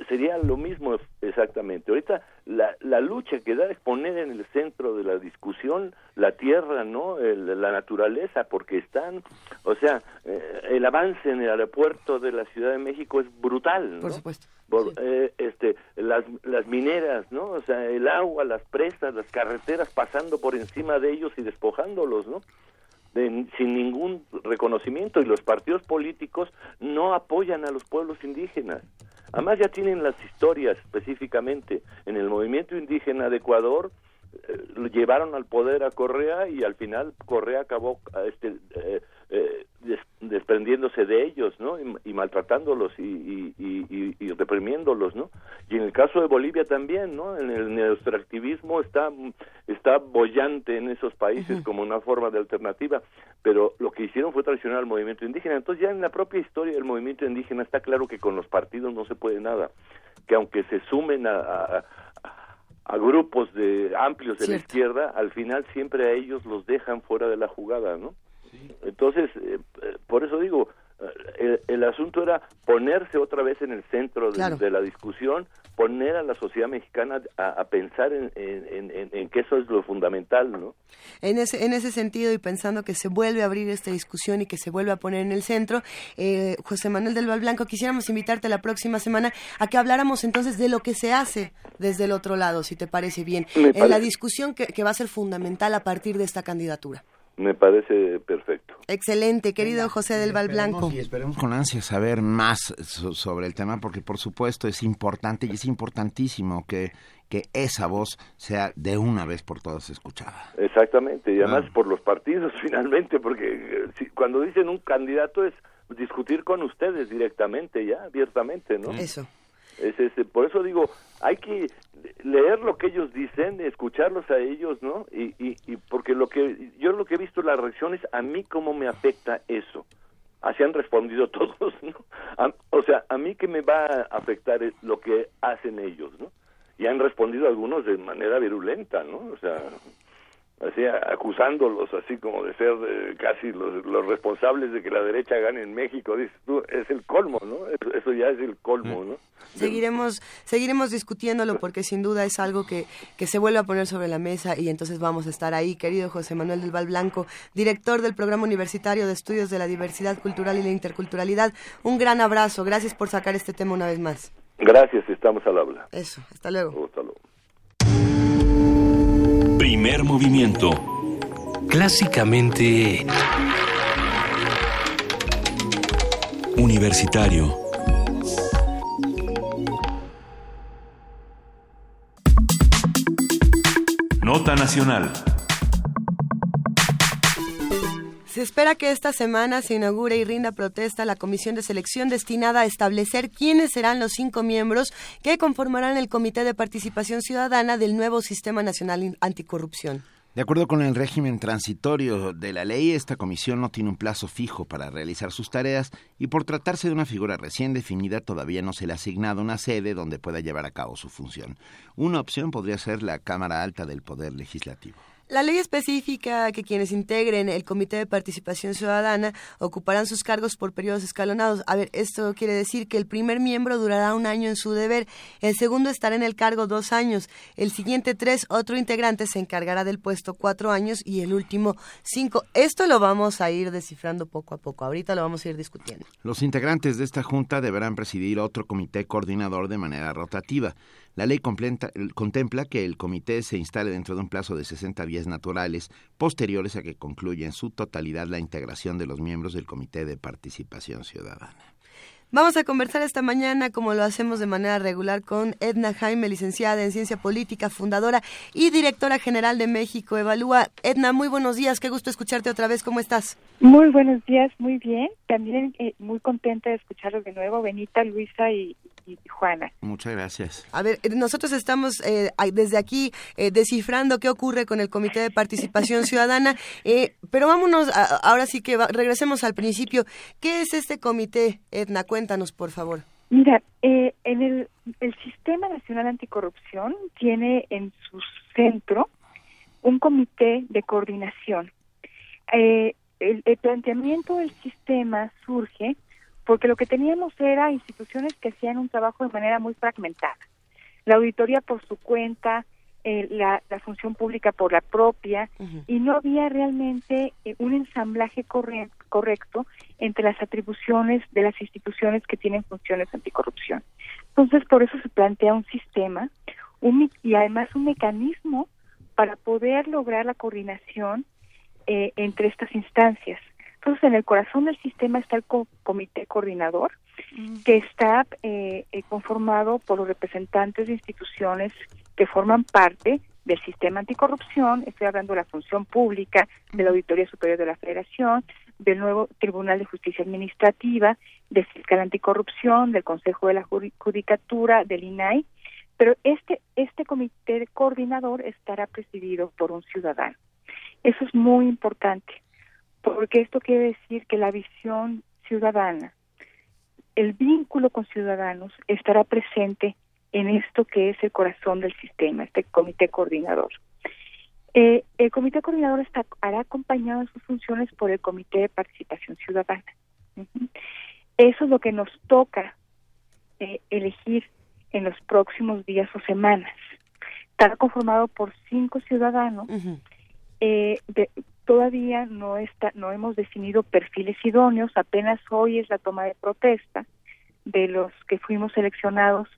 sería lo mismo exactamente. Ahorita la, la lucha que da es poner en el centro de la discusión la tierra, ¿no? la naturaleza, porque están, o sea, eh, el avance en el aeropuerto de la Ciudad de México es brutal, ¿no? Por supuesto. Eh, este, las, las mineras, ¿no? O sea, el agua, las presas, las carreteras pasando por encima de ellos y despojándolos, ¿no? Sin ningún reconocimiento y los partidos políticos no apoyan a los pueblos indígenas. Además ya tienen las historias específicamente. En el movimiento indígena de Ecuador eh, llevaron al poder a Correa y al final Correa acabó este, eh, eh, desprendiéndose de ellos, ¿no? Y, maltratándolos y, y, reprimiéndolos, ¿no? Y en el caso de Bolivia también, ¿no? En el neoextractivismo está está bollante en esos países como una forma de alternativa, pero lo que hicieron fue traicionar al movimiento indígena. Entonces ya en la propia historia del movimiento indígena está claro que con los partidos no se puede nada, que aunque se sumen a, a grupos de amplios de la izquierda, al final siempre a ellos los dejan fuera de la jugada, ¿no? Entonces, eh, eh, por eso digo, eh, el, asunto era ponerse otra vez en el centro de, la discusión, poner a la sociedad mexicana a, pensar en, que eso es lo fundamental, ¿no? En ese, en ese sentido y pensando que se vuelve a abrir esta discusión y que se vuelve a poner en el centro, José Manuel del Val Blanco, quisiéramos invitarte la próxima semana a que habláramos entonces de lo que se hace desde el otro lado, si te parece bien, en la discusión que va a ser fundamental a partir de esta candidatura. Me parece perfecto. Excelente, querido José del Val Blanco. Y esperemos con ansia saber más sobre el tema, porque por supuesto es importante y es importantísimo que, que esa voz sea de una vez por todas escuchada. Exactamente, y además por los partidos finalmente, porque eh, cuando dicen un candidato es discutir con ustedes directamente, ya, abiertamente, ¿no? Eso. Es, este, por eso digo, hay que leer lo que ellos dicen, escucharlos a ellos, ¿no? Y, y, porque lo que yo lo que he visto las reacciones, a mí cómo me afecta eso. así han respondido todos, ¿no? o sea, a mí que me va a afectar lo que hacen ellos, ¿no? Y han respondido algunos de manera virulenta, ¿no? O sea, así acusándolos así como de ser eh, casi los, los, responsables de que la derecha gane en México, dices tú, es el colmo, ¿no? Eso, ya es el colmo, ¿no? Seguiremos, seguiremos discutiéndolo porque sin duda es algo que, que se vuelve a poner sobre la mesa y entonces vamos a estar ahí, querido José Manuel del Val Blanco, director del Programa Universitario de Estudios de la Diversidad Cultural y la Interculturalidad. Un gran abrazo, gracias por sacar este tema una vez más. Gracias, estamos al habla. Eso, hasta luego. Hasta luego. Primer movimiento. Clásicamente... Universitario. Nota Nacional. Se espera que esta semana se inaugure y rinda protesta la comisión de selección destinada a establecer quiénes serán los cinco miembros que conformarán el Comité de Participación Ciudadana del nuevo Sistema Nacional Anticorrupción. De acuerdo con el régimen transitorio de la ley, esta comisión no tiene un plazo fijo para realizar sus tareas y por tratarse de una figura recién definida todavía no se le ha asignado una sede donde pueda llevar a cabo su función. Una opción podría ser la Cámara Alta del Poder Legislativo. La ley especifica que quienes integren el Comité de Participación Ciudadana ocuparán sus cargos por periodos escalonados. A ver, esto quiere decir que el primer miembro durará un año en su deber, el segundo estará en el cargo dos años, el siguiente tres, otro integrante se encargará del puesto cuatro años y el último cinco. Esto lo vamos a ir descifrando poco a poco. Ahorita lo vamos a ir discutiendo. Los integrantes de esta junta deberán presidir otro comité coordinador de manera rotativa. La ley contempla que el comité se instale dentro de un plazo de 60 días naturales posteriores a que concluya en su totalidad la integración de los miembros del Comité de Participación Ciudadana. Vamos a conversar esta mañana, como lo hacemos de manera regular, con Edna Jaime, licenciada en Ciencia Política, fundadora y directora general de México Evalúa. Edna, muy buenos días, qué gusto escucharte otra vez, ¿cómo estás? Muy buenos días, muy bien. También eh, muy contenta de escucharlos de nuevo, Benita, Luisa y, Juana. Muchas gracias. A ver, eh, nosotros estamos eh, desde aquí descifrando qué ocurre con el Comité de Participación Ciudadana, pero vámonos, ahora sí que regresemos al principio. ¿Qué es este comité, Edna? Cuéntanos, por favor. Mira, eh, en el, el Sistema Nacional Anticorrupción tiene en su centro un comité de coordinación. Eh, el, el, planteamiento del sistema surge porque lo que teníamos era instituciones que hacían un trabajo de manera muy fragmentada. La auditoría por su cuenta, eh, la, función pública por la propia y no había realmente eh, un ensamblaje correcto entre las atribuciones de las instituciones que tienen funciones anticorrupción. Entonces, por eso se plantea un sistema un, y además un mecanismo para poder lograr la coordinación eh, entre estas instancias. Entonces, en el corazón del sistema está el comité coordinador, que está conformado por los representantes de instituciones que forman parte del sistema anticorrupción, estoy hablando de la función pública, de la Auditoría Superior de la Federación, del nuevo Tribunal de Justicia Administrativa, del Fiscal Anticorrupción, del Consejo de la Judicatura, del INAI, pero este, este comité coordinador estará presidido por un ciudadano. Eso es muy importante, porque esto quiere decir que la visión ciudadana, el vínculo con ciudadanos estará presente en esto que es el corazón del sistema, este comité coordinador. Eh, el comité coordinador está, hará acompañado en sus funciones por el comité de participación ciudadana. Eso es lo que nos toca eh, elegir en los próximos días o semanas. Estará conformado por cinco ciudadanos. eh, todavía no está, no hemos definido perfiles idóneos. Apenas hoy es la toma de protesta de los que fuimos seleccionados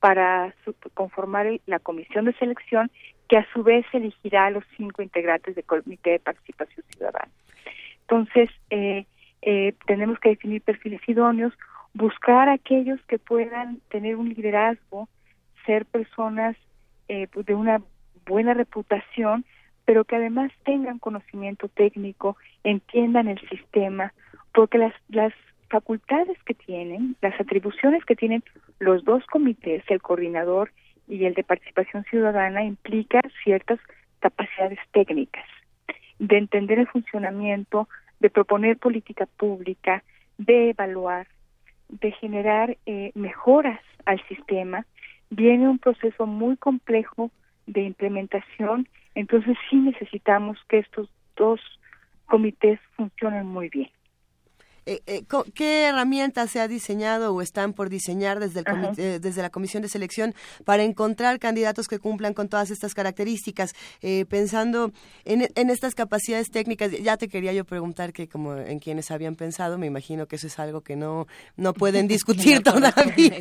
para conformar la comisión de selección que a su vez elegirá a los cinco integrantes del Comité de Participación Ciudadana. Entonces, eh, eh, tenemos que definir perfiles idóneos, buscar aquellos que puedan tener un liderazgo, ser personas eh, pues, de una buena reputación, pero que además tengan conocimiento técnico, entiendan el sistema, porque las, las facultades que tienen, las atribuciones que tienen los dos comités, el coordinador y el de participación ciudadana, implica ciertas capacidades técnicas de entender el funcionamiento, de proponer política pública, de evaluar, de generar eh, mejoras al sistema, viene un proceso muy complejo de implementación, entonces sí necesitamos que estos dos comités funcionen muy bien. Eh, eh, ¿Qué herramientas se ha diseñado o están por diseñar desde, el eh, desde la Comisión de Selección para encontrar candidatos que cumplan con todas estas características? pensando en, en, estas capacidades técnicas, ya te quería yo preguntar que como en quienes habían pensado, me imagino que eso es algo que no, no pueden discutir todavía,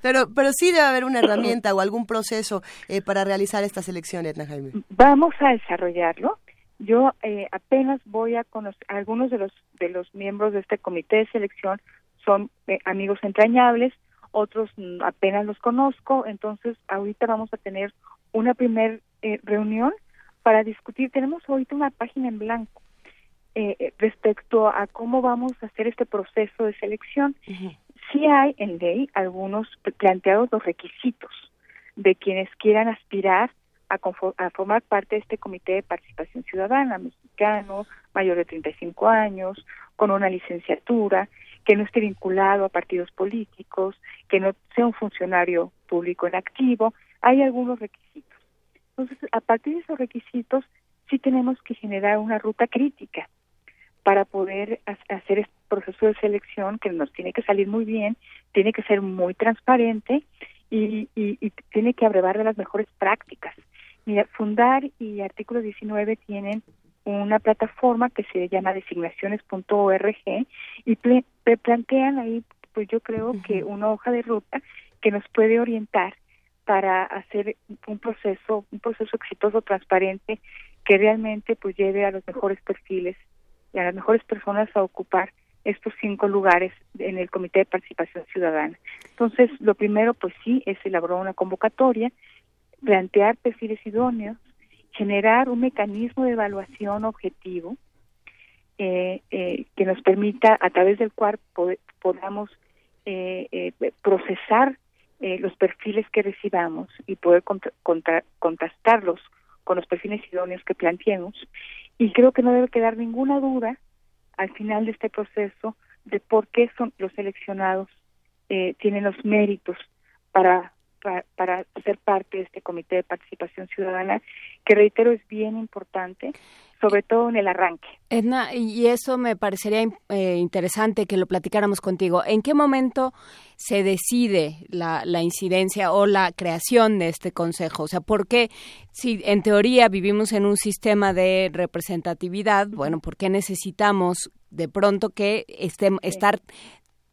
pero, pero sí debe haber una herramienta o algún proceso para realizar esta selección, Edna Jaime. Vamos a desarrollarlo yo eh, apenas voy a conocer, algunos de los, de los miembros de este comité de selección son eh, amigos entrañables, otros apenas los conozco, entonces ahorita vamos a tener una primer eh, reunión para discutir. Tenemos ahorita una página en blanco respecto a cómo vamos a hacer este proceso de selección. Sí hay en ley algunos planteados los requisitos de quienes quieran aspirar a, formar parte de este Comité de Participación Ciudadana mexicano, mayor de 35 años, con una licenciatura, que no esté vinculado a partidos políticos, que no sea un funcionario público en activo. Hay algunos requisitos. Entonces, a partir de esos requisitos, sí tenemos que generar una ruta crítica para poder hacer este proceso de selección que nos tiene que salir muy bien, tiene que ser muy transparente y, y tiene que abrevar de las mejores prácticas. Mira, Fundar y Artículo 19 tienen una plataforma que se llama designaciones.org y plantean ahí, pues yo creo que una hoja de ruta que nos puede orientar para hacer un proceso, un proceso exitoso, transparente, que realmente pues lleve a los mejores perfiles y a las mejores personas a ocupar estos cinco lugares en el Comité de Participación Ciudadana. Entonces, lo primero, pues sí, es elaborar una convocatoria plantear perfiles idóneos, generar un mecanismo de evaluación objetivo eh, eh, que nos permita, a través del cual podamos eh, procesar los perfiles que recibamos y poder contrastarlos con los perfiles idóneos que planteemos. Y creo que no debe quedar ninguna duda al final de este proceso de por qué son los seleccionados tienen los méritos para para, ser parte de este comité de participación ciudadana, que reitero es bien importante, sobre todo en el arranque. Edna, y eso me parecería eh, interesante que lo platicáramos contigo. ¿En qué momento se decide la, la, incidencia o la creación de este consejo? O sea, ¿por qué, si en teoría vivimos en un sistema de representatividad, bueno, ¿por qué necesitamos de pronto que estén, estar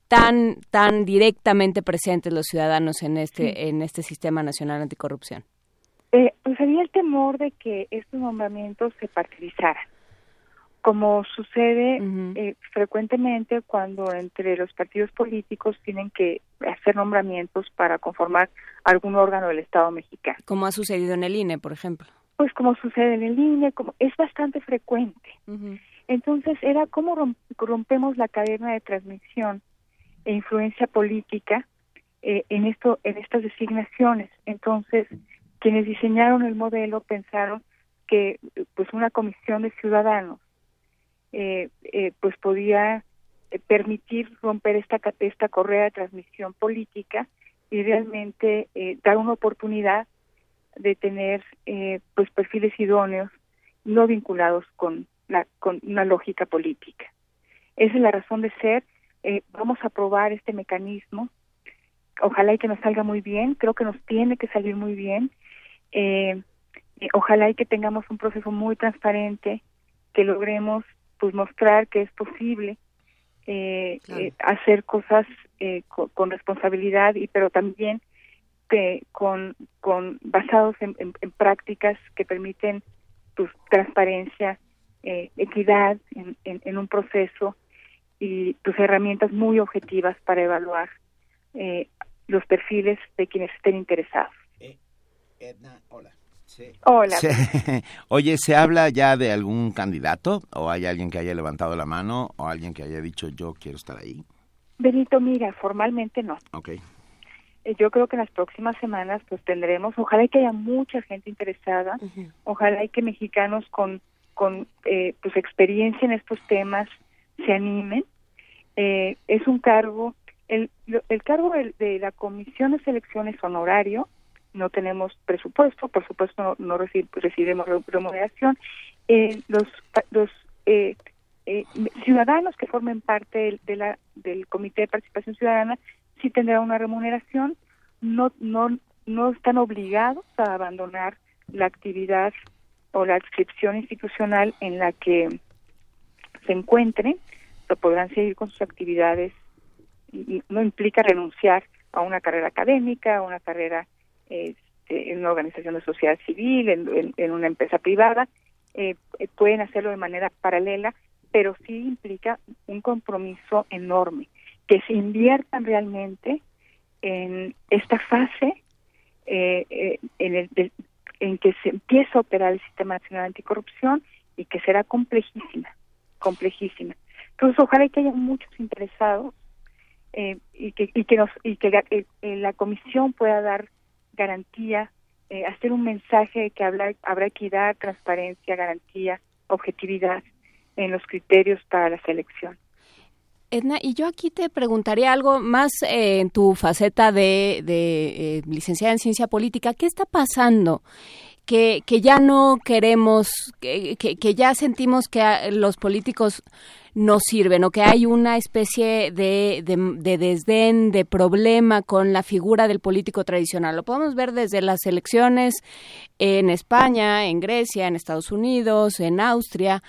tan tan directamente presentes los ciudadanos en este en este sistema nacional anticorrupción? Eh, pues había el temor de que estos nombramientos se partidizaran, como sucede eh, frecuentemente cuando entre los partidos políticos tienen que hacer nombramientos para conformar algún órgano del Estado mexicano. Como ha sucedido en el INE, por ejemplo. Pues como sucede en el INE, como es bastante frecuente. Entonces era cómo rompemos la cadena de transmisión e influencia política eh, en esto en estas designaciones. Entonces quienes diseñaron el modelo pensaron que pues una comisión de ciudadanos eh, eh, pues podía permitir romper esta esta correa de transmisión política y realmente dar una oportunidad de tener pues perfiles idóneos no vinculados con la con una lógica política. Esa es la razón de ser eh, vamos a probar este mecanismo. Ojalá y que nos salga muy bien, creo que nos tiene que salir muy bien. Eh, eh, ojalá y que tengamos un proceso muy transparente, que logremos pues mostrar que es posible hacer cosas con, responsabilidad y pero también con, con basados en, prácticas que permiten pues transparencia, equidad en, en un proceso y tus herramientas muy objetivas para evaluar eh, los perfiles de quienes estén interesados. Eh, Edna, hola. Hola. Oye, ¿se habla ya de algún candidato? ¿O hay alguien que haya levantado la mano? ¿O alguien que haya dicho yo quiero estar ahí? Benito, mira, formalmente no. Ok. Eh, yo creo que en las próximas semanas pues tendremos, ojalá que haya mucha gente interesada, ojalá y que mexicanos con, con eh, pues experiencia en estos temas se animen. Eh, es un cargo, el, el cargo de, la Comisión de Selecciones honorario, no tenemos presupuesto, por supuesto no, recibimos remuneración. Eh, los los eh, eh, ciudadanos que formen parte de la, del Comité de Participación Ciudadana sí tendrán una remuneración, no, no, no están obligados a abandonar la actividad o la adscripción institucional en la que se encuentren, podrán seguir con sus actividades no implica renunciar a una carrera académica, a una carrera este, en una organización de sociedad civil, en, una empresa privada, eh, eh, pueden hacerlo de manera paralela, pero sí implica un compromiso enorme, que se inviertan realmente en esta fase eh, en, el, en que se empieza a operar el Sistema Nacional Anticorrupción y que será complejísima, complejísima. Entonces, ojalá que haya muchos interesados eh, y que y que nos y que la, eh, la comisión pueda dar garantía, eh, hacer un mensaje de que habrá, habrá equidad, transparencia, garantía, objetividad en los criterios para la selección. Edna, y yo aquí te preguntaría algo más en tu faceta de, de licenciada en ciencia política. ¿Qué está pasando que, que ya no queremos, que, que, ya sentimos que los políticos no sirven o que hay una especie de, de, desdén, de problema con la figura del político tradicional. Lo podemos ver desde las elecciones en España, en Grecia, en Estados Unidos, en Austria.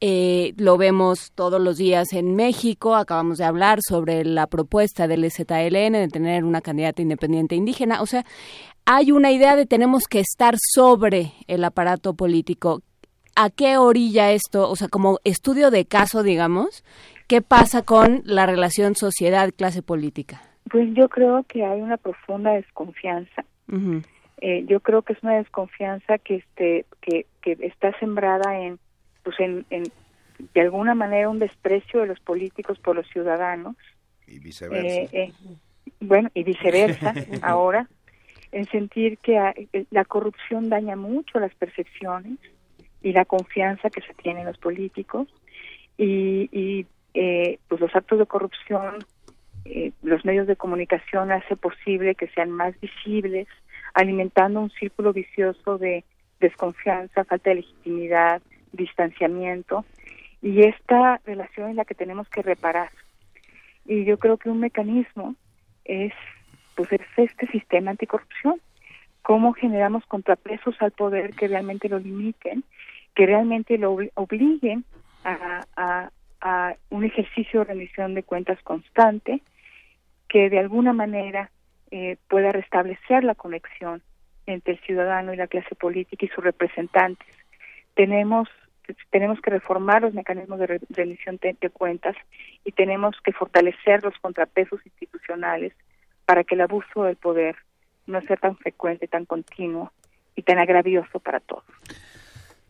Eh, lo vemos todos los días en México. Acabamos de hablar sobre la propuesta del ZLN de tener una candidata independiente indígena. O sea, hay una idea de tenemos que estar sobre el aparato político. ¿A qué orilla esto? O sea, como estudio de caso, digamos, ¿qué pasa con la relación sociedad-clase política? Pues yo creo que hay una profunda desconfianza. Eh, yo creo que es una desconfianza que este que, que está sembrada en pues en, en de alguna manera un desprecio de los políticos por los ciudadanos y viceversa eh, eh, bueno y viceversa ahora en sentir que eh, la corrupción daña mucho las percepciones y la confianza que se tiene en los políticos y, y eh, pues los actos de corrupción eh, los medios de comunicación hace posible que sean más visibles alimentando un círculo vicioso de desconfianza falta de legitimidad distanciamiento. Y esta relación es la que tenemos que reparar. Y yo creo que un mecanismo es pues es este sistema anticorrupción. Cómo generamos contrapesos al poder que realmente lo limiten, que realmente lo obliguen a, un ejercicio de rendición de cuentas constante, que de alguna manera eh, pueda restablecer la conexión entre el ciudadano y la clase política y sus representantes. Tenemos tenemos que reformar los mecanismos de rendición de cuentas y tenemos que fortalecer los contrapesos institucionales para que el abuso del poder no sea tan frecuente, tan continuo y tan agravioso para todos.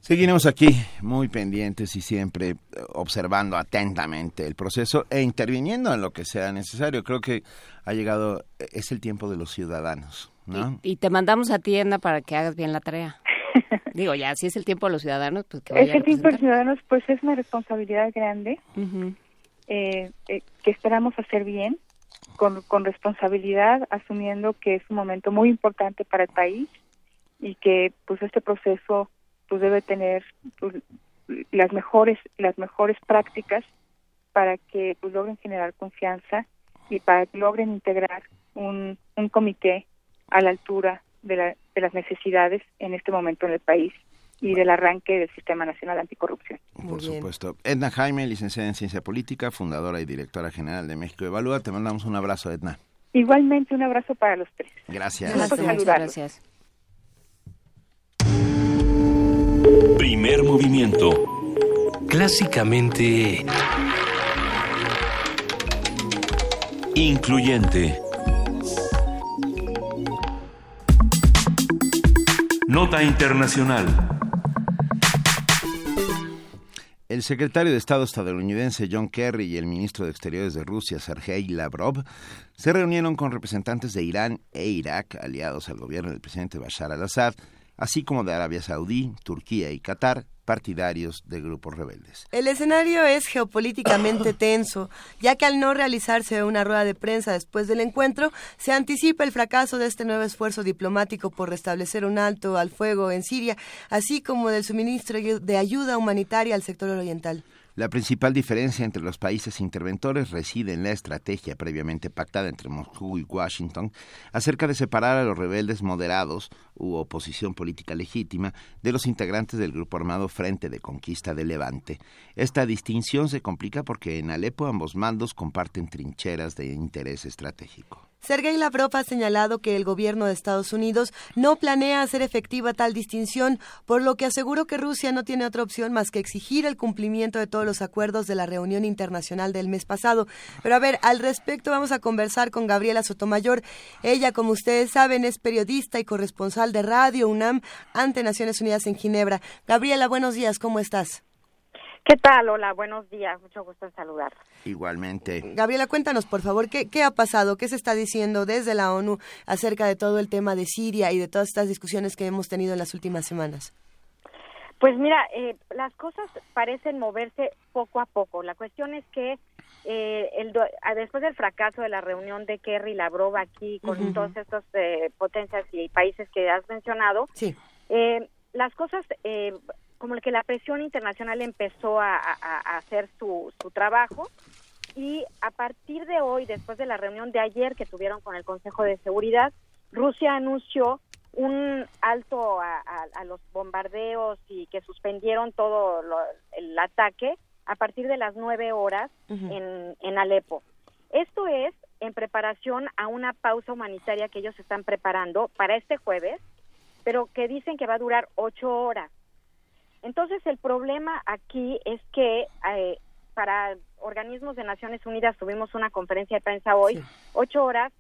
Seguiremos aquí muy pendientes y siempre eh, observando atentamente el proceso e interviniendo en lo que sea necesario. Creo que ha llegado, eh, es el tiempo de los ciudadanos. ¿no? Y, te mandamos a tienda para que hagas bien la tarea. Digo, ya, si es el tiempo de los ciudadanos, pues que Es el tiempo de los ciudadanos, pues es una responsabilidad grande eh, que esperamos hacer bien con, con responsabilidad, asumiendo que es un momento muy importante para el país y que pues este proceso pues debe tener pues, las mejores las mejores prácticas para que pues logren generar confianza y para que logren integrar un, un comité a la altura de, la, de las necesidades en este momento en el país y del arranque del Sistema Nacional Anticorrupción. Por supuesto. Edna Jaime, licenciada en Ciencia Política, fundadora y directora general de México Evalúa. Te mandamos un abrazo, Edna. Igualmente, un abrazo para los tres. Gracias. Gracias. gracias. Primer movimiento. Clásicamente... Incluyente. Nota Internacional. El secretario de Estado estadounidense John Kerry y el ministro de Exteriores de Rusia, Sergei Lavrov, se reunieron con representantes de Irán e Irak, aliados al gobierno del presidente Bashar al-Assad, así como de Arabia Saudí, Turquía y Qatar, partidarios de grupos rebeldes. El escenario es geopolíticamente tenso, ya que al no realizarse una rueda de prensa después del encuentro, se anticipa el fracaso de este nuevo esfuerzo diplomático por restablecer un alto al fuego en Siria, así como del suministro de ayuda humanitaria al sector oriental. La principal diferencia entre los países interventores reside en la estrategia previamente pactada entre Moscú y Washington acerca de separar a los rebeldes moderados u oposición política legítima de los integrantes del grupo armado Frente de Conquista de Levante. Esta distinción se complica porque en Alepo ambos mandos comparten trincheras de interés estratégico. Sergei Lavrov ha señalado que el gobierno de Estados Unidos no planea hacer efectiva tal distinción, por lo que aseguró que Rusia no tiene otra opción más que exigir el cumplimiento de todos los acuerdos de la reunión internacional del mes pasado. Pero a ver, al respecto vamos a conversar con Gabriela Sotomayor. Ella, como ustedes saben, es periodista y corresponsal de Radio UNAM ante Naciones Unidas en Ginebra. Gabriela, buenos días, ¿cómo estás? ¿Qué tal? Hola, buenos días. Mucho gusto en saludar. Igualmente. Gabriela, cuéntanos, por favor, ¿qué, ¿qué ha pasado? ¿Qué se está diciendo desde la ONU acerca de todo el tema de Siria y de todas estas discusiones que hemos tenido en las últimas semanas? Pues mira, eh, las cosas parecen moverse poco a poco. La cuestión es que eh, el, después del fracaso de la reunión de Kerry y Lavrov aquí con todas estas eh, potencias y países que has mencionado, sí. las cosas como que la presión internacional empezó a, hacer su, su trabajo y a partir de hoy, después de la reunión de ayer que tuvieron con el Consejo de Seguridad, Rusia anunció un alto a, los bombardeos y que suspendieron todo el ataque a partir de las nueve horas en, en Alepo. Esto es en preparación a una pausa humanitaria que ellos están preparando para este jueves, pero que dicen que va a durar ocho horas. Entonces, el problema aquí es que eh, para organismos de Naciones Unidas tuvimos una conferencia de prensa hoy, ocho horas,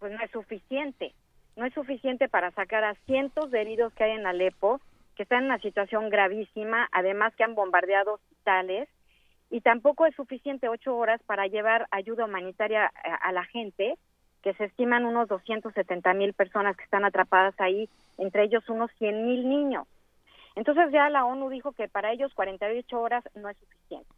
pues no es suficiente. No es suficiente para sacar a cientos de heridos que hay en Alepo, que están en una situación gravísima, además que han bombardeado hospitales, y tampoco es suficiente ocho horas para llevar ayuda humanitaria a, a la gente, que se estiman unos 270 mil personas que están atrapadas ahí, entre ellos unos 100 mil niños. Entonces ya la ONU dijo que para ellos 48 horas no es suficiente.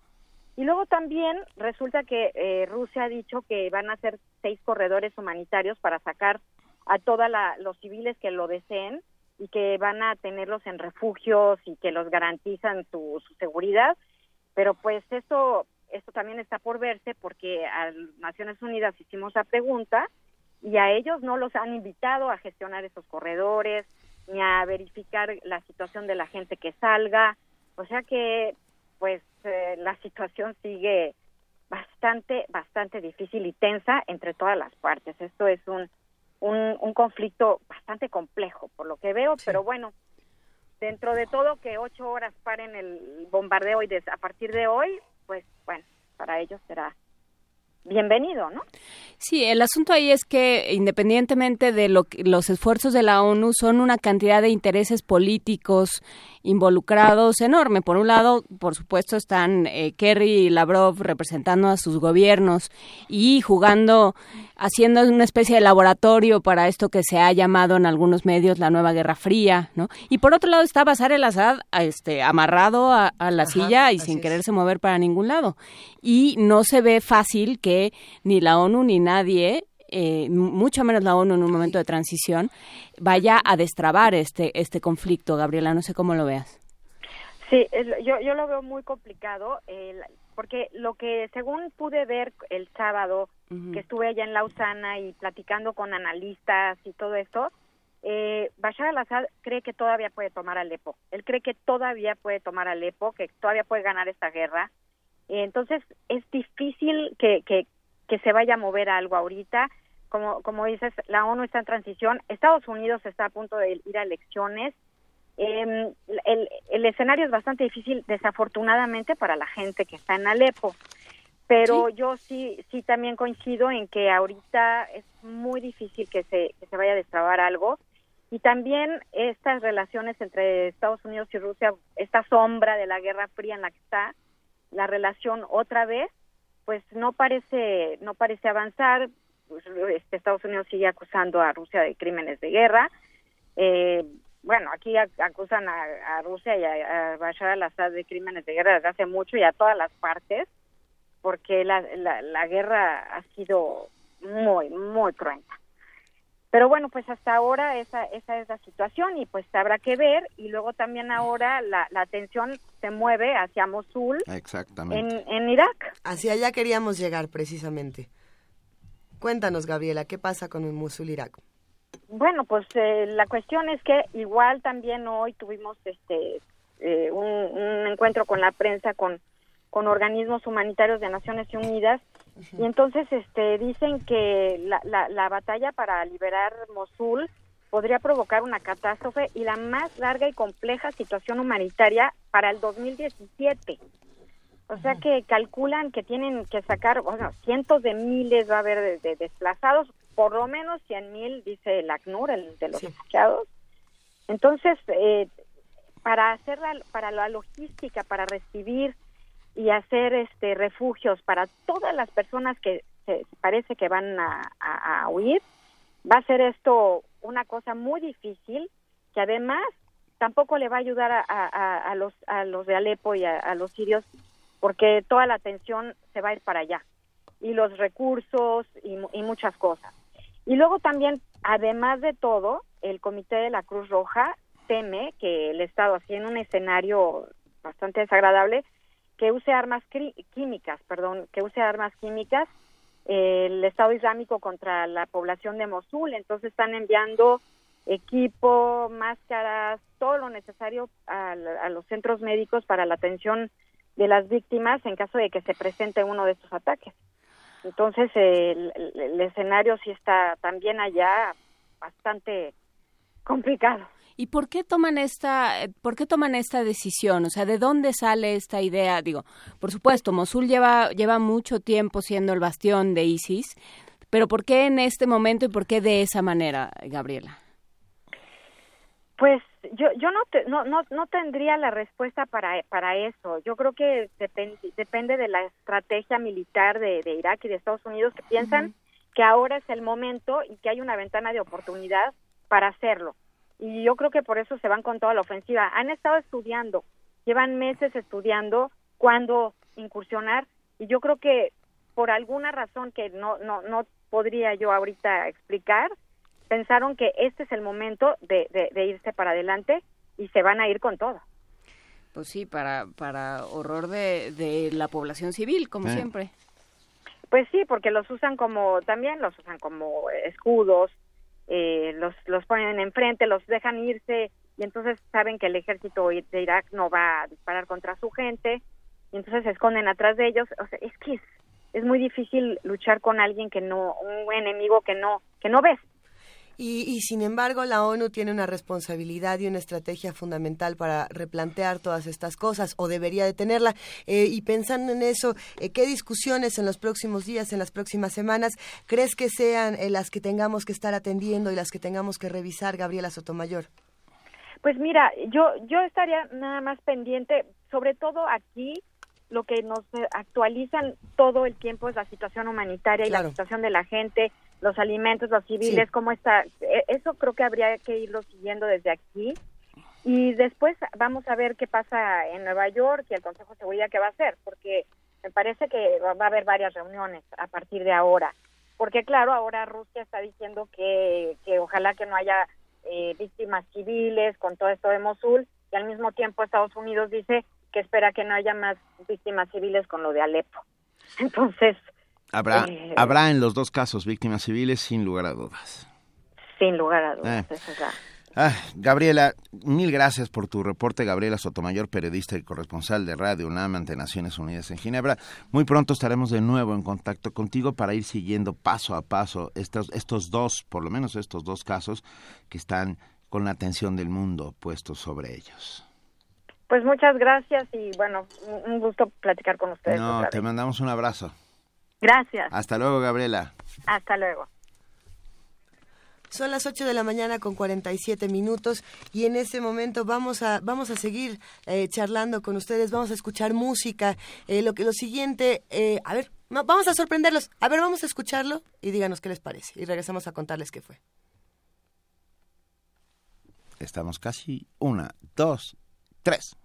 Y luego también resulta que eh, Rusia ha dicho que van a hacer seis corredores humanitarios para sacar a todos los civiles que lo deseen y que van a tenerlos en refugios y que los garantizan su, seguridad. Pero pues esto, esto también está por verse porque a Naciones Unidas hicimos la pregunta y a ellos no los han invitado a gestionar esos corredores, ni a verificar la situación de la gente que salga. O sea que, pues, eh, la situación sigue bastante, bastante difícil y tensa entre todas las partes. Esto es un, un, conflicto bastante complejo, por lo que veo, pero bueno, dentro de todo que ocho horas paren el bombardeo y a partir de hoy, pues, bueno, para ellos será bienvenido, ¿no? Sí, el asunto ahí es que independientemente de lo los esfuerzos de la ONU son una cantidad de intereses políticos involucrados enorme. Por un lado, por supuesto, están eh, Kerry y Lavrov representando a sus gobiernos y jugando, haciendo una especie de laboratorio para esto que se ha llamado en algunos medios la nueva Guerra Fría, ¿no? Y por otro lado está Bashar el-Assad este, amarrado a, la silla y sin quererse mover para ningún lado. Y no se ve fácil que ni la ONU ni nadie eh, mucho menos la ONU en un momento de transición, vaya a destrabar este, este conflicto. Gabriela, no sé cómo lo veas. Sí, yo, yo lo veo muy complicado, porque lo que según pude ver el sábado, que estuve allá en Lausana y platicando con analistas y todo esto, eh, Bashar al-Assad cree que todavía puede tomar Alepo. Él cree que todavía puede tomar Alepo, que todavía puede ganar esta guerra. entonces es difícil que, que, que se vaya a mover algo ahorita como, como dices, la ONU está en transición, Estados Unidos está a punto de ir a elecciones. Em, el, el, escenario es bastante difícil, desafortunadamente, para la gente que está en Alepo. Pero yo sí, sí también coincido en que ahorita es muy difícil que se, que se vaya a destrabar algo. Y también estas relaciones entre Estados Unidos y Rusia, esta sombra de la Guerra Fría en la que está, la relación otra vez, pues no parece, no parece avanzar. Pues, este, Estados Unidos sigue acusando a Rusia de crímenes de guerra. Eh, bueno, aquí acusan a, Rusia y a, Bashar al-Assad de crímenes de guerra desde hace mucho y a todas las partes, porque la, la, guerra ha sido muy, muy cruenta. Pero bueno, pues hasta ahora esa, esa es la situación y pues habrá que ver. Y luego también ahora la, la atención se mueve hacia Mosul, Exactamente. En, en Irak. Hacia allá queríamos llegar precisamente. Cuéntanos, Gabriela, ¿qué pasa con el Mosul, Irak? Bueno, pues eh, la cuestión es que igual también hoy tuvimos este eh, un, encuentro con la prensa con con organismos humanitarios de Naciones Unidas y entonces este dicen que la, la, la batalla para liberar Mosul podría provocar una catástrofe y la más larga y compleja situación humanitaria para el 2017. O sea que calculan que tienen que sacar, bueno, cientos de miles va a haber de, desplazados, por lo menos 100 mil, dice el ACNUR, el de los refugiados. Entonces, eh, para hacer la, para la logística, para recibir y hacer este refugios para todas las personas que se parece que van a, huir, va a ser esto una cosa muy difícil que además tampoco le va a ayudar a, los a los de Alepo y a, los sirios porque toda la atención se va a ir para allá y los recursos y, y muchas cosas. Y luego también, además de todo, el Comité de la Cruz Roja teme que el Estado, así en un escenario bastante desagradable, que use armas químicas, perdón, que use armas químicas el Estado Islámico contra la población de Mosul. Entonces están enviando equipo, máscaras, todo lo necesario a, los centros médicos para la atención de las víctimas en caso de que se presente uno de estos ataques. Entonces el, el escenario sí está también allá bastante complicado. ¿Y por qué toman esta, por qué toman esta decisión? O sea, ¿de dónde sale esta idea? Digo, por supuesto, Mosul lleva, lleva mucho tiempo siendo el bastión de ISIS, pero ¿por qué en este momento y por qué de esa manera, Gabriela? Pues yo, yo no, no, no, no, tendría la respuesta para, para eso. Yo creo que depende, depende de la estrategia militar de, Irak y de Estados Unidos que piensan que ahora es el momento y que hay una ventana de oportunidad para hacerlo y yo creo que por eso se van con toda la ofensiva. Han estado estudiando, llevan meses estudiando cuándo incursionar y yo creo que por alguna razón que no no no podría yo ahorita explicar, pensaron que este es el momento de, de, irse para adelante y se van a ir con todo. Pues sí, para, para horror de, de la población civil, como siempre. Pues sí, porque los usan como, también los usan como escudos, eh, los, los ponen enfrente, los dejan irse y entonces saben que el ejército de Irak no va a disparar contra su gente y entonces se esconden atrás de ellos. O sea, es que es, es muy difícil luchar con alguien que no, un enemigo que no, que no ves. Y, sin embargo, la ONU tiene una responsabilidad y una estrategia fundamental para replantear todas estas cosas, o debería de tenerla. Eh, y pensando en eso, eh, ¿qué discusiones en los próximos días, en las próximas semanas, crees que sean eh, las que tengamos que estar atendiendo y las que tengamos que revisar, Gabriela Sotomayor? Pues mira, yo, yo estaría nada más pendiente, sobre todo aquí, lo que nos actualizan todo el tiempo es la situación humanitaria y la situación de la gente, los alimentos, los civiles, cómo está. E, eso creo que habría que irlo siguiendo desde aquí. Y después vamos a ver qué pasa en Nueva York y el Consejo de Seguridad qué va a hacer, porque me parece que va a haber varias reuniones a partir de ahora. Porque claro, ahora Rusia está diciendo que, que ojalá que no haya eh, víctimas civiles con todo esto de Mosul y al mismo tiempo Estados Unidos dice que espera que no haya más víctimas civiles con lo de Alepo. Entonces, Habrá, eh, habrá en los dos casos víctimas civiles, sin lugar a dudas. Sin lugar a dudas, eh. ah, Gabriela, mil gracias por tu reporte. Gabriela Sotomayor, periodista y corresponsal de Radio UNAM ante Naciones Unidas en Ginebra. Muy pronto estaremos de nuevo en contacto contigo para ir siguiendo paso a paso estos, estos dos, por lo menos estos dos casos que están con la atención del mundo puestos sobre ellos. Pues muchas gracias y bueno, un gusto platicar con ustedes. No, te mandamos un abrazo. Gracias. Hasta luego, Gabriela. Hasta luego. Son las 8 de la mañana con 47 minutos y en este momento vamos a, vamos a seguir eh, charlando con ustedes, vamos a escuchar música. Eh, lo, que, lo siguiente, eh, a ver, vamos a sorprenderlos. A ver, vamos a escucharlo y díganos qué les parece. Y regresamos a contarles qué fue. Estamos casi una, dos, tres.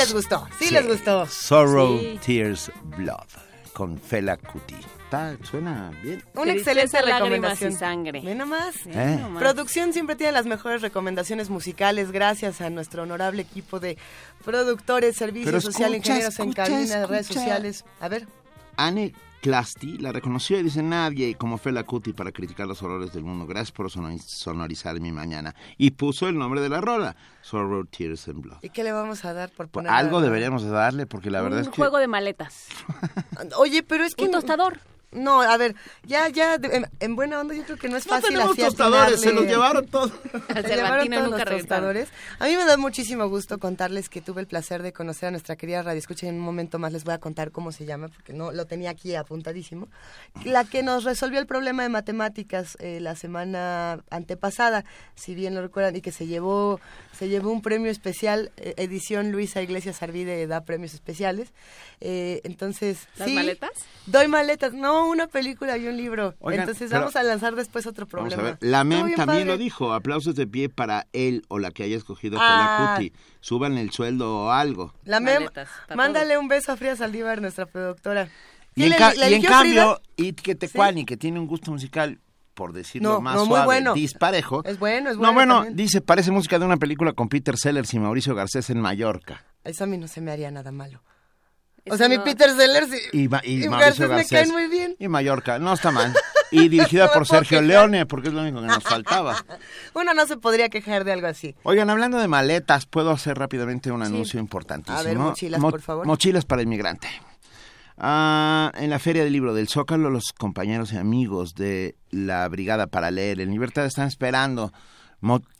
Les gustó, sí, les gustó. Sorrow, Tears, Blood, con Fela Kuti. está, suena bien. Una excelente recomendación. Y sangre. Ve nomás. Eh. Producción siempre tiene las mejores recomendaciones musicales gracias a nuestro honorable equipo de productores, servicio Pero social, escucha, ingenieros en escucha, cabina, redes escucha. sociales. A ver. Anne Clasti la reconoció y dice nadie como Fela Kuti para criticar los horrores del mundo. Gracias por sonor- sonorizar mi mañana. Y puso el nombre de la rola, Sorrow, Tears and Blood. ¿Y qué le vamos a dar por poner? Algo deberíamos de darle porque la verdad Un es que... juego de maletas. Oye, pero es que... Un tostador. No, a ver, ya, ya, de- en, en buena onda yo creo que no es No fácil tenemos así tostadores, se los llevaron todos. Se llevaron todos nunca los regresaron. tostadores. A mí me da muchísimo gusto contarles que tuve el placer de conocer a nuestra querida Radio Escucha y en un momento más les voy a contar cómo se llama, porque no lo tenía aquí apuntadísimo. La que nos resolvió el problema de matemáticas eh, la semana antepasada, si bien lo recuerdan, y que se llevó, se llevó un premio especial, eh, edición Luisa Iglesias Arvide da premios especiales. Eh, entonces, ¿Las sí, maletas? Doy maletas, no, una película y un libro. Oigan, entonces vamos a lanzar después otro Vamos problema. a ver. La MEM también padre. lo dijo. Aplausos de pie para él o la que haya escogido Ah. Fela Kuti. Suban el sueldo o algo. La mem, Maletas, mándale un beso a Frida Saldívar, nuestra productora. Y ¿Sí en, ca- y en cambio, Frida? It Tecuani, que tiene un gusto musical, por decirlo No, más no, suave, bueno. disparejo. Es bueno, es no, bueno. bueno, también. dice, parece música de una película con Peter Sellers y Mauricio Garcés en Mallorca. Eso a mí no se me haría nada malo. O sea, mi no- Peter Sellers y, Y, Ma- y y Mauricio Garcés me caen muy bien. Y Mallorca, no está mal. Y dirigida No por Sergio quejar. Leone, porque es lo único que nos faltaba. Uno no se podría quejar de algo así. Oigan, hablando de maletas, puedo hacer rápidamente un anuncio importantísimo. A ver, mochilas, Mo- por favor. Mochilas para inmigrante. Ah, en la Feria del Libro del Zócalo, los compañeros y amigos de la Brigada para Leer en Libertad están esperando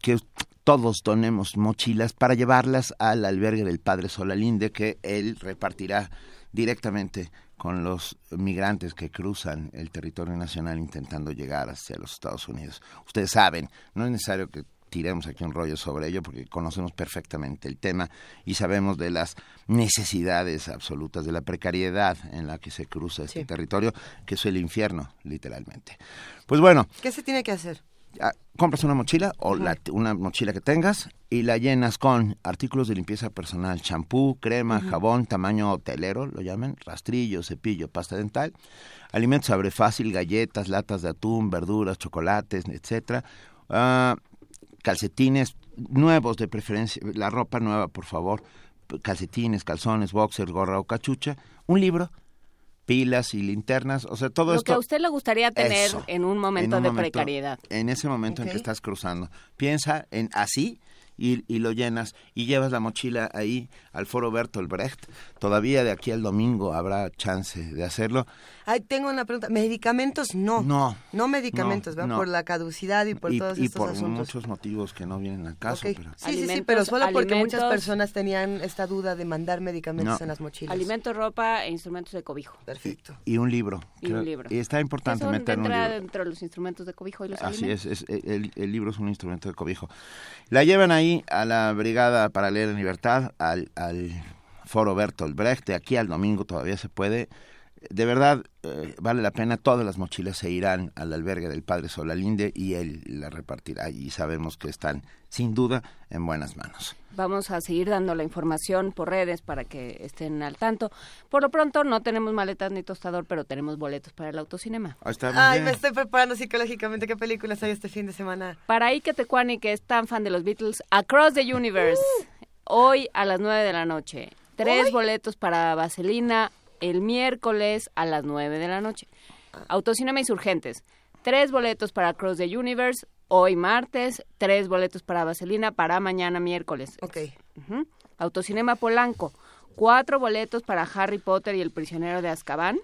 que todos donemos mochilas para llevarlas al albergue del Padre Solalinde, que él repartirá directamente con los migrantes que cruzan el territorio nacional intentando llegar hacia los Estados Unidos. Ustedes saben, no es necesario que tiremos aquí un rollo sobre ello porque conocemos perfectamente el tema y sabemos de las necesidades absolutas, de la precariedad en la que se cruza este territorio, que es el infierno, literalmente. Pues bueno, ¿Qué se tiene que hacer? ah, compras una mochila o la- una mochila que tengas y la llenas con artículos de limpieza personal, champú, crema, jabón, tamaño hotelero, lo llaman, rastrillo, cepillo, pasta dental, alimentos abre fácil, galletas, latas de atún, verduras, chocolates, etcétera, ah, calcetines nuevos de preferencia, la ropa nueva, por favor, calcetines, calzones, boxer, gorra o cachucha, un libro, pilas y linternas, o sea, todo Lo esto que a usted le gustaría tener Eso. en un momento en un de momento- precariedad. En ese momento en que estás cruzando. Piensa en así y, y lo llenas y llevas la mochila ahí al foro Bertolt Brecht. Todavía de aquí al domingo habrá chance de hacerlo. Ay, tengo una pregunta. ¿Medicamentos? No. No. No medicamentos, No, ¿verdad? no. Por la caducidad y por y, todos y estos por asuntos. muchos motivos que no vienen al caso. Ok. pero- Sí, sí, sí, pero solo porque muchas personas tenían esta duda de mandar medicamentos No. en las mochilas. Alimento, ropa e instrumentos de cobijo. Perfecto. Y un libro. Y un Creo- libro. Y está importante Eso meter un entra libro. dentro de los instrumentos de cobijo y los Así alimentos. es, es- el, el libro es un instrumento de cobijo. La llevan ahí a la Brigada para Leer en Libertad, al, al foro Bertolt Brecht, de aquí al domingo todavía se puede. De verdad, eh, vale la pena, todas las mochilas se irán al albergue del Padre Solalinde y él la repartirá y sabemos que están, sin duda, en buenas manos. Vamos a seguir dando la información por redes para que estén al tanto. Por lo pronto no tenemos maletas ni tostador, pero tenemos boletos para el autocinema. Ahí está, muy Ay, bien. me estoy preparando psicológicamente. ¿Qué películas hay este fin de semana? Para Ike Tecuani, que es tan fan de los Beatles, Across the Universe, hoy a las 9 de la noche. Tres boletos para Vaselina el miércoles a las 9 de la noche. Autocinema Insurgentes, tres boletos para Across the Universe hoy martes, tres boletos para Vaselina para mañana miércoles. Ok. Ujú. Autocinema Polanco, cuatro boletos para Harry Potter y el prisionero de Azkaban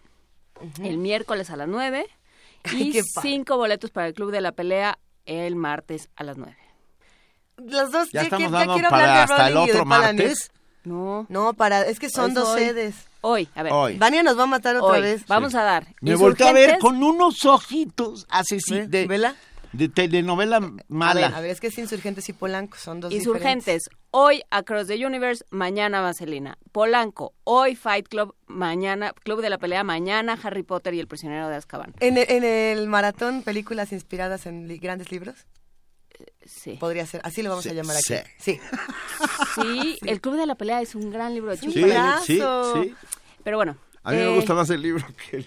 el miércoles a las 9 Ay, y cinco boletos para el Club de la Pelea el martes a las 9. Los dos, Ya estamos qui- dando quiero para hablar de hasta el Rowling y de otro martes. No. No, para, es que son dos hoy. sedes. Hoy, a ver. Hoy. Vania nos va a matar otra Hoy. vez. Vamos a dar. Me volteé a ver con unos ojitos asesinos de, ¿Vela? de telenovela A ver, mala. a ver, es que es Insurgentes y Polanco, son dos Insurgentes, hoy Across the Universe, mañana Vaselina. Polanco, hoy Fight Club, mañana Club de la Pelea, mañana Harry Potter y el prisionero de Azkaban. En el, en el maratón, películas inspiradas en li- grandes libros, Sí. podría ser. Así lo vamos Sí, a llamar aquí. sí. Sí. Sí, el Club de la Pelea es un gran libro de sí, librazo. sí. Pero bueno, A mí me gusta más el libro que,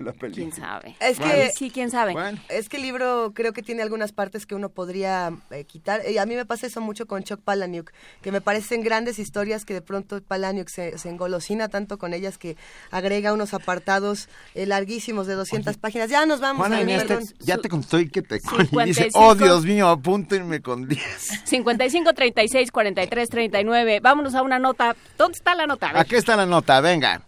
la película. ¿Quién sabe? Es que, sí, quién sabe. Es que el libro creo que tiene algunas partes que uno podría eh, quitar. Y a mí me pasa eso mucho con Chuck Palahniuk, que me parecen grandes historias que de pronto Palahniuk se, se engolosina tanto con ellas que agrega unos apartados eh, larguísimos de 200 páginas. Ya nos vamos. a este, ya te contó y que te y dice, oh Dios mío, apúntenme con 10. 55, 36, 43, 39. Vámonos a una nota. ¿Dónde está la nota? Aquí está la nota, venga.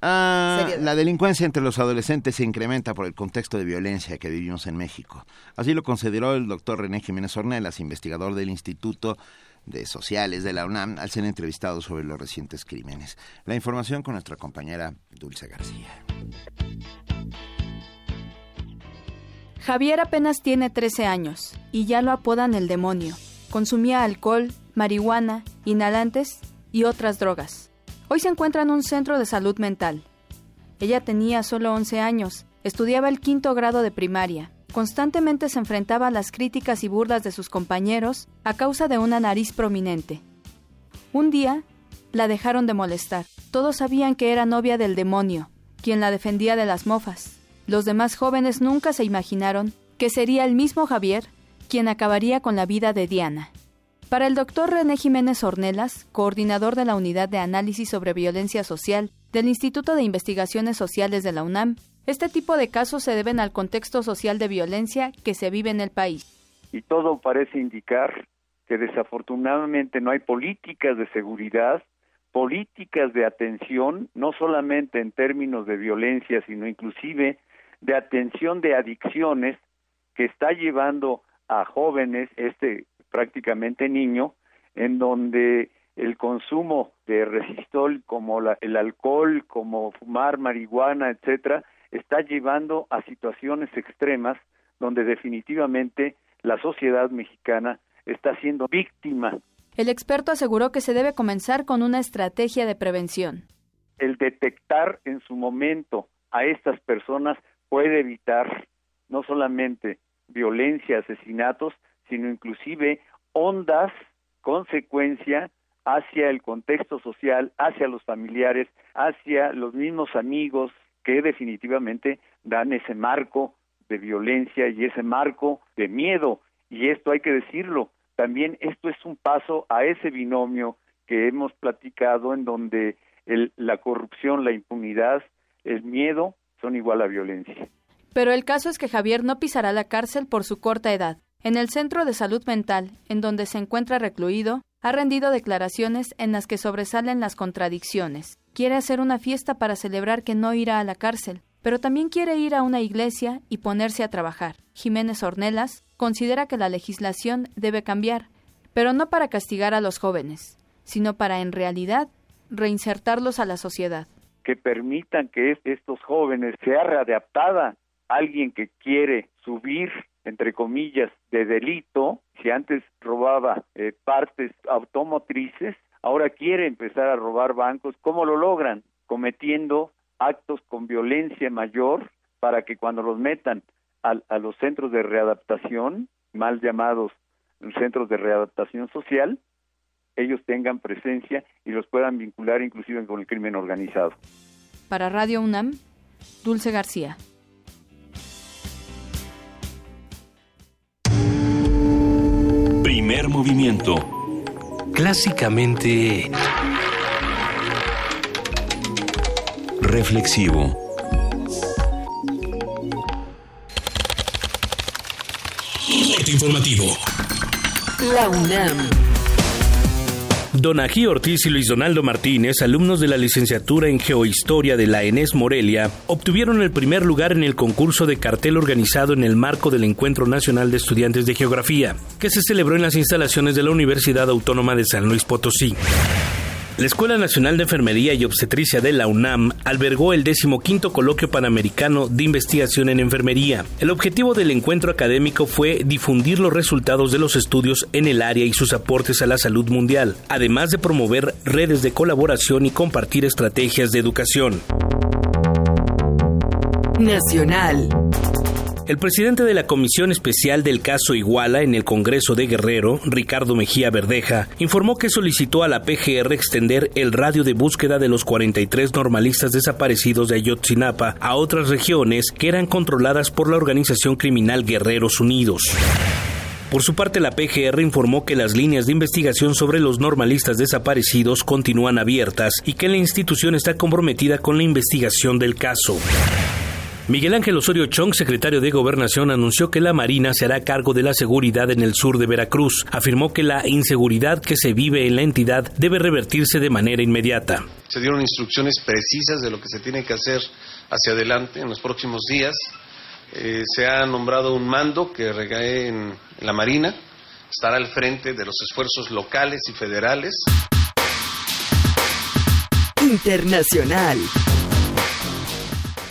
Ah, la delincuencia entre los adolescentes se incrementa por el contexto de violencia que vivimos en México. Así lo consideró el doctor René Jiménez Ornelas, investigador del Instituto de Sociales de la UNAM, al ser entrevistado sobre los recientes crímenes. La información con nuestra compañera Dulce García. Javier apenas tiene 13 años y ya lo apodan el demonio. Consumía alcohol, marihuana, inhalantes y otras drogas. Hoy se encuentra en un centro de salud mental. Ella tenía solo 11 años, estudiaba el quinto grado de primaria. Constantemente se enfrentaba a las críticas y burlas de sus compañeros a causa de una nariz prominente. Un día, la dejaron de molestar. Todos sabían que era novia del demonio, quien la defendía de las mofas. Los demás jóvenes nunca se imaginaron que sería el mismo Javier quien acabaría con la vida de Diana. Para el doctor René Jiménez Ornelas, coordinador de la Unidad de Análisis sobre Violencia Social del Instituto de Investigaciones Sociales de la UNAM, este tipo de casos se deben al contexto social de violencia que se vive en el país. Y todo parece indicar que desafortunadamente no hay políticas de seguridad, políticas de atención, no solamente en términos de violencia, sino inclusive de atención de adicciones que está llevando a jóvenes este prácticamente niño, en donde el consumo de resistol como el alcohol, como fumar marihuana, etcétera, está llevando a situaciones extremas donde definitivamente la sociedad mexicana está siendo víctima. El experto aseguró que se debe comenzar con una estrategia de prevención. El detectar en su momento a estas personas puede evitar no solamente violencia, asesinatos, sino inclusive ondas, consecuencia hacia el contexto social, hacia los familiares, hacia los mismos amigos que definitivamente dan ese marco de violencia y ese marco de miedo. Y esto hay que decirlo, también esto es un paso a ese binomio que hemos platicado en donde el, la corrupción, la impunidad, el miedo son igual a violencia. Pero el caso es que Javier no pisará la cárcel por su corta edad. En el Centro de Salud Mental, en donde se encuentra recluido, ha rendido declaraciones en las que sobresalen las contradicciones. Quiere hacer una fiesta para celebrar que no irá a la cárcel, pero también quiere ir a una iglesia y ponerse a trabajar. Jiménez Ornelas considera que la legislación debe cambiar, pero no para castigar a los jóvenes, sino para en realidad reinsertarlos a la sociedad. Que permitan que estos jóvenes sea readaptada alguien que quiere subir entre comillas, de delito, si antes robaba eh, partes automotrices, ahora quiere empezar a robar bancos. ¿Cómo lo logran? Cometiendo actos con violencia mayor para que cuando los metan a, los centros de readaptación, mal llamados centros de readaptación social, ellos tengan presencia y los puedan vincular inclusive con el crimen organizado. Para Radio UNAM, Dulce García. Primer movimiento. Clásicamente... Reflexivo. informativo. La UNAM. Donají Ortiz y Luis Donaldo Martínez, alumnos de la licenciatura en Geohistoria de la ENES Morelia, obtuvieron el primer lugar en el concurso de cartel organizado en el marco del Encuentro Nacional de Estudiantes de Geografía, que se celebró en las instalaciones de la Universidad Autónoma de San Luis Potosí. La Escuela Nacional de Enfermería y Obstetricia de la UNAM albergó el 15 Coloquio Panamericano de Investigación en Enfermería. El objetivo del encuentro académico fue difundir los resultados de los estudios en el área y sus aportes a la salud mundial, además de promover redes de colaboración y compartir estrategias de educación. Nacional. El presidente de la Comisión Especial del caso Iguala en el Congreso de Guerrero, Ricardo Mejía Verdeja, informó que solicitó a la PGR extender el radio de búsqueda de los 43 normalistas desaparecidos de Ayotzinapa a otras regiones que eran controladas por la organización criminal Guerreros Unidos. Por su parte, la PGR informó que las líneas de investigación sobre los normalistas desaparecidos continúan abiertas y que la institución está comprometida con la investigación del caso. Miguel Ángel Osorio Chong, secretario de Gobernación, anunció que la Marina se hará cargo de la seguridad en el sur de Veracruz. Afirmó que la inseguridad que se vive en la entidad debe revertirse de manera inmediata. Se dieron instrucciones precisas de lo que se tiene que hacer hacia adelante en los próximos días. Eh, se ha nombrado un mando que recae en la Marina, estará al frente de los esfuerzos locales y federales. Internacional.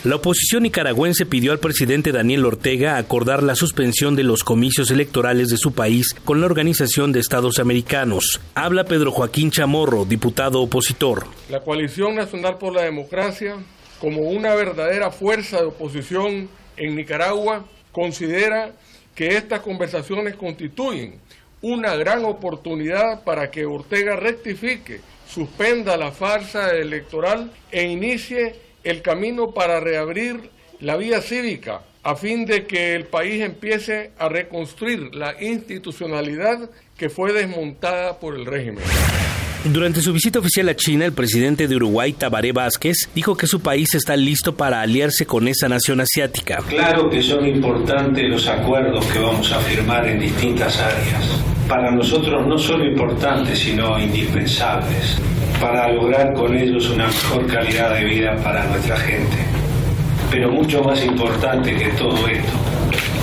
La oposición nicaragüense pidió al presidente Daniel Ortega acordar la suspensión de los comicios electorales de su país con la Organización de Estados Americanos. Habla Pedro Joaquín Chamorro, diputado opositor. La Coalición Nacional por la Democracia, como una verdadera fuerza de oposición en Nicaragua, considera que estas conversaciones constituyen una gran oportunidad para que Ortega rectifique, suspenda la farsa electoral e inicie el camino para reabrir la vía cívica a fin de que el país empiece a reconstruir la institucionalidad que fue desmontada por el régimen. Durante su visita oficial a China, el presidente de Uruguay, Tabaré Vázquez, dijo que su país está listo para aliarse con esa nación asiática. Claro que son importantes los acuerdos que vamos a firmar en distintas áreas. Para nosotros no solo importantes, sino indispensables para lograr con ellos una mejor calidad de vida para nuestra gente. Pero mucho más importante que todo esto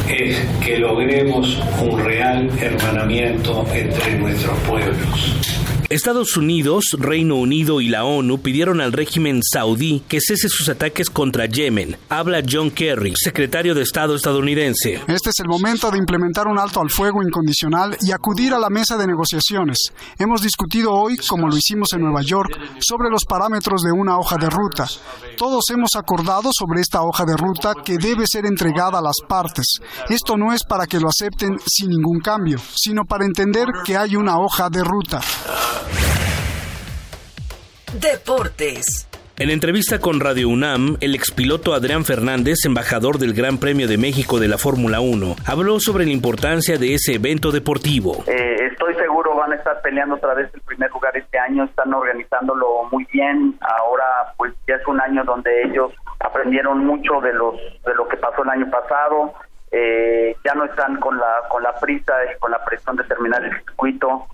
es que logremos un real hermanamiento entre nuestros pueblos. Estados Unidos, Reino Unido y la ONU pidieron al régimen saudí que cese sus ataques contra Yemen. Habla John Kerry, secretario de Estado estadounidense. Este es el momento de implementar un alto al fuego incondicional y acudir a la mesa de negociaciones. Hemos discutido hoy, como lo hicimos en Nueva York, sobre los parámetros de una hoja de ruta. Todos hemos acordado sobre esta hoja de ruta que debe ser entregada a las partes. Esto no es para que lo acepten sin ningún cambio, sino para entender que hay una hoja de ruta. Deportes. En entrevista con Radio UNAM, el expiloto Adrián Fernández, embajador del Gran Premio de México de la Fórmula 1, habló sobre la importancia de ese evento deportivo. Eh, estoy seguro van a estar peleando otra vez el primer lugar este año, están organizándolo muy bien. Ahora pues ya es un año donde ellos aprendieron mucho de los de lo que pasó el año pasado. Eh, ya no están con la con la prisa y con la presión de terminar el circuito.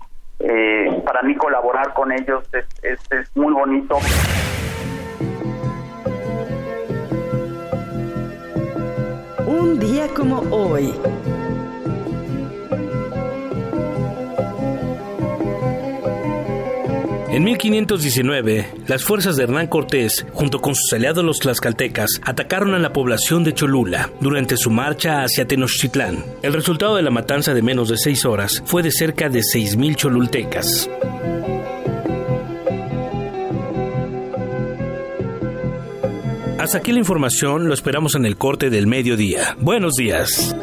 Eh, para mí colaborar con ellos es, es muy bonito. Un día como hoy. En 1519, las fuerzas de Hernán Cortés, junto con sus aliados los tlaxcaltecas, atacaron a la población de Cholula durante su marcha hacia Tenochtitlán. El resultado de la matanza de menos de seis horas fue de cerca de 6.000 cholultecas. Hasta aquí la información, lo esperamos en el corte del mediodía. Buenos días.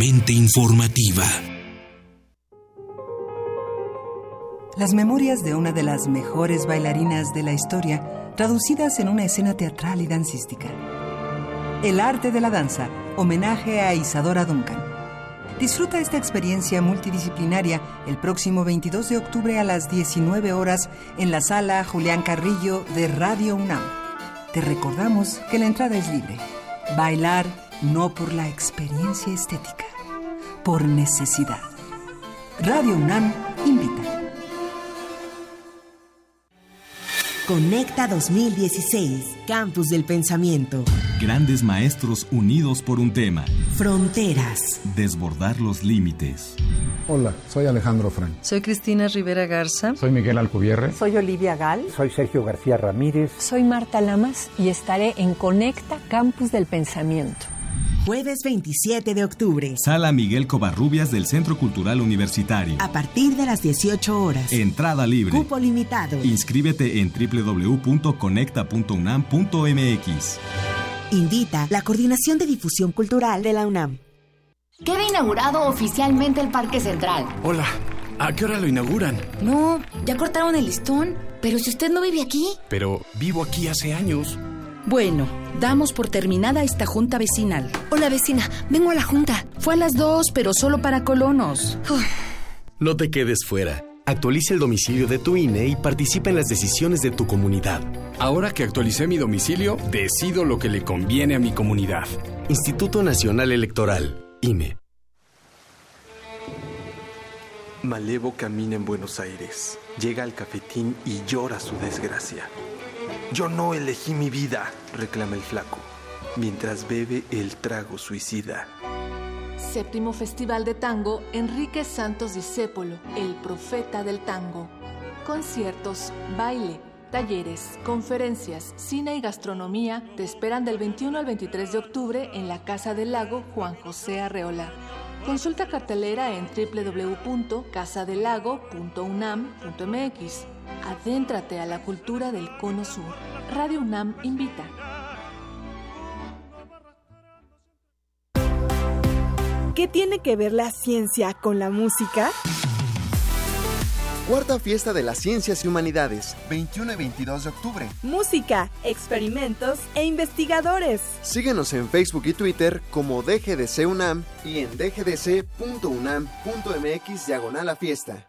Informativa. Las memorias de una de las mejores bailarinas de la historia, traducidas en una escena teatral y dancística. El arte de la danza, homenaje a Isadora Duncan. Disfruta esta experiencia multidisciplinaria el próximo 22 de octubre a las 19 horas en la sala Julián Carrillo de Radio UNAM. Te recordamos que la entrada es libre. Bailar no por la experiencia estética, por necesidad. Radio UNAM invita. Conecta 2016, Campus del Pensamiento. Grandes maestros unidos por un tema. Fronteras. Desbordar los límites. Hola, soy Alejandro Frank. Soy Cristina Rivera Garza. Soy Miguel Alcubierre. Soy Olivia Gal. Soy Sergio García Ramírez. Soy Marta Lamas y estaré en Conecta Campus del Pensamiento. Jueves 27 de octubre. Sala Miguel Covarrubias del Centro Cultural Universitario. A partir de las 18 horas. Entrada libre. Cupo limitado. Inscríbete en www.conecta.unam.mx. Invita la Coordinación de Difusión Cultural de la UNAM. Queda inaugurado oficialmente el Parque Central. Hola, ¿a qué hora lo inauguran? No, ya cortaron el listón, pero si usted no vive aquí. Pero vivo aquí hace años. Bueno, damos por terminada esta junta vecinal. Hola vecina, vengo a la junta. Fue a las dos, pero solo para colonos. No te quedes fuera. Actualiza el domicilio de tu INE y participa en las decisiones de tu comunidad. Ahora que actualicé mi domicilio, decido lo que le conviene a mi comunidad. Instituto Nacional Electoral. INE. Malevo camina en Buenos Aires, llega al cafetín y llora su desgracia. Yo no elegí mi vida, reclama el flaco, mientras bebe el trago suicida. Séptimo Festival de Tango Enrique Santos Discépolo, el profeta del tango. Conciertos, baile, talleres, conferencias, cine y gastronomía te esperan del 21 al 23 de octubre en la Casa del Lago Juan José Arreola. Consulta cartelera en www.casadelago.unam.mx. Adéntrate a la cultura del Cono Sur. Radio UNAM invita. ¿Qué tiene que ver la ciencia con la música? Cuarta Fiesta de las Ciencias y Humanidades, 21 y 22 de octubre. Música, experimentos e investigadores. Síguenos en Facebook y Twitter como DGDC UNAM y en dgdc.unam.mx diagonal a fiesta.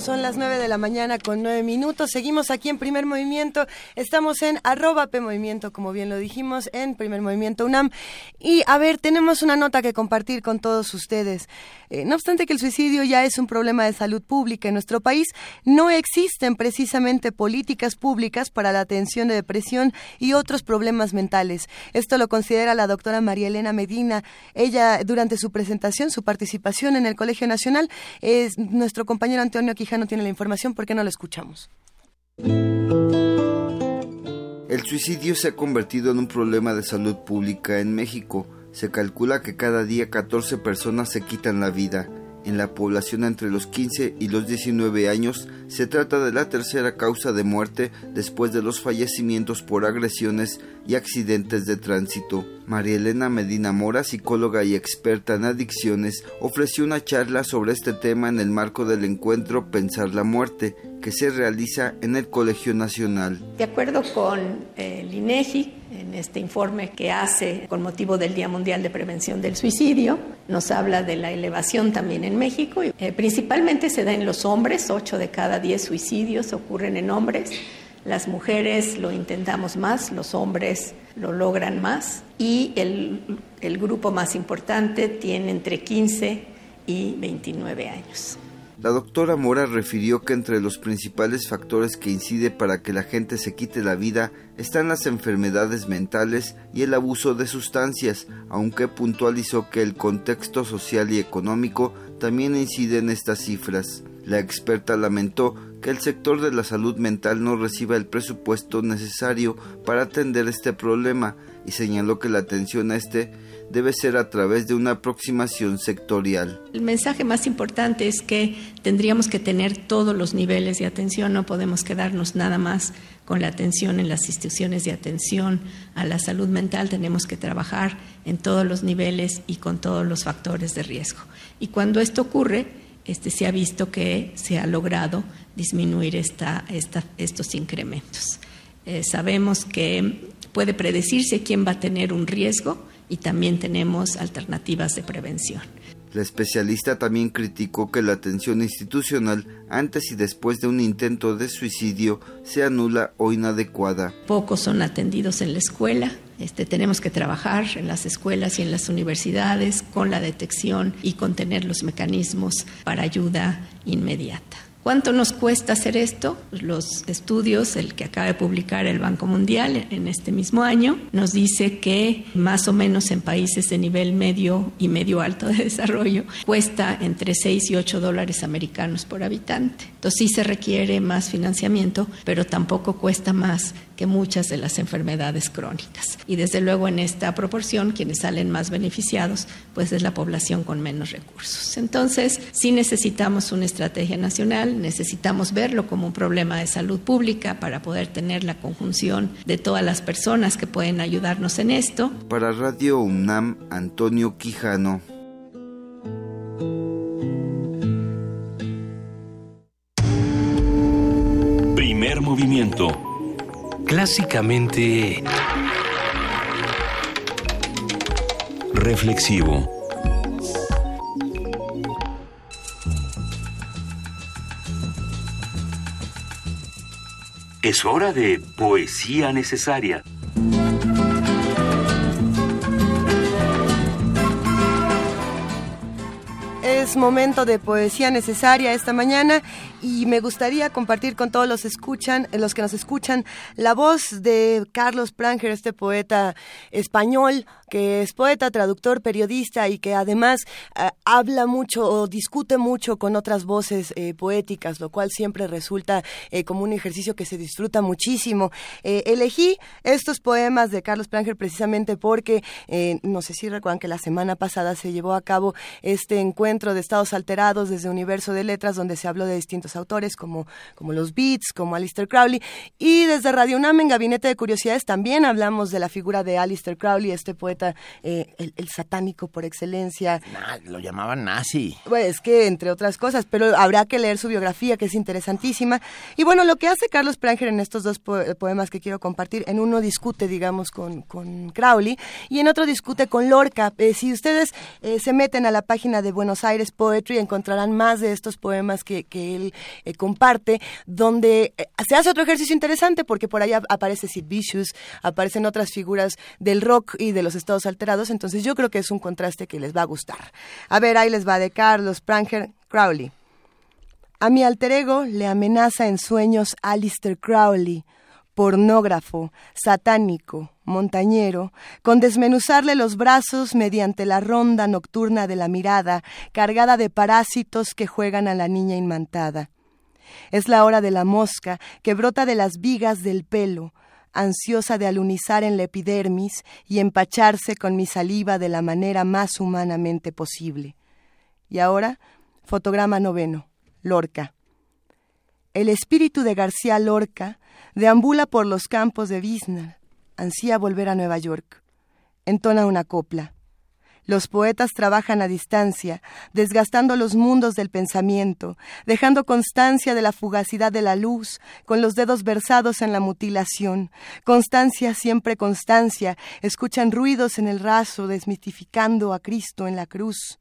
Son las 9 de la mañana con 9 minutos. Seguimos aquí en Primer Movimiento. Estamos en arroba P Movimiento, como bien lo dijimos, en Primer Movimiento UNAM. Y a ver, tenemos una nota que compartir con todos ustedes. Eh, no obstante que el suicidio ya es un problema de salud pública en nuestro país, no existen precisamente políticas públicas para la atención de depresión y otros problemas mentales. Esto lo considera la doctora María Elena Medina. Ella, durante su presentación, su participación en el Colegio Nacional, es nuestro compañero Antonio Quijano tiene la información, ¿por qué no lo escuchamos? El suicidio se ha convertido en un problema de salud pública en México se calcula que cada día 14 personas se quitan la vida. En la población entre los 15 y los 19 años se trata de la tercera causa de muerte después de los fallecimientos por agresiones y accidentes de tránsito. María Elena Medina Mora, psicóloga y experta en adicciones, ofreció una charla sobre este tema en el marco del encuentro Pensar la Muerte, que se realiza en el Colegio Nacional. De acuerdo con el INEGI, en este informe que hace con motivo del Día Mundial de Prevención del Suicidio, nos habla de la elevación también en México. Eh, principalmente se da en los hombres, 8 de cada 10 suicidios ocurren en hombres. Las mujeres lo intentamos más, los hombres lo logran más y el, grupo más importante tiene entre 15 y 29 años. La doctora Mora refirió que entre los principales factores que incide para que la gente se quite la vida están las enfermedades mentales y el abuso de sustancias, aunque puntualizó que el contexto social y económico también incide en estas cifras. La experta lamentó que el sector de la salud mental no reciba el presupuesto necesario para atender este problema y señaló que la atención a este debe ser a través de una aproximación sectorial. El mensaje más importante es que tendríamos que tener todos los niveles de atención, no podemos quedarnos nada más con la atención en las instituciones de atención a la salud mental, tenemos que trabajar en todos los niveles y con todos los factores de riesgo. Y cuando esto ocurre, este, se ha visto que se ha logrado disminuir esta, estos incrementos. Eh, sabemos que puede predecirse quién va a tener un riesgo y también tenemos alternativas de prevención. La especialista también criticó que la atención institucional antes y después de un intento de suicidio sea nula o inadecuada. Pocos son atendidos en la escuela. Este, tenemos que trabajar en las escuelas y en las universidades con la detección y con tener los mecanismos para ayuda inmediata. ¿Cuánto nos cuesta hacer esto? Los estudios, el que acaba de publicar el Banco Mundial en este mismo año, nos dice que más o menos en países de nivel medio y medio alto de desarrollo cuesta entre 6 y 8 dólares americanos por habitante. Entonces sí se requiere más financiamiento, pero tampoco cuesta más que muchas de las enfermedades crónicas. Y desde luego en esta proporción, quienes salen más beneficiados, pues es la población con menos recursos. Entonces, sí necesitamos una estrategia nacional, necesitamos verlo como un problema de salud pública para poder tener la conjunción de todas las personas que pueden ayudarnos en esto. Para Radio UNAM, Antonio Quijano. Primer movimiento clásicamente reflexivo. Es hora de poesía necesaria. Es momento de poesía necesaria esta mañana y me gustaría compartir con todos los escuchan, los que nos escuchan, la voz de Carlos Pranger, este poeta español que es poeta, traductor, periodista y que además eh, habla mucho o discute mucho con otras voces eh, poéticas, lo cual siempre resulta eh, como un ejercicio que se disfruta muchísimo. elegí estos poemas de Carlos Pranger precisamente porque no sé si recuerdan que la semana pasada se llevó a cabo este encuentro de estados alterados desde Universo de Letras donde se habló de distintos autores como, como los Beats, como Alistair Crowley. Y desde Radio UNAM en Gabinete de Curiosidades también hablamos de la figura de Alistair Crowley, este poeta, eh, el, satánico por excelencia. lo llamaban nazi. Pues que, entre otras cosas, pero habrá que leer su biografía, que es interesantísima. Y bueno, lo que hace Carlos Pranger en estos dos poemas que quiero compartir, en uno discute, digamos, con, con Crowley y en otro discute con Lorca. Eh, si ustedes eh, se meten a la página de Buenos Aires Poetry, encontrarán más de estos poemas que, que él eh, comparte, donde eh, se hace otro ejercicio interesante porque por ahí aparece Sid Vicious, aparecen otras figuras del rock y de los estados alterados, entonces yo creo que es un contraste que les va a gustar. A ver, ahí les va de Carlos Pranger Crowley. A mi alter ego le amenaza en sueños Alistair Crowley, pornógrafo, satánico, montañero, con desmenuzarle los brazos mediante la ronda nocturna de la mirada, cargada de parásitos que juegan a la niña inmantada. Es la hora de la mosca que brota de las vigas del pelo, ansiosa de alunizar en la epidermis y empacharse con mi saliva de la manera más humanamente posible. Y ahora, fotograma noveno, Lorca. El espíritu de García Lorca deambula por los campos de Wisnar, ansía volver a Nueva York. Entona una copla. Los poetas trabajan a distancia, desgastando los mundos del pensamiento, dejando constancia de la fugacidad de la luz, con los dedos versados en la mutilación. Constancia, siempre constancia, escuchan ruidos en el raso, desmitificando a Cristo en la cruz.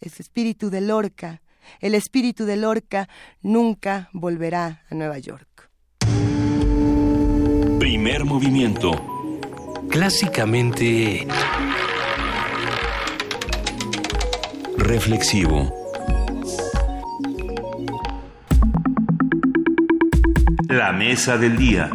Es espíritu de Lorca, el espíritu de Lorca nunca volverá a Nueva York. Primer movimiento. Clásicamente... Reflexivo. La mesa del día.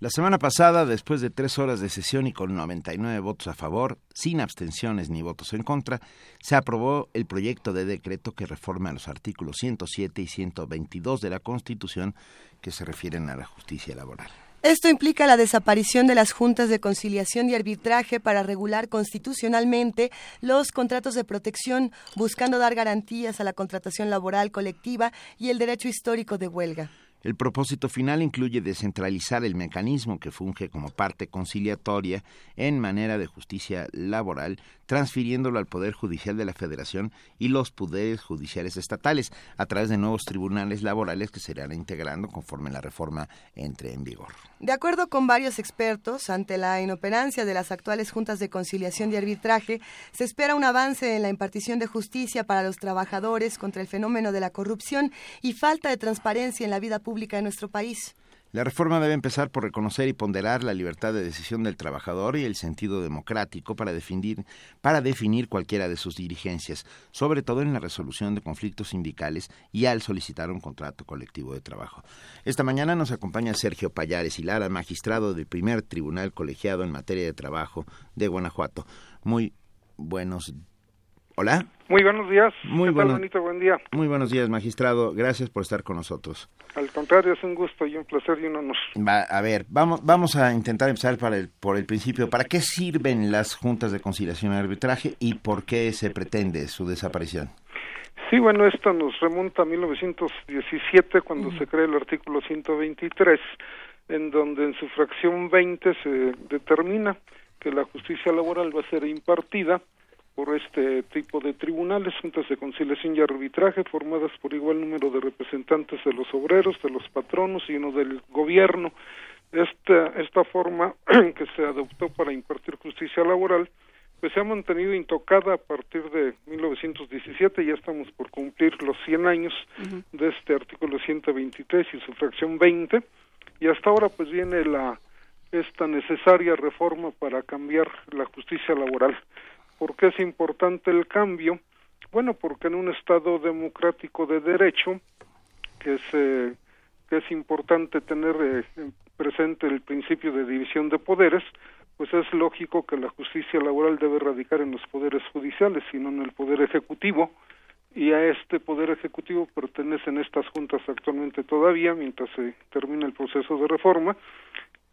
La semana pasada, después de tres horas de sesión y con 99 votos a favor, sin abstenciones ni votos en contra, se aprobó el proyecto de decreto que reforma los artículos 107 y 122 de la Constitución que se refieren a la justicia laboral. Esto implica la desaparición de las juntas de conciliación y arbitraje para regular constitucionalmente los contratos de protección, buscando dar garantías a la contratación laboral colectiva y el derecho histórico de huelga. El propósito final incluye descentralizar el mecanismo que funge como parte conciliatoria en manera de justicia laboral, transfiriéndolo al Poder Judicial de la Federación y los poderes judiciales estatales a través de nuevos tribunales laborales que se irán integrando conforme la reforma entre en vigor. De acuerdo con varios expertos, ante la inoperancia de las actuales juntas de conciliación y arbitraje, se espera un avance en la impartición de justicia para los trabajadores contra el fenómeno de la corrupción y falta de transparencia en la vida pública de nuestro país. La reforma debe empezar por reconocer y ponderar la libertad de decisión del trabajador y el sentido democrático para definir, cualquiera de sus dirigencias, sobre todo en la resolución de conflictos sindicales y al solicitar un contrato colectivo de trabajo. Esta mañana nos acompaña Sergio Payares Hilara, magistrado del primer tribunal colegiado en materia de trabajo de Guanajuato. Muy buenos Hola. Muy buenos días. Muy ¿Qué Tal, Buen día. Muy buenos días, magistrado. Gracias por estar con nosotros. Al contrario, es un gusto y un placer y un honor. Va, a ver, vamos, vamos a intentar empezar para el, por el principio. ¿Para qué sirven las juntas de conciliación y arbitraje y por qué se pretende su desaparición? Sí, bueno, esto nos remonta a 1917, cuando se crea el artículo 123, en donde en su fracción 20 se determina que la justicia laboral va a ser impartida por este tipo de tribunales, juntas de conciliación y arbitraje, formadas por igual número de representantes de los obreros, de los patronos y uno del gobierno. Esta, esta forma que se adoptó para impartir justicia laboral, pues se ha mantenido intocada a partir de 1917, ya estamos por cumplir los 100 años de este artículo 123 y su fracción 20, y hasta ahora pues viene la esta necesaria reforma para cambiar la justicia laboral. ¿Por qué es importante el cambio? Bueno, porque en un Estado democrático de derecho, que es, eh, que es importante tener eh, presente el principio de división de poderes, pues es lógico que la justicia laboral debe radicar en los poderes judiciales, sino en el poder ejecutivo, y a este poder ejecutivo pertenecen estas juntas actualmente todavía, mientras se termina el proceso de reforma,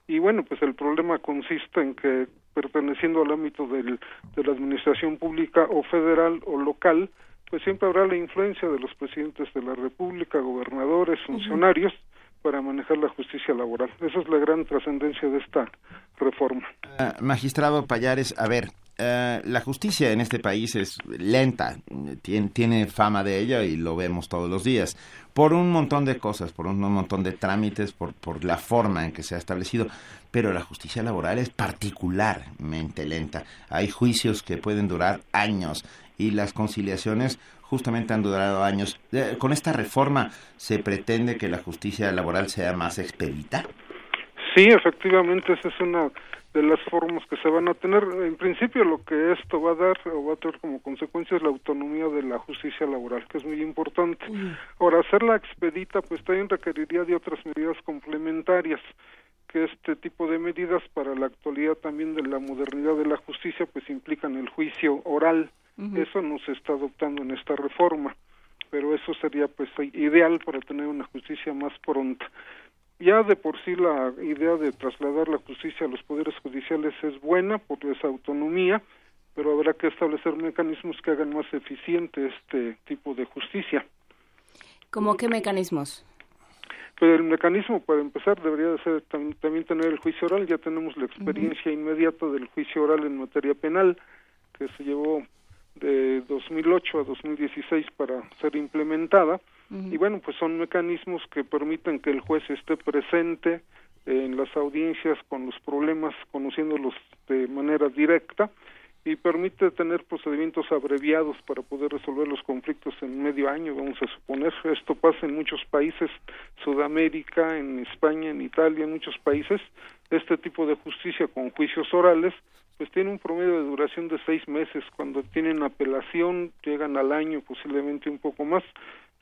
y bueno, pues el problema consiste en que perteneciendo al ámbito del, de la administración pública o federal o local, pues siempre habrá la influencia de los presidentes de la República, gobernadores, funcionarios, para manejar la justicia laboral. Esa es la gran trascendencia de esta reforma. Ah, magistrado Payares, a ver, eh, la justicia en este país es lenta, tiene, fama de ella y lo vemos todos los días, por un montón de cosas, por un montón de trámites, por, por la forma en que se ha establecido, pero la justicia laboral es particularmente lenta. Hay juicios que pueden durar años y las conciliaciones justamente han durado años. Eh, ¿Con esta reforma se pretende que la justicia laboral sea más expedita? Sí, efectivamente, esa es una de las formas que se van a tener. En principio lo que esto va a dar o va a tener como consecuencia es la autonomía de la justicia laboral, que es muy importante. Ahora, hacerla expedita pues también requeriría de otras medidas complementarias que este tipo de medidas para la actualidad también de la modernidad de la justicia pues implican el juicio oral. Eso no se está adoptando en esta reforma, pero eso sería pues ideal para tener una justicia más pronta ya de por sí la idea de trasladar la justicia a los poderes judiciales es buena por esa autonomía, pero habrá que establecer mecanismos que hagan más eficiente este tipo de justicia. ¿Cómo qué mecanismos? Pues el mecanismo, para empezar, debería de ser también, tener el juicio oral. Ya tenemos la experiencia inmediata del juicio oral en materia penal, que se llevó de 2008 a 2016 para ser implementada y bueno, pues son mecanismos que permiten que el juez esté presente en las audiencias con los problemas, conociéndolos de manera directa y permite tener procedimientos abreviados para poder resolver los conflictos en medio año, vamos a suponer. Esto pasa en muchos países, Sudamérica, en España, en Italia, en muchos países. Este tipo de justicia con juicios orales, pues tiene un promedio de duración de seis meses. Cuando tienen apelación, llegan al año, posiblemente un poco más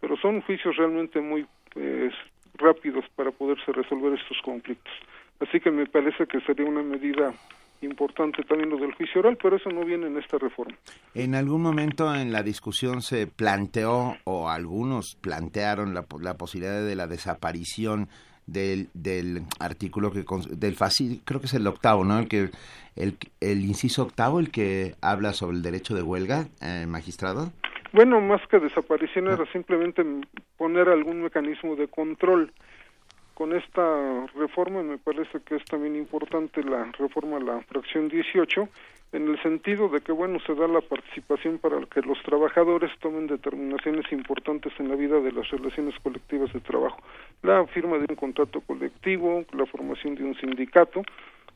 pero son juicios realmente muy pues, rápidos para poderse resolver estos conflictos. Así que me parece que sería una medida importante también lo del juicio oral, pero eso no viene en esta reforma. En algún momento en la discusión se planteó, o algunos plantearon la, la posibilidad de la desaparición del, del artículo que del fácil creo que es el octavo, ¿no? El que el, el inciso octavo, el que habla sobre el derecho de huelga, eh, magistrado. Bueno, más que desaparición era simplemente poner algún mecanismo de control. Con esta reforma me parece que es también importante la reforma a la fracción 18 en el sentido de que bueno se da la participación para que los trabajadores tomen determinaciones importantes en la vida de las relaciones colectivas de trabajo la firma de un contrato colectivo la formación de un sindicato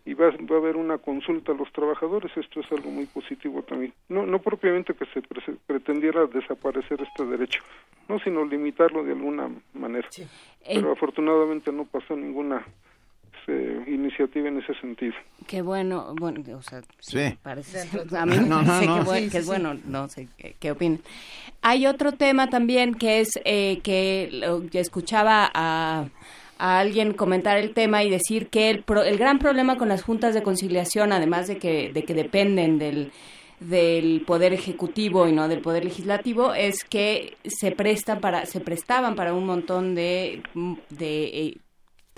y va, va, a haber una consulta a los trabajadores, esto es algo muy positivo también. No, no propiamente que se pretendiera desaparecer este derecho, no, sino limitarlo de alguna manera. Pero afortunadamente no pasó ninguna este, iniciativa en ese sentido. Qué bueno, bueno, o sea, sí, parece, a mí no, que, es bueno, no sé qué, qué opinan. Hay otro tema también que es eh, que escuchaba a a alguien comentar el tema y decir que el, el gran problema con las juntas de conciliación, además de que, de que dependen del, del poder ejecutivo y no del poder legislativo es que se prestan para se prestaban para un montón de de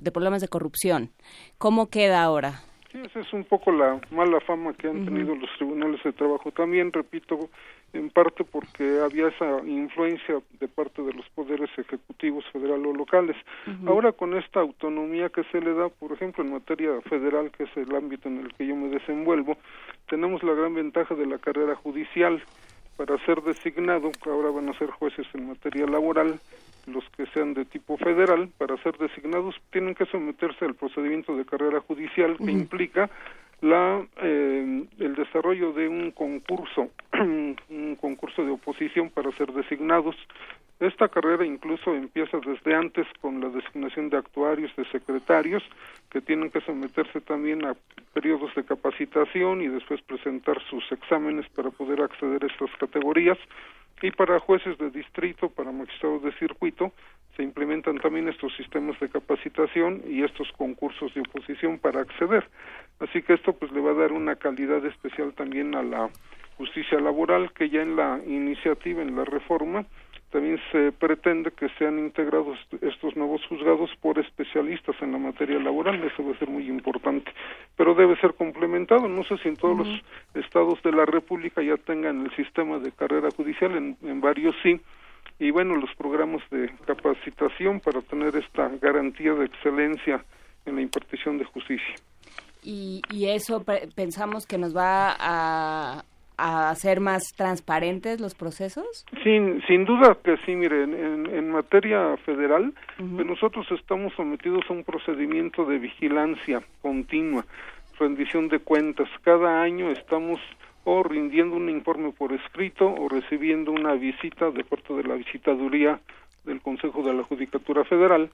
de problemas de corrupción. ¿Cómo queda ahora? Sí, esa es un poco la mala fama que han tenido los tribunales de trabajo. También, repito, en parte porque había esa influencia de parte de los poderes ejecutivos federal o locales. Ahora con esta autonomía que se le da, por ejemplo, en materia federal, que es el ámbito en el que yo me desenvuelvo, tenemos la gran ventaja de la carrera judicial. Para ser designado, ahora van a ser jueces en materia laboral, los que sean de tipo federal, para ser designados tienen que someterse al procedimiento de carrera judicial que implica la eh, el desarrollo de un concurso, un concurso de oposición para ser designados. Esta carrera incluso empieza desde antes con la designación de actuarios, de secretarios, que tienen que someterse también a periodos de capacitación y después presentar sus exámenes para poder acceder a estas categorías y para jueces de distrito, para magistrados de circuito, se implementan también estos sistemas de capacitación y estos concursos de oposición para acceder. Así que esto pues le va a dar una calidad especial también a la justicia laboral que ya en la iniciativa, en la reforma, también se pretende que sean integrados estos nuevos juzgados por especialistas en la materia laboral, eso va a ser muy importante, pero debe ser complementado, no sé si en todos los estados de la República ya tengan el sistema de carrera judicial, en, en varios sí, y bueno, los programas de capacitación para tener esta garantía de excelencia en la impartición de justicia. Y, y eso pensamos que nos va a, a hacer más transparentes los procesos? Sin, sin duda que sí, mire, en, en materia federal, pues nosotros estamos sometidos a un procedimiento de vigilancia continua, rendición de cuentas. Cada año estamos o rindiendo un informe por escrito o recibiendo una visita de parte de la visitaduría del Consejo de la Judicatura Federal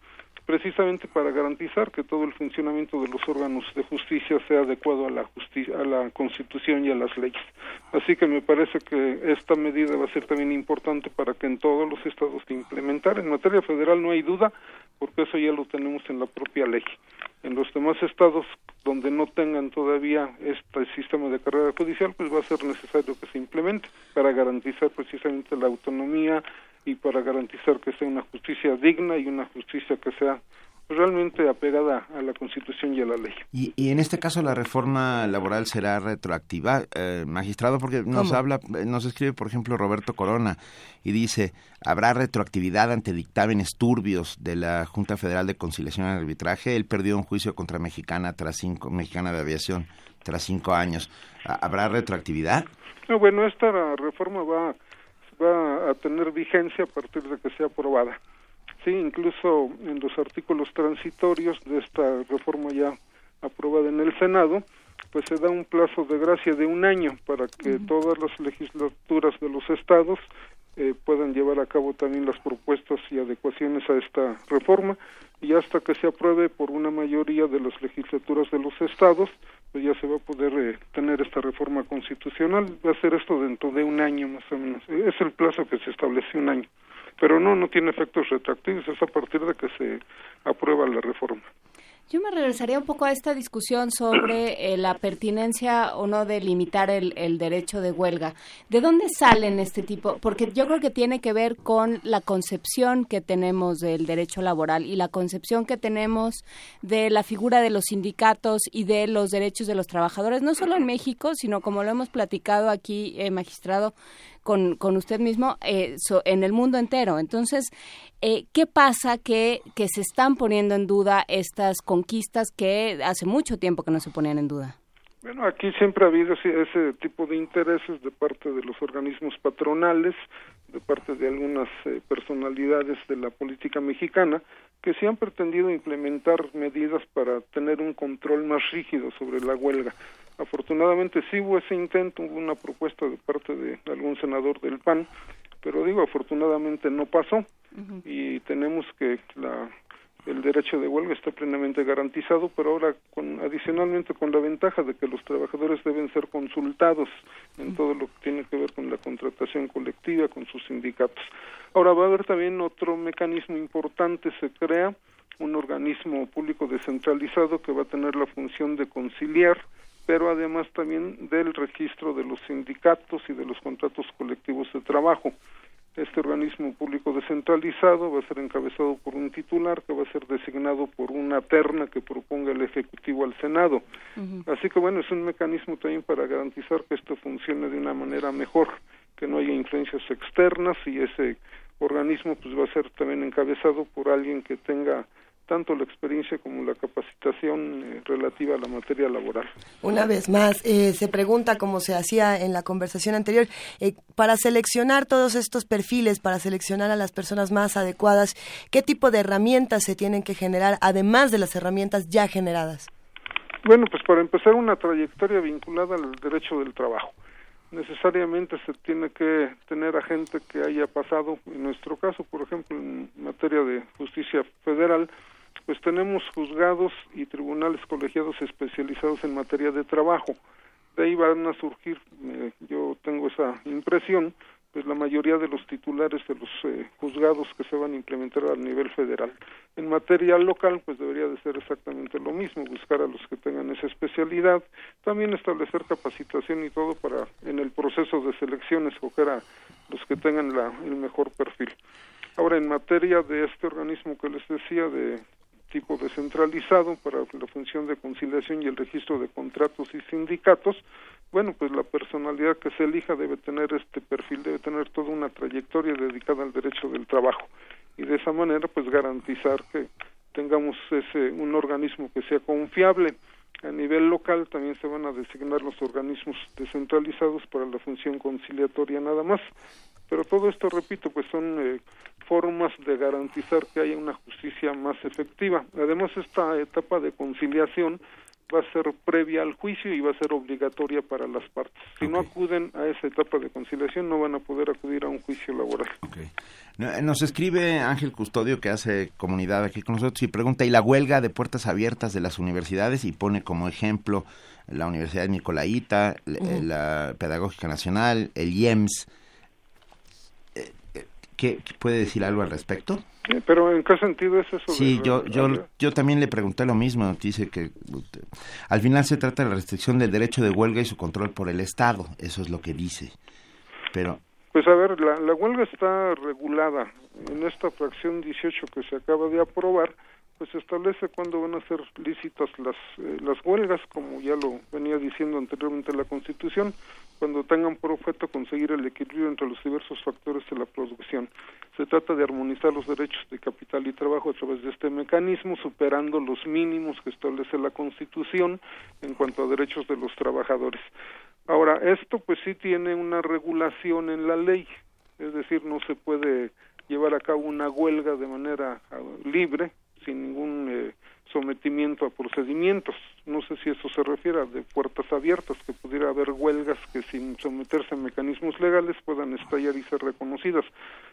precisamente para garantizar que todo el funcionamiento de los órganos de justicia sea adecuado a la justicia, a la Constitución y a las leyes. Así que me parece que esta medida va a ser también importante para que en todos los estados se implementar. En materia federal no hay duda, porque eso ya lo tenemos en la propia ley. En los demás estados donde no tengan todavía este sistema de carrera judicial, pues va a ser necesario que se implemente para garantizar precisamente la autonomía, y para garantizar que sea una justicia digna y una justicia que sea realmente apegada a la Constitución y a la ley. Y, y en este caso la reforma laboral será retroactiva, eh, magistrado, porque nos habla, nos escribe, por ejemplo, Roberto Corona y dice habrá retroactividad ante dictámenes turbios de la Junta Federal de Conciliación y Arbitraje. Él perdió un juicio contra Mexicana tras cinco, Mexicana de Aviación tras cinco años. ¿Habrá retroactividad? No, bueno, esta reforma va va a tener vigencia a partir de que sea aprobada. Sí, incluso en los artículos transitorios de esta reforma ya aprobada en el Senado, pues se da un plazo de gracia de un año para que todas las legislaturas de los estados eh, puedan llevar a cabo también las propuestas y adecuaciones a esta reforma y hasta que se apruebe por una mayoría de las legislaturas de los estados, ya se va a poder eh, tener esta reforma constitucional. Va a ser esto dentro de un año más o menos. Es el plazo que se establece un año. Pero no, no tiene efectos retroactivos, es a partir de que se aprueba la reforma. Yo me regresaría un poco a esta discusión sobre eh, la pertinencia o no de limitar el, el, derecho de huelga. ¿De dónde salen este tipo? Porque yo creo que tiene que ver con la concepción que tenemos del derecho laboral y la concepción que tenemos de la figura de los sindicatos y de los derechos de los trabajadores, no solo en México, sino como lo hemos platicado aquí, eh, magistrado, con, con usted mismo eh, en el mundo entero. Entonces, eh, ¿qué pasa que, que se están poniendo en duda estas conquistas que hace mucho tiempo que no se ponían en duda? Bueno, aquí siempre ha habido ese, tipo de intereses de parte de los organismos patronales, de parte de algunas eh, personalidades de la política mexicana que sí han pretendido implementar medidas para tener un control más rígido sobre la huelga. Afortunadamente sí hubo ese intento, hubo una propuesta de parte de algún senador del PAN, pero digo, afortunadamente no pasó. Y tenemos que la el derecho de huelga está plenamente garantizado, pero ahora con, adicionalmente con la ventaja de que los trabajadores deben ser consultados en todo lo que tiene que ver con la contratación colectiva, con sus sindicatos. Ahora va a haber también otro mecanismo importante, se crea un organismo público descentralizado que va a tener la función de conciliar, pero además también del registro de los sindicatos y de los contratos colectivos de trabajo. Este organismo público descentralizado va a ser encabezado por un titular que va a ser designado por una terna que proponga el Ejecutivo al Senado. Así que bueno, es un mecanismo también para garantizar que esto funcione de una manera mejor, que no haya influencias externas y ese organismo pues va a ser también encabezado por alguien que tenga tanto la experiencia como la capacitación eh, relativa a la materia laboral. Una vez más, eh, se pregunta, como se hacía en la conversación anterior, eh, para seleccionar todos estos perfiles, para seleccionar a las personas más adecuadas, ¿qué tipo de herramientas se tienen que generar, además de las herramientas ya generadas? Bueno, pues para empezar, una trayectoria vinculada al derecho del trabajo necesariamente se tiene que tener a gente que haya pasado, en nuestro caso, por ejemplo, en materia de justicia federal, pues tenemos juzgados y tribunales colegiados especializados en materia de trabajo. De ahí van a surgir, eh, yo tengo esa impresión, pues la mayoría de los titulares de los eh, juzgados que se van a implementar a nivel federal. En materia local, pues debería de ser exactamente lo mismo, buscar a los que tengan esa especialidad, también establecer capacitación y todo para en el proceso de selección escoger a los que tengan la, el mejor perfil. Ahora, en materia de este organismo que les decía, de tipo descentralizado para la función de conciliación y el registro de contratos y sindicatos, bueno, pues la personalidad que se elija debe tener este perfil, debe tener toda una trayectoria dedicada al derecho del trabajo y de esa manera pues garantizar que tengamos ese un organismo que sea confiable. A nivel local también se van a designar los organismos descentralizados para la función conciliatoria nada más. Pero todo esto, repito, pues son eh, formas de garantizar que haya una justicia más efectiva. Además, esta etapa de conciliación va a ser previa al juicio y va a ser obligatoria para las partes. Si no acuden a esa etapa de conciliación, no van a poder acudir a un juicio laboral. Eh, nos escribe Ángel Custodio, que hace comunidad aquí con nosotros, y pregunta, ¿y la huelga de puertas abiertas de las universidades? Y pone como ejemplo la Universidad de Nicolaita, la Pedagógica Nacional, el IEMS, ¿Qué, puede decir algo al respecto? pero ¿en qué sentido es eso? Sí, yo, yo, yo también le pregunté lo mismo. Dice que al final se trata de la restricción del derecho de huelga y su control por el Estado. Eso es lo que dice. Pero. Pues a ver, la, la huelga está regulada en esta fracción 18 que se acaba de aprobar pues establece cuándo van a ser lícitas las, eh, las huelgas, como ya lo venía diciendo anteriormente la Constitución, cuando tengan por objeto conseguir el equilibrio entre los diversos factores de la producción. Se trata de armonizar los derechos de capital y trabajo a través de este mecanismo, superando los mínimos que establece la Constitución en cuanto a derechos de los trabajadores. Ahora, esto pues sí tiene una regulación en la ley, es decir, no se puede llevar a cabo una huelga de manera ah, libre, sin ningún eh, sometimiento a procedimientos. No sé si eso se refiere a de puertas abiertas, que pudiera haber huelgas que sin someterse a mecanismos legales puedan estallar y ser reconocidas.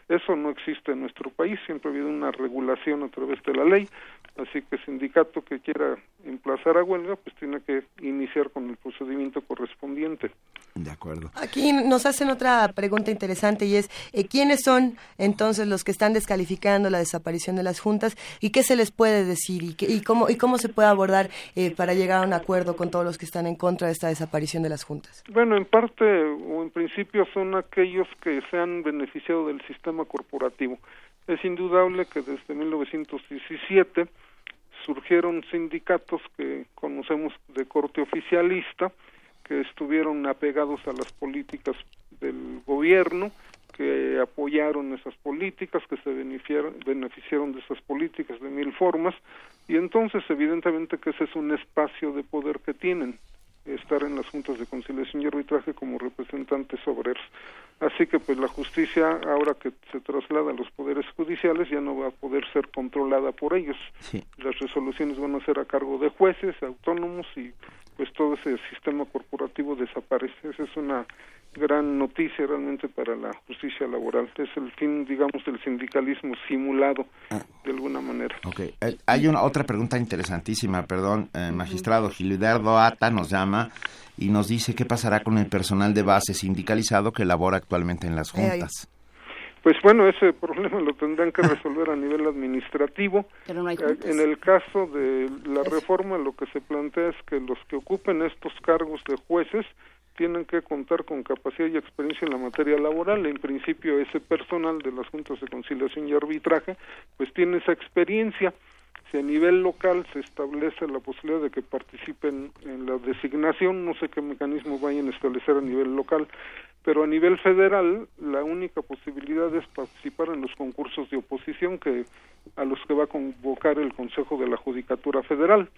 Eso no existe en nuestro país, siempre ha habido una regulación a través de la ley, así que el sindicato que quiera emplazar a huelga, pues tiene que iniciar con el procedimiento correspondiente. De acuerdo. Aquí nos hacen otra pregunta interesante y es, eh, ¿quiénes son entonces los que están descalificando la desaparición de las juntas y qué se les puede decir y, y cómo, y cómo se puede abordar eh, para llegar a un acuerdo con todos los que están en contra de esta desaparición de las juntas? Bueno, en parte o en principio son aquellos que se han beneficiado del sistema corporativo. Es indudable que desde 1917 surgieron sindicatos que conocemos de corte oficialista, que estuvieron apegados a las políticas del gobierno, que apoyaron esas políticas, que se beneficiaron, de esas políticas de mil formas, y entonces evidentemente que ese es un espacio de poder que tienen. estar en las juntas de conciliación y arbitraje como representantes obreros. Así que pues la justicia ahora que se traslada a los poderes judiciales ya no va a poder ser controlada por ellos. Las resoluciones van a ser a cargo de jueces autónomos y pues todo ese sistema corporativo desaparece. Esa es una gran noticia realmente para la justicia laboral. Es el fin, digamos, del sindicalismo simulado de alguna manera. Okay. Eh, hay una otra pregunta interesantísima, perdón, eh, magistrado Gilberto Ata nos llama y nos dice qué pasará con el personal de base sindicalizado que labora actualmente en las juntas. Pues bueno, ese problema lo tendrán que resolver a nivel administrativo. Eh, en el caso de la reforma, lo que se plantea es que los que ocupen estos cargos de jueces tienen que contar con capacidad y experiencia en la materia laboral. En principio, ese personal de las juntas de conciliación y arbitraje, pues tiene esa experiencia. Si a nivel local se establece la posibilidad de que participen en la designación, no sé qué mecanismo vayan a establecer a nivel local, pero a nivel federal la única posibilidad es participar en los concursos de oposición que a los que va a convocar el Consejo de la Judicatura Federal.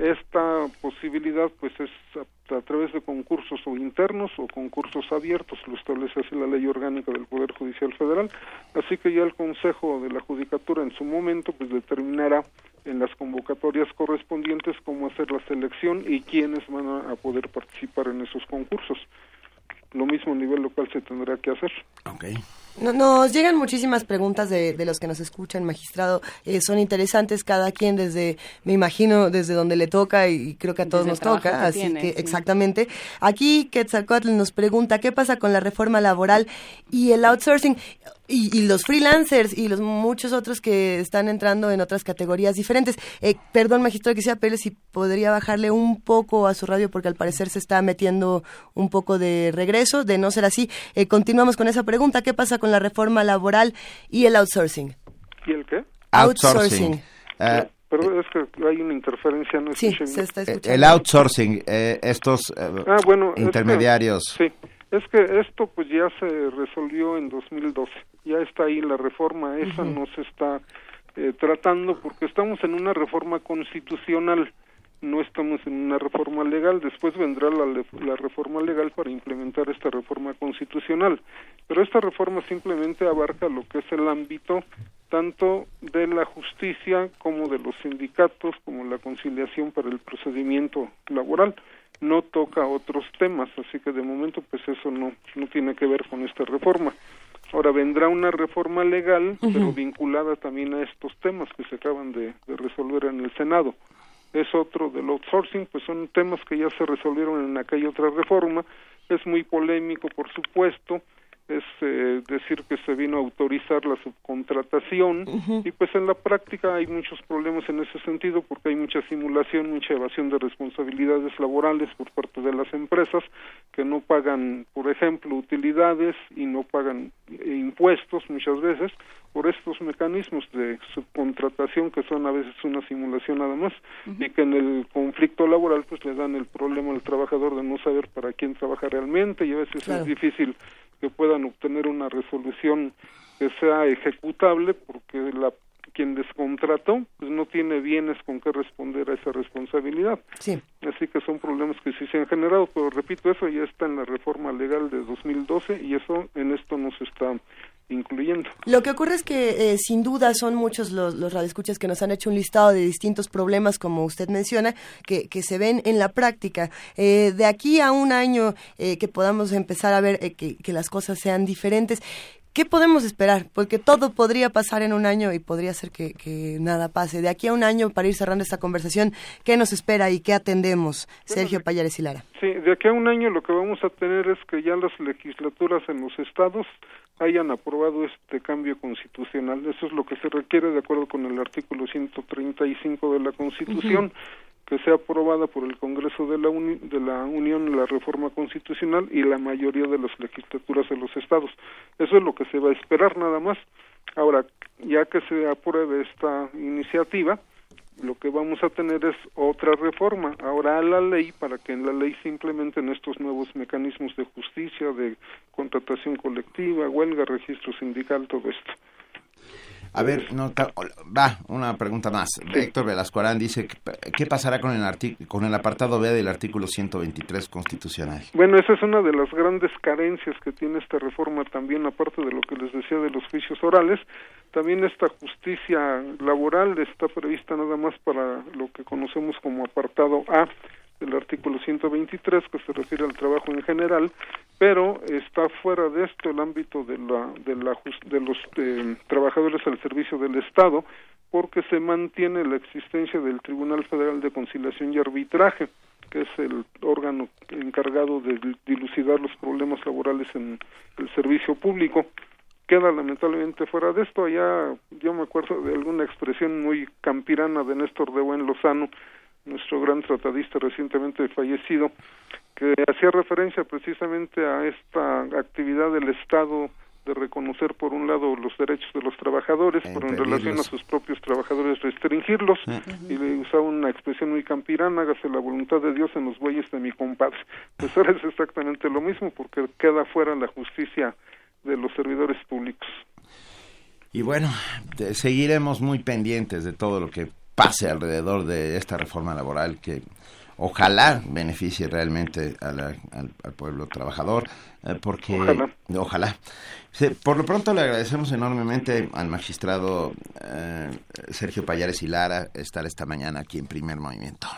Esta posibilidad pues es a, través de concursos o internos o concursos abiertos, lo establece así la ley orgánica del Poder Judicial Federal, así que ya el Consejo de la Judicatura en su momento pues determinará en las convocatorias correspondientes cómo hacer la selección y quiénes van a, poder participar en esos concursos. Lo mismo a nivel local se tendrá que hacer. Okay. Nos llegan muchísimas preguntas de, de, los que nos escuchan, magistrado. Eh, son interesantes cada quien desde, me imagino, desde donde le toca y creo que a todos nos toca. así que, exactamente. Aquí Quetzalcoatl nos pregunta, ¿qué pasa con la reforma laboral y el outsourcing? Y, los freelancers y los muchos otros que están entrando en otras categorías diferentes. Eh, perdón, magistrado, quisiera pedirle si podría bajarle un poco a su radio porque al parecer se está metiendo un poco de regreso. De no ser así, eh, continuamos con esa pregunta. ¿Qué pasa con la reforma laboral y el outsourcing? ¿Y el qué? Outsourcing. Uh, pero es que hay una interferencia, no sí, se está escuchando. El outsourcing, eh, estos ah, bueno, intermediarios. sí, es que esto pues ya se resolvió en 2012 ya está ahí la reforma, esa no se está eh, tratando porque estamos en una reforma constitucional, no estamos en una reforma legal, después vendrá la, la reforma legal para implementar esta reforma constitucional, pero esta reforma simplemente abarca lo que es el ámbito tanto de la justicia como de los sindicatos, como la conciliación para el procedimiento laboral no toca otros temas, así que de momento pues eso no, no tiene que ver con esta reforma. Ahora vendrá una reforma legal, pero vinculada también a estos temas que se acaban de, resolver en el Senado. Es otro del outsourcing, pues son temas que ya se resolvieron en aquella otra reforma. Es muy polémico, por supuesto, es eh, decir que se vino a autorizar la subcontratación y pues en la práctica hay muchos problemas en ese sentido porque hay mucha simulación, mucha evasión de responsabilidades laborales por parte de las empresas que no pagan, por ejemplo, utilidades y no pagan impuestos muchas veces por estos mecanismos de subcontratación que son a veces una simulación nada más y que en el conflicto laboral pues le dan el problema al trabajador de no saber para quién trabaja realmente y a veces es difícil que puedan obtener una resolución que sea ejecutable porque la quien les contrató pues no tiene bienes con qué responder a esa responsabilidad. Sí. Así que son problemas que sí se han generado, pero repito, eso ya está en la reforma legal de 2012 y eso en esto no se está incluyendo. Lo que ocurre es que eh, sin duda son muchos los, los radioescuchas que nos han hecho un listado de distintos problemas, como usted menciona, que, que se ven en la práctica. Eh, de aquí a un año eh, que podamos empezar a ver que, que las cosas sean diferentes, ¿Qué podemos esperar? Porque todo podría pasar en un año y podría ser que, que, nada pase. De aquí a un año, para ir cerrando esta conversación, ¿qué nos espera y qué atendemos? Sergio Payares y Lara. Sí, de aquí a un año lo que vamos a tener es que ya las legislaturas en los estados hayan aprobado este cambio constitucional. Eso es lo que se requiere de acuerdo con el artículo 135 de la Constitución, que sea aprobada por el Congreso de la, de la Unión la reforma constitucional y la mayoría de las legislaturas de los estados. Eso es lo que se va a esperar nada más. Ahora, ya que se apruebe esta iniciativa, lo que vamos a tener es otra reforma ahora a la ley para que en la ley se implementen estos nuevos mecanismos de justicia, de contratación colectiva, huelga, registro sindical, todo esto. A ver, no, va, una pregunta más. Héctor Velasco Arán dice, ¿qué pasará con el, con el apartado B del artículo 123 constitucional? Bueno, esa es una de las grandes carencias que tiene esta reforma también, aparte de lo que les decía de los juicios orales. También esta justicia laboral está prevista nada más para lo que conocemos como apartado A del artículo 123 que se refiere al trabajo en general, pero está fuera de esto el ámbito de la de, la, de los eh, trabajadores al servicio del Estado porque se mantiene la existencia del Tribunal Federal de Conciliación y Arbitraje, que es el órgano encargado de dilucidar los problemas laborales en el servicio público. Queda lamentablemente fuera de esto. Allá yo me acuerdo de alguna expresión muy campirana de Néstor de Buen Lozano, nuestro gran tratadista recientemente fallecido, que hacía referencia precisamente a esta actividad del Estado de reconocer por un lado los derechos de los trabajadores, pero en relación a sus propios trabajadores restringirlos, y le usaba una expresión muy campirana, hágase la voluntad de Dios en los bueyes de mi compadre. Pues ahora es exactamente lo mismo, porque queda fuera la justicia de los servidores públicos. Y bueno, seguiremos muy pendientes de todo lo que pase alrededor de esta reforma laboral que ojalá beneficie realmente al, pueblo trabajador, eh, porque ojalá. por lo pronto le agradecemos enormemente al magistrado eh, Sergio Payares y Lara estar esta mañana aquí en Primer Movimiento.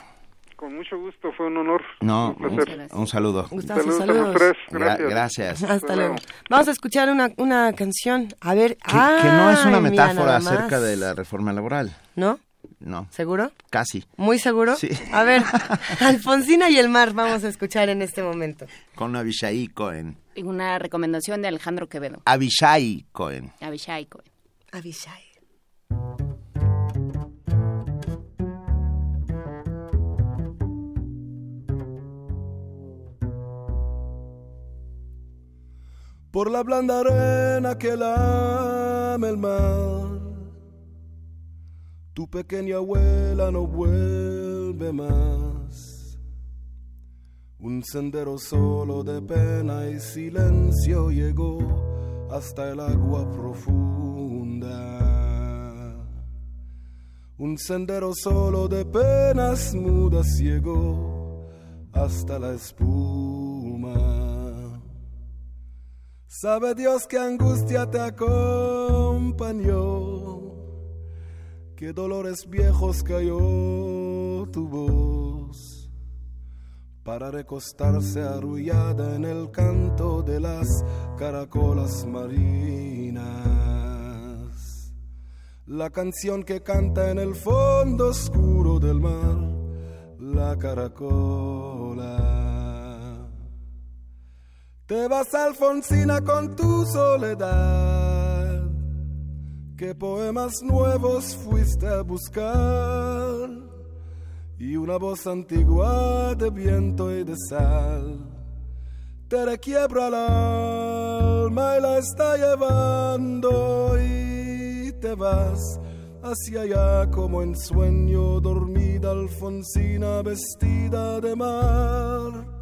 Con mucho gusto, fue un honor. No, un, saludo. saludos, gracias. Hasta luego. Vamos a escuchar una, una canción. A ver. Que, que no es una metáfora acerca de la reforma laboral. ¿No? No. ¿Seguro? Casi. ¿Muy seguro? Sí. A ver, Alfonsina y el mar vamos a escuchar en este momento. Con Abishai Cohen. Y una recomendación de Alejandro Quevedo. Abishai Cohen. Abishai Cohen. Abishai. Por la blanda arena que lame el mar tu pequeña abuela no vuelve más. Un sendero solo de pena y silencio llegó hasta el agua profunda. Un sendero solo de penas mudas llegó hasta la espuma. Sabe Dios que angustia te acompañó qué dolores viejos cayó tu voz para recostarse arrullada en el canto de las caracolas marinas. La canción que canta en el fondo oscuro del mar, la caracola. Te vas Alfonsina con tu soledad qué poemas nuevos fuiste a buscar. Y una voz antigua de viento y de sal. Te requiebra el alma y la está llevando y te vas hacia allá como en sueño dormida Alfonsina vestida de mar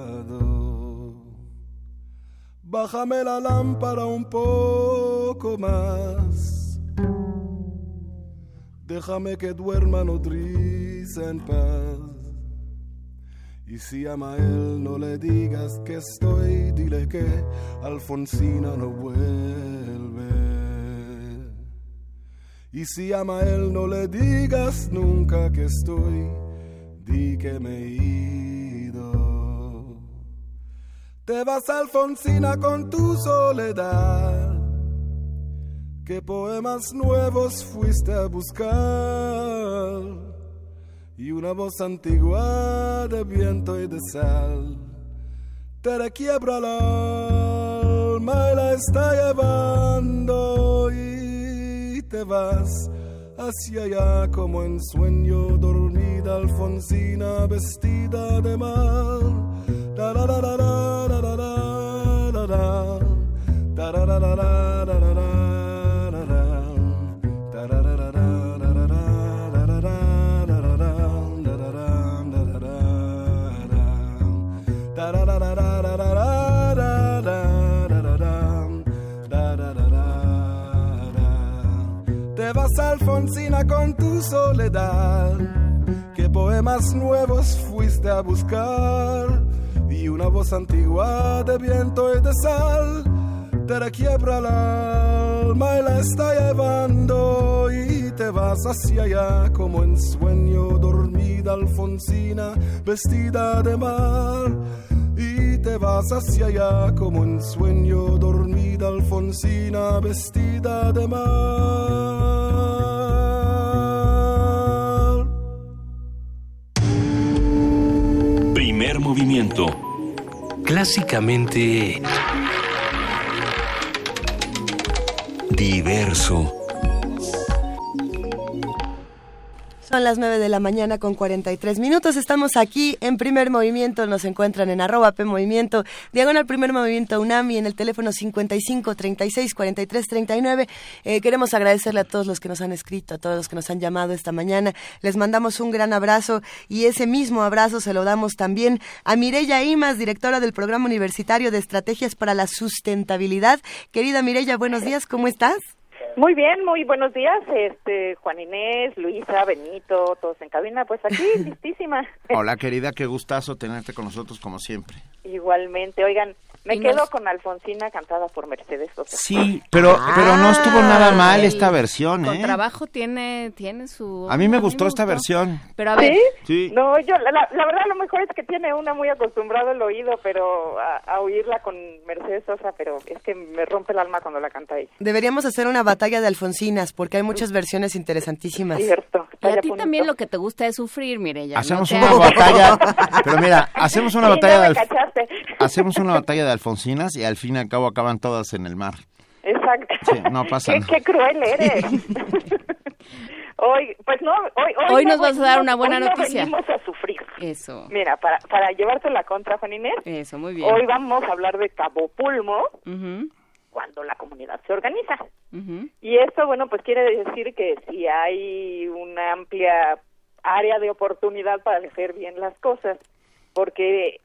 Bájame la lámpara un poco más. Déjame que duerma nodriza en paz. Y si ama él, no le digas que estoy, dile que Alfonsina no vuelve. Y si ama él, no le digas nunca que estoy, di que me ido. Te vas Alfonsina con tu soledad. ¿Qué poemas nuevos fuiste a buscar? Y una voz antigua de viento y de sal te requiebra el alma y la está llevando y te vas hacia allá como en sueño dormida Alfonsina vestida de mal. Te vas Alfonsina con tu soledad. ¿Qué poemas nuevos fuiste a buscar? Y una voz antigua de viento y de sal te requiebra el alma y la está llevando y te vas hacia allá como en sueño dormida Alfonsina vestida de mar y te vas hacia allá como en sueño dormida Alfonsina vestida de mar. Primer movimiento. Clásicamente... Diverso. Son las 9 de la mañana con 43 minutos. Estamos aquí en primer movimiento. Nos encuentran en arroba P Movimiento, diagonal primer movimiento UNAMI en el teléfono 55 36 43 39. Eh, queremos agradecerle a todos los que nos han escrito, a todos los que nos han llamado esta mañana. Les mandamos un gran abrazo y ese mismo abrazo se lo damos también a Mireya Imas, directora del Programa Universitario de Estrategias para la Sustentabilidad. Querida Mireya, buenos días, ¿cómo estás? Muy bien, muy buenos días, este Juan Inés, Luisa, Benito, todos en cabina, pues aquí listísima. Hola querida, qué gustazo tenerte con nosotros como siempre. Igualmente, oigan, me Y quedo nos- con Alfonsina cantada por Mercedes Sosa. Sí, pero, pero no estuvo nada mal el esta versión, Con ¿eh? trabajo tiene, tiene su... A mí me gustó esta versión. Pero a ver, Sí. No, yo, la, la- verdad, lo mejor es que tiene una muy acostumbrado el oído, pero a, a oírla con Mercedes Sosa, pero es que me rompe el alma cuando la canta ella. Deberíamos hacer una batalla de Alfonsinas porque hay muchas versiones interesantísimas. Cierto. y a ti también lo que te gusta es sufrir, Mireya. Hacemos no una batalla, pero mira, hacemos una Sí, batalla no de me hacemos una batalla de Alfonsinas y al fin y al cabo acaban todas en el mar. Exacto. Sí, no pasa qué, nada. qué cruel eres. hoy, pues no, hoy, hoy, Hoy no nos vas a dar una buena hoy no noticia. venimos a sufrir. Eso, Mira, para, para llevarte la contra, Juan Inés, eso, muy bien. hoy vamos a hablar de Cabo Pulmo Ujú, cuando la comunidad se organiza. ujú. Y esto, bueno, pues quiere decir que si hay una amplia área de oportunidad para hacer bien las cosas, porque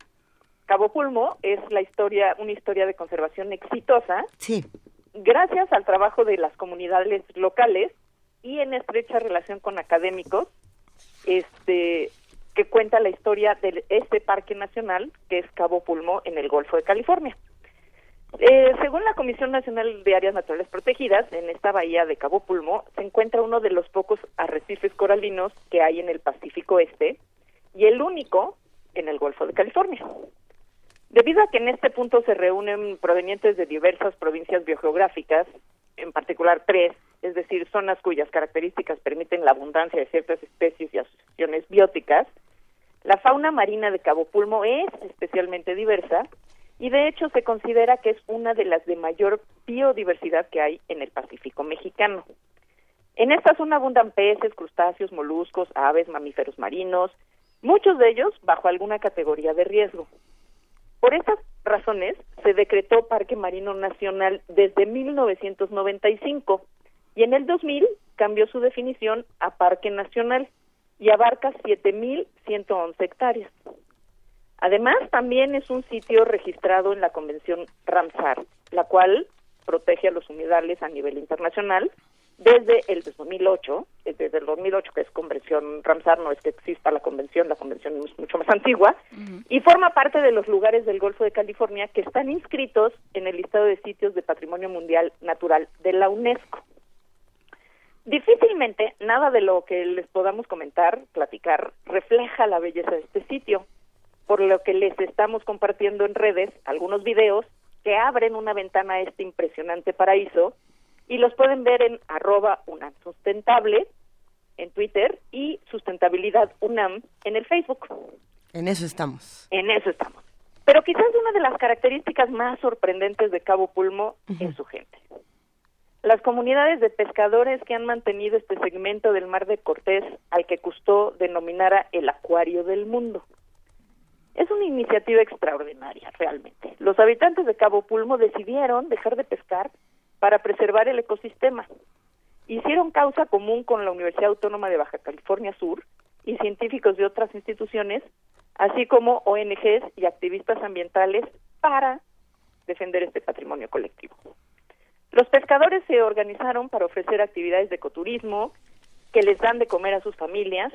Cabo Pulmo es la historia, una historia de conservación exitosa, Sí. gracias al trabajo de las comunidades locales y en estrecha relación con académicos, este que cuenta la historia de este parque nacional que es Cabo Pulmo en el Golfo de California. Eh, según la Comisión Nacional de Áreas Naturales Protegidas, en esta bahía de Cabo Pulmo se encuentra uno de los pocos arrecifes coralinos que hay en el Pacífico Este y el único en el Golfo de California. Debido a que en este punto se reúnen provenientes de diversas provincias biogeográficas, en particular tres, es decir, zonas cuyas características permiten la abundancia de ciertas especies y asociaciones bióticas, la fauna marina de Cabo Pulmo es especialmente diversa y de hecho se considera que es una de las de mayor biodiversidad que hay en el Pacífico mexicano. En esta zona abundan peces, crustáceos, moluscos, aves, mamíferos marinos, muchos de ellos bajo alguna categoría de riesgo. Por estas razones se decretó Parque Marino Nacional desde 1995 y en el 2000 cambió su definición a Parque Nacional y abarca 7.111 hectáreas. Además, también es un sitio registrado en la Convención Ramsar, la cual protege a los humedales a nivel internacional desde el 2008, eh, desde el 2008 que es Convención Ramsar, no es que exista la convención, la convención es mucho más antigua, y forma parte de los lugares del Golfo de California que están inscritos en el listado de sitios de Patrimonio Mundial Natural de la UNESCO. Difícilmente nada de lo que les podamos comentar, platicar, refleja la belleza de este sitio. por lo que les estamos compartiendo en redes algunos videos que abren una ventana a este impresionante paraíso y los pueden ver en arroba UNAM Sustentable en Twitter y Sustentabilidad UNAM en el Facebook. En eso estamos. En eso estamos. Pero quizás una de las características más sorprendentes de Cabo Pulmo es su gente. Las comunidades de pescadores que han mantenido este segmento del Mar de Cortés al que Cousteau denominara el acuario del mundo. Es una iniciativa extraordinaria, realmente. Los habitantes de Cabo Pulmo decidieron dejar de pescar para preservar el ecosistema. Hicieron causa común con la Universidad Autónoma de Baja California Sur y científicos de otras instituciones, así como ONGs y activistas ambientales para defender este patrimonio colectivo. Los pescadores se organizaron para ofrecer actividades de ecoturismo que les dan de comer a sus familias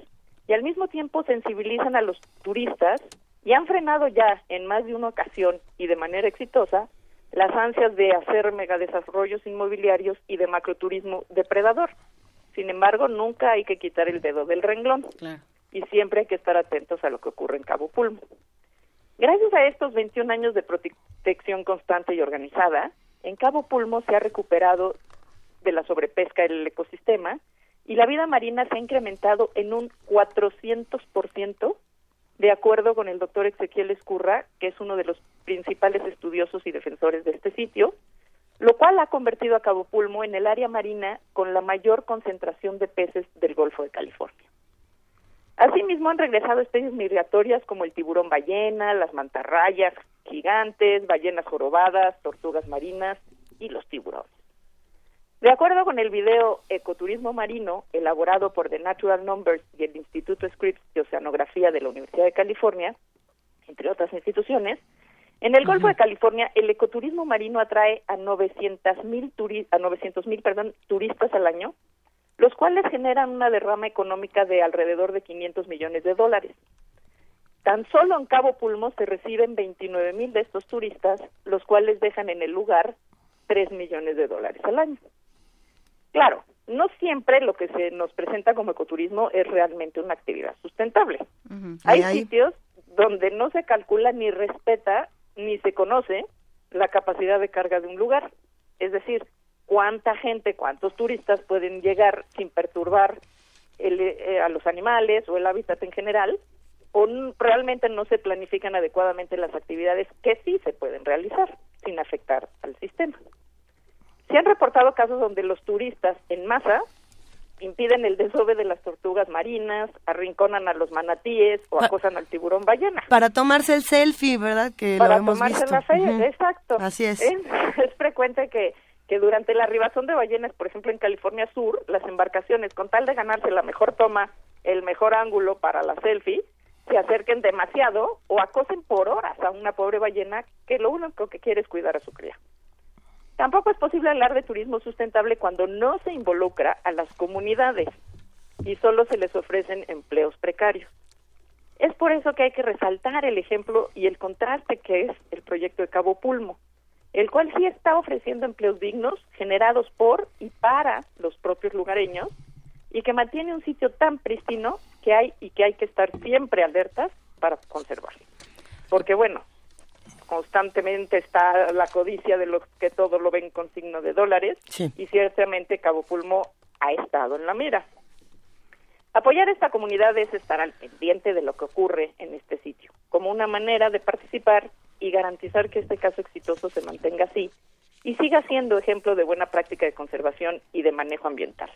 y al mismo tiempo sensibilizan a los turistas y han frenado ya en más de una ocasión y de manera exitosa las ansias de hacer megadesarrollos inmobiliarios y de macroturismo depredador. Sin embargo, nunca hay que quitar el dedo del renglón y siempre hay que estar atentos a lo que ocurre en Cabo Pulmo. Gracias a estos 21 años de protección constante y organizada, en Cabo Pulmo se ha recuperado de la sobrepesca el ecosistema y la vida marina se ha incrementado en un 400% de acuerdo con el doctor Ezequiel Escurra, que es uno de los principales estudiosos y defensores de este sitio, lo cual ha convertido a Cabo Pulmo en el área marina con la mayor concentración de peces del Golfo de California. Asimismo, han regresado especies migratorias como el tiburón ballena, las mantarrayas gigantes, ballenas jorobadas, tortugas marinas y los tiburones. De acuerdo con el video Ecoturismo Marino, elaborado por The Natural Numbers y el Instituto Scripps de Oceanografía de la Universidad de California, entre otras instituciones, en el Golfo de California el ecoturismo marino atrae a 900 mil a 900 perdón, turistas al año, los cuales generan una derrama económica de alrededor de 500 millones de dólares. Tan solo en Cabo Pulmo se reciben 29 mil de estos turistas, los cuales dejan en el lugar 3 millones de dólares al año. Claro, no siempre lo que se nos presenta como ecoturismo es realmente una actividad sustentable. Hay sitios donde no se calcula ni respeta ni se conoce la capacidad de carga de un lugar. Es decir, cuánta gente, cuántos turistas pueden llegar sin perturbar eh, a los animales o el hábitat en general, o realmente no se planifican adecuadamente las actividades que sí se pueden realizar sin afectar al sistema. Se han reportado casos donde los turistas en masa impiden el desove de las tortugas marinas, arrinconan a los manatíes o acosan al tiburón ballena. Para tomarse el selfie, ¿verdad? Que Para lo hemos tomarse visto. la fe, exacto. Así es. es. es frecuente que, que durante la arribación de ballenas, por ejemplo en California Sur, las embarcaciones, con tal de ganarse la mejor toma, el mejor ángulo para la selfie, se acerquen demasiado o acosen por horas a una pobre ballena que lo único que quiere es cuidar a su cría. Tampoco es posible hablar de turismo sustentable cuando no se involucra a las comunidades y solo se les ofrecen empleos precarios. Es por eso que hay que resaltar el ejemplo y el contraste que es el proyecto de Cabo Pulmo, el cual sí está ofreciendo empleos dignos generados por y para los propios lugareños y que mantiene un sitio tan pristino que hay y que hay que estar siempre alertas para conservarlo. Porque bueno, constantemente está la codicia de los que todo lo ven con signo de dólares y ciertamente Cabo Pulmo ha estado en la mira. Apoyar a esta comunidad es estar al pendiente de lo que ocurre en este sitio, como una manera de participar y garantizar que este caso exitoso se mantenga así y siga siendo ejemplo de buena práctica de conservación y de manejo ambiental.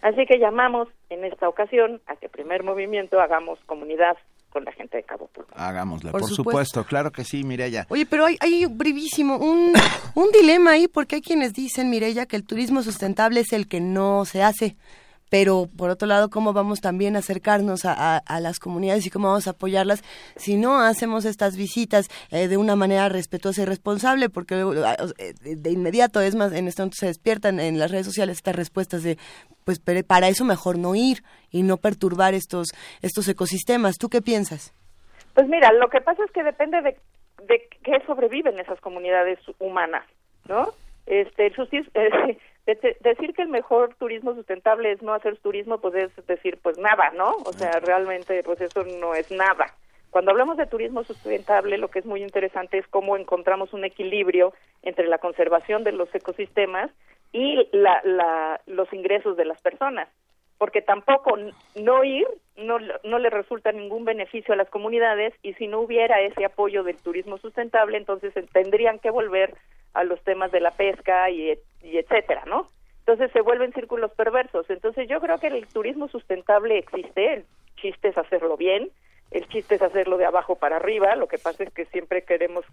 Así que llamamos en esta ocasión a que primer movimiento hagamos comunidad con la gente de Cabo. Hagámosla, Por por, supuesto. supuesto. claro que sí, Mireya. Oye, pero hay, hay brevísimo, un, un dilema ahí, porque hay quienes dicen, Mireya, que el turismo sustentable es el que no se hace. Pero, por otro lado, ¿cómo vamos también a acercarnos a, las comunidades y cómo vamos a apoyarlas si no hacemos estas visitas eh, de una manera respetuosa y responsable? Porque ah, eh, de, inmediato, es más, en este momento se despiertan en las redes sociales estas respuestas de, pues para eso mejor no ir y no perturbar estos, estos ecosistemas. ¿Tú qué piensas? Pues mira, lo que pasa es que depende de, qué sobreviven esas comunidades humanas, ¿no? Este, el eh, de- de- decir que el mejor turismo sustentable es no hacer turismo, pues es decir, pues nada, ¿no? O sea, realmente, pues eso no es nada. Cuando hablamos de turismo sustentable, lo que es muy interesante es cómo encontramos un equilibrio entre la conservación de los ecosistemas y la, la, los ingresos de las personas, porque tampoco no ir no, no le resulta ningún beneficio a las comunidades y si no hubiera ese apoyo del turismo sustentable, entonces tendrían que volver a los temas de la pesca y, y etcétera, ¿no? Entonces se vuelven círculos perversos. Entonces yo creo que el turismo sustentable existe, el chiste es hacerlo bien, el chiste es hacerlo de abajo para arriba, lo que pasa es que siempre queremos,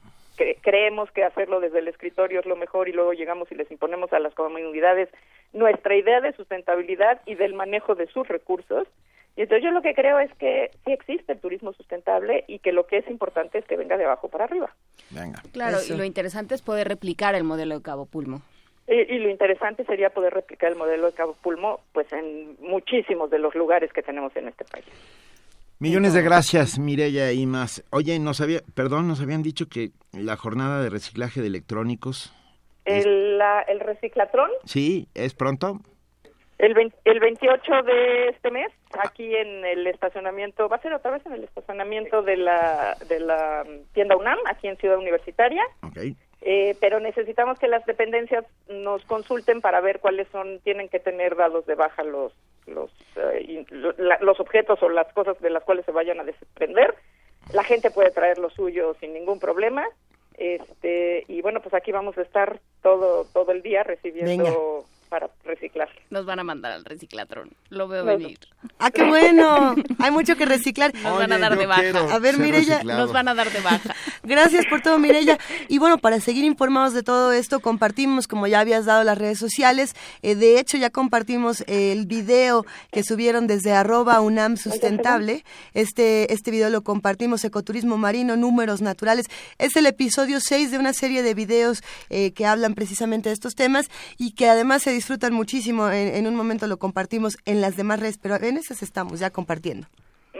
creemos que hacerlo desde el escritorio es lo mejor y luego llegamos y les imponemos a las comunidades nuestra idea de sustentabilidad y del manejo de sus recursos. Y entonces yo lo que creo es que sí existe el turismo sustentable y que lo que es importante es que venga de abajo para arriba. Venga. Claro, y lo interesante es poder replicar el modelo de Cabo Pulmo. Y, lo interesante sería poder replicar el modelo de Cabo Pulmo pues en muchísimos de los lugares que tenemos en este país. Millones de gracias, Mireya y más. Oye, nos había, perdón, nos habían dicho que la jornada de reciclaje de electrónicos. ¿El, el reciclatrón? Sí, ¿es pronto? El, el 28 de este mes, aquí en el estacionamiento, va a ser otra vez en el estacionamiento de la, de la tienda UNAM, aquí en Ciudad Universitaria. Okay. Eh, pero necesitamos que las dependencias nos consulten para ver cuáles son, tienen que tener dados de baja los los, eh, los objetos o las cosas de las cuales se vayan a desprender. La gente puede traer lo suyo sin ningún problema. Este, y bueno, pues aquí vamos a estar todo todo el día recibiendo para reciclar. Nos van a mandar al reciclatrón. Lo veo venir. ¡Ah, qué bueno! Hay mucho que reciclar. Nos van a dar de baja. A ver, Mirella. Nos van a dar de baja. Gracias por todo, Mirella. Y bueno, para seguir informados de todo esto, compartimos, como ya habías dado las redes sociales, eh, de hecho ya compartimos el video que subieron desde arroba UNAM Sustentable. Este, este video lo compartimos, Ecoturismo Marino, Números Naturales. Es el episodio 6 de una serie de videos eh, que hablan precisamente de estos temas y que además se disfrutan muchísimo. En, un momento lo compartimos en las demás redes, pero en esas estamos ya compartiendo.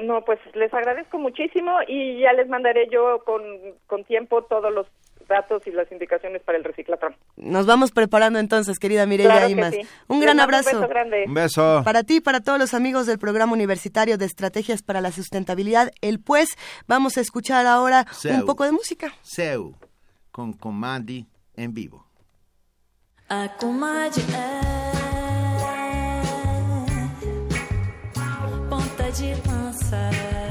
No, pues les agradezco muchísimo y ya les mandaré yo con, con tiempo todos los datos y las indicaciones para el reciclatón. Nos vamos preparando entonces, querida Mireya Imas. Un gran abrazo. Un beso grande. Un beso. Para ti y para todos los amigos del Programa Universitario de Estrategias para la Sustentabilidad, el Pues, vamos a escuchar ahora un poco de música. Seu, con Comandi en vivo. A comadre é ponta de lança.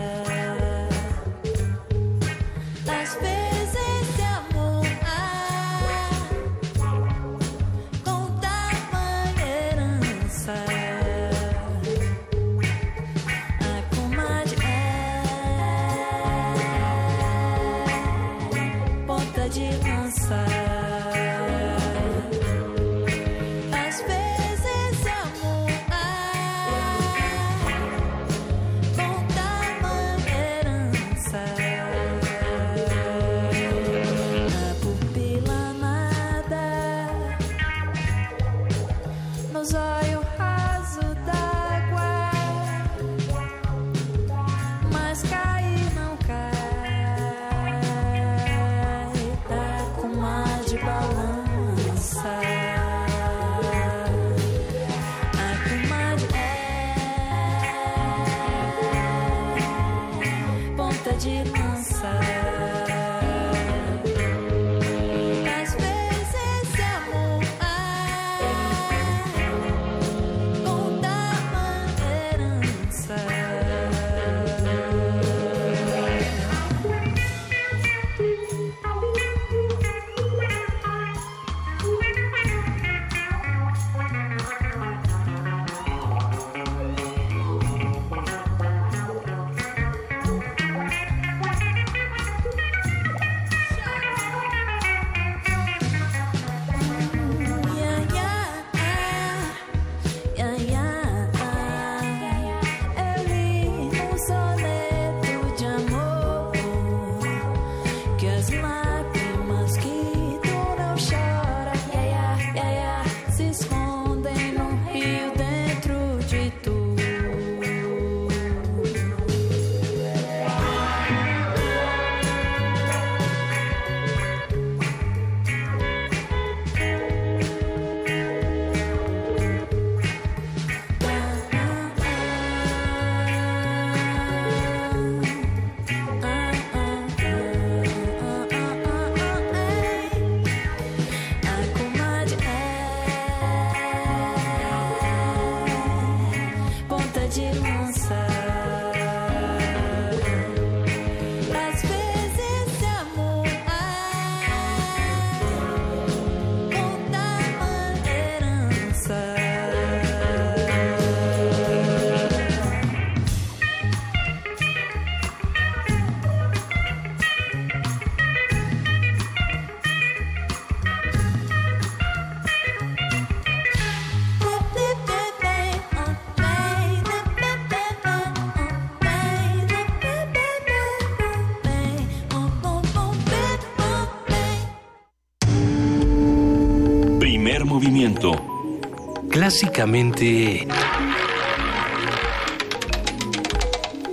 Clásicamente...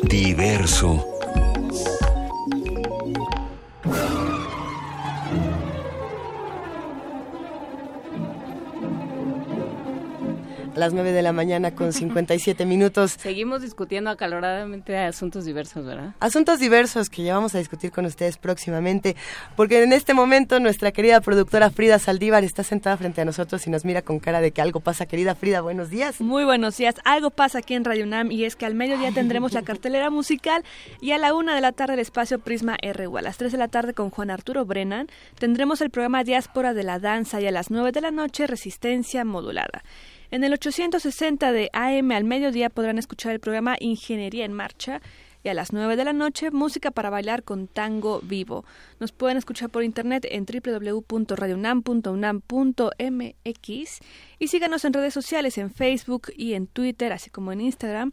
Diverso. Las 9 de la mañana con 57 minutos. Seguimos discutiendo acaloradamente asuntos diversos, ¿verdad? Asuntos diversos que ya vamos a discutir con ustedes próximamente, porque en este momento nuestra querida productora Frida Saldívar está sentada frente a nosotros y nos mira con cara de que algo pasa. Querida Frida, buenos días. Muy buenos días. Algo pasa aquí en Radio UNAM y es que al mediodía tendremos la cartelera musical y a la una de la tarde el espacio Prisma RU. A las 3 de la tarde con Juan Arturo Brennan tendremos el programa Diáspora de la Danza y a las 9 de la noche Resistencia Modulada. En el 860 de AM al mediodía podrán escuchar el programa Ingeniería en Marcha y a las 9 de la noche Música para bailar con tango vivo. Nos pueden escuchar por internet en www.radiounam.unam.mx y síganos en redes sociales en Facebook y en Twitter, así como en Instagram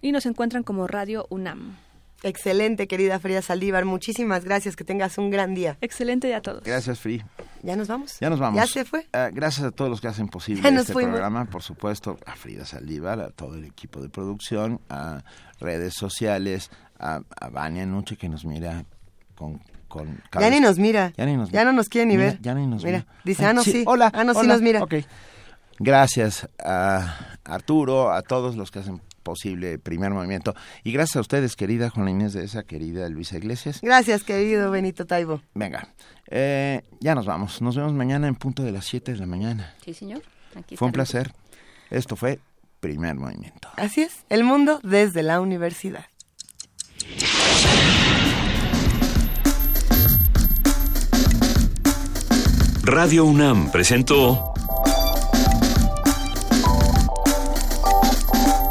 y nos encuentran como Radio UNAM. Excelente, querida Frida Saldívar. Muchísimas gracias. Que tengas un gran día. Excelente día a todos. Gracias, Free. ¿Ya nos vamos? Ya nos vamos. ¿Ya se fue? Ah, gracias a todos los que hacen posible este fuimos. programa, por supuesto, a Frida Saldívar, a todo el equipo de producción, a redes sociales, a, a Vania Nuche que nos mira con... con Ya ni nos mira. Ya ni nos Ya no nos quiere ni Mira, ver. Ya ni nos Mira, mira. dice, Ay, ah, no, sí. Hola. Ah, no, sí nos mira. Ok. Gracias a Arturo, a todos los que hacen posible primer movimiento. Y gracias a ustedes, querida Juana Inés de esa, querida Luisa Iglesias. Gracias, querido Benito Taibo. Venga, eh, ya nos vamos. Nos vemos mañana en punto de las 7 de la mañana. Sí, señor. Aquí Fue un placer. Esto fue Primer Movimiento. Así es, el mundo desde la universidad. Radio UNAM presentó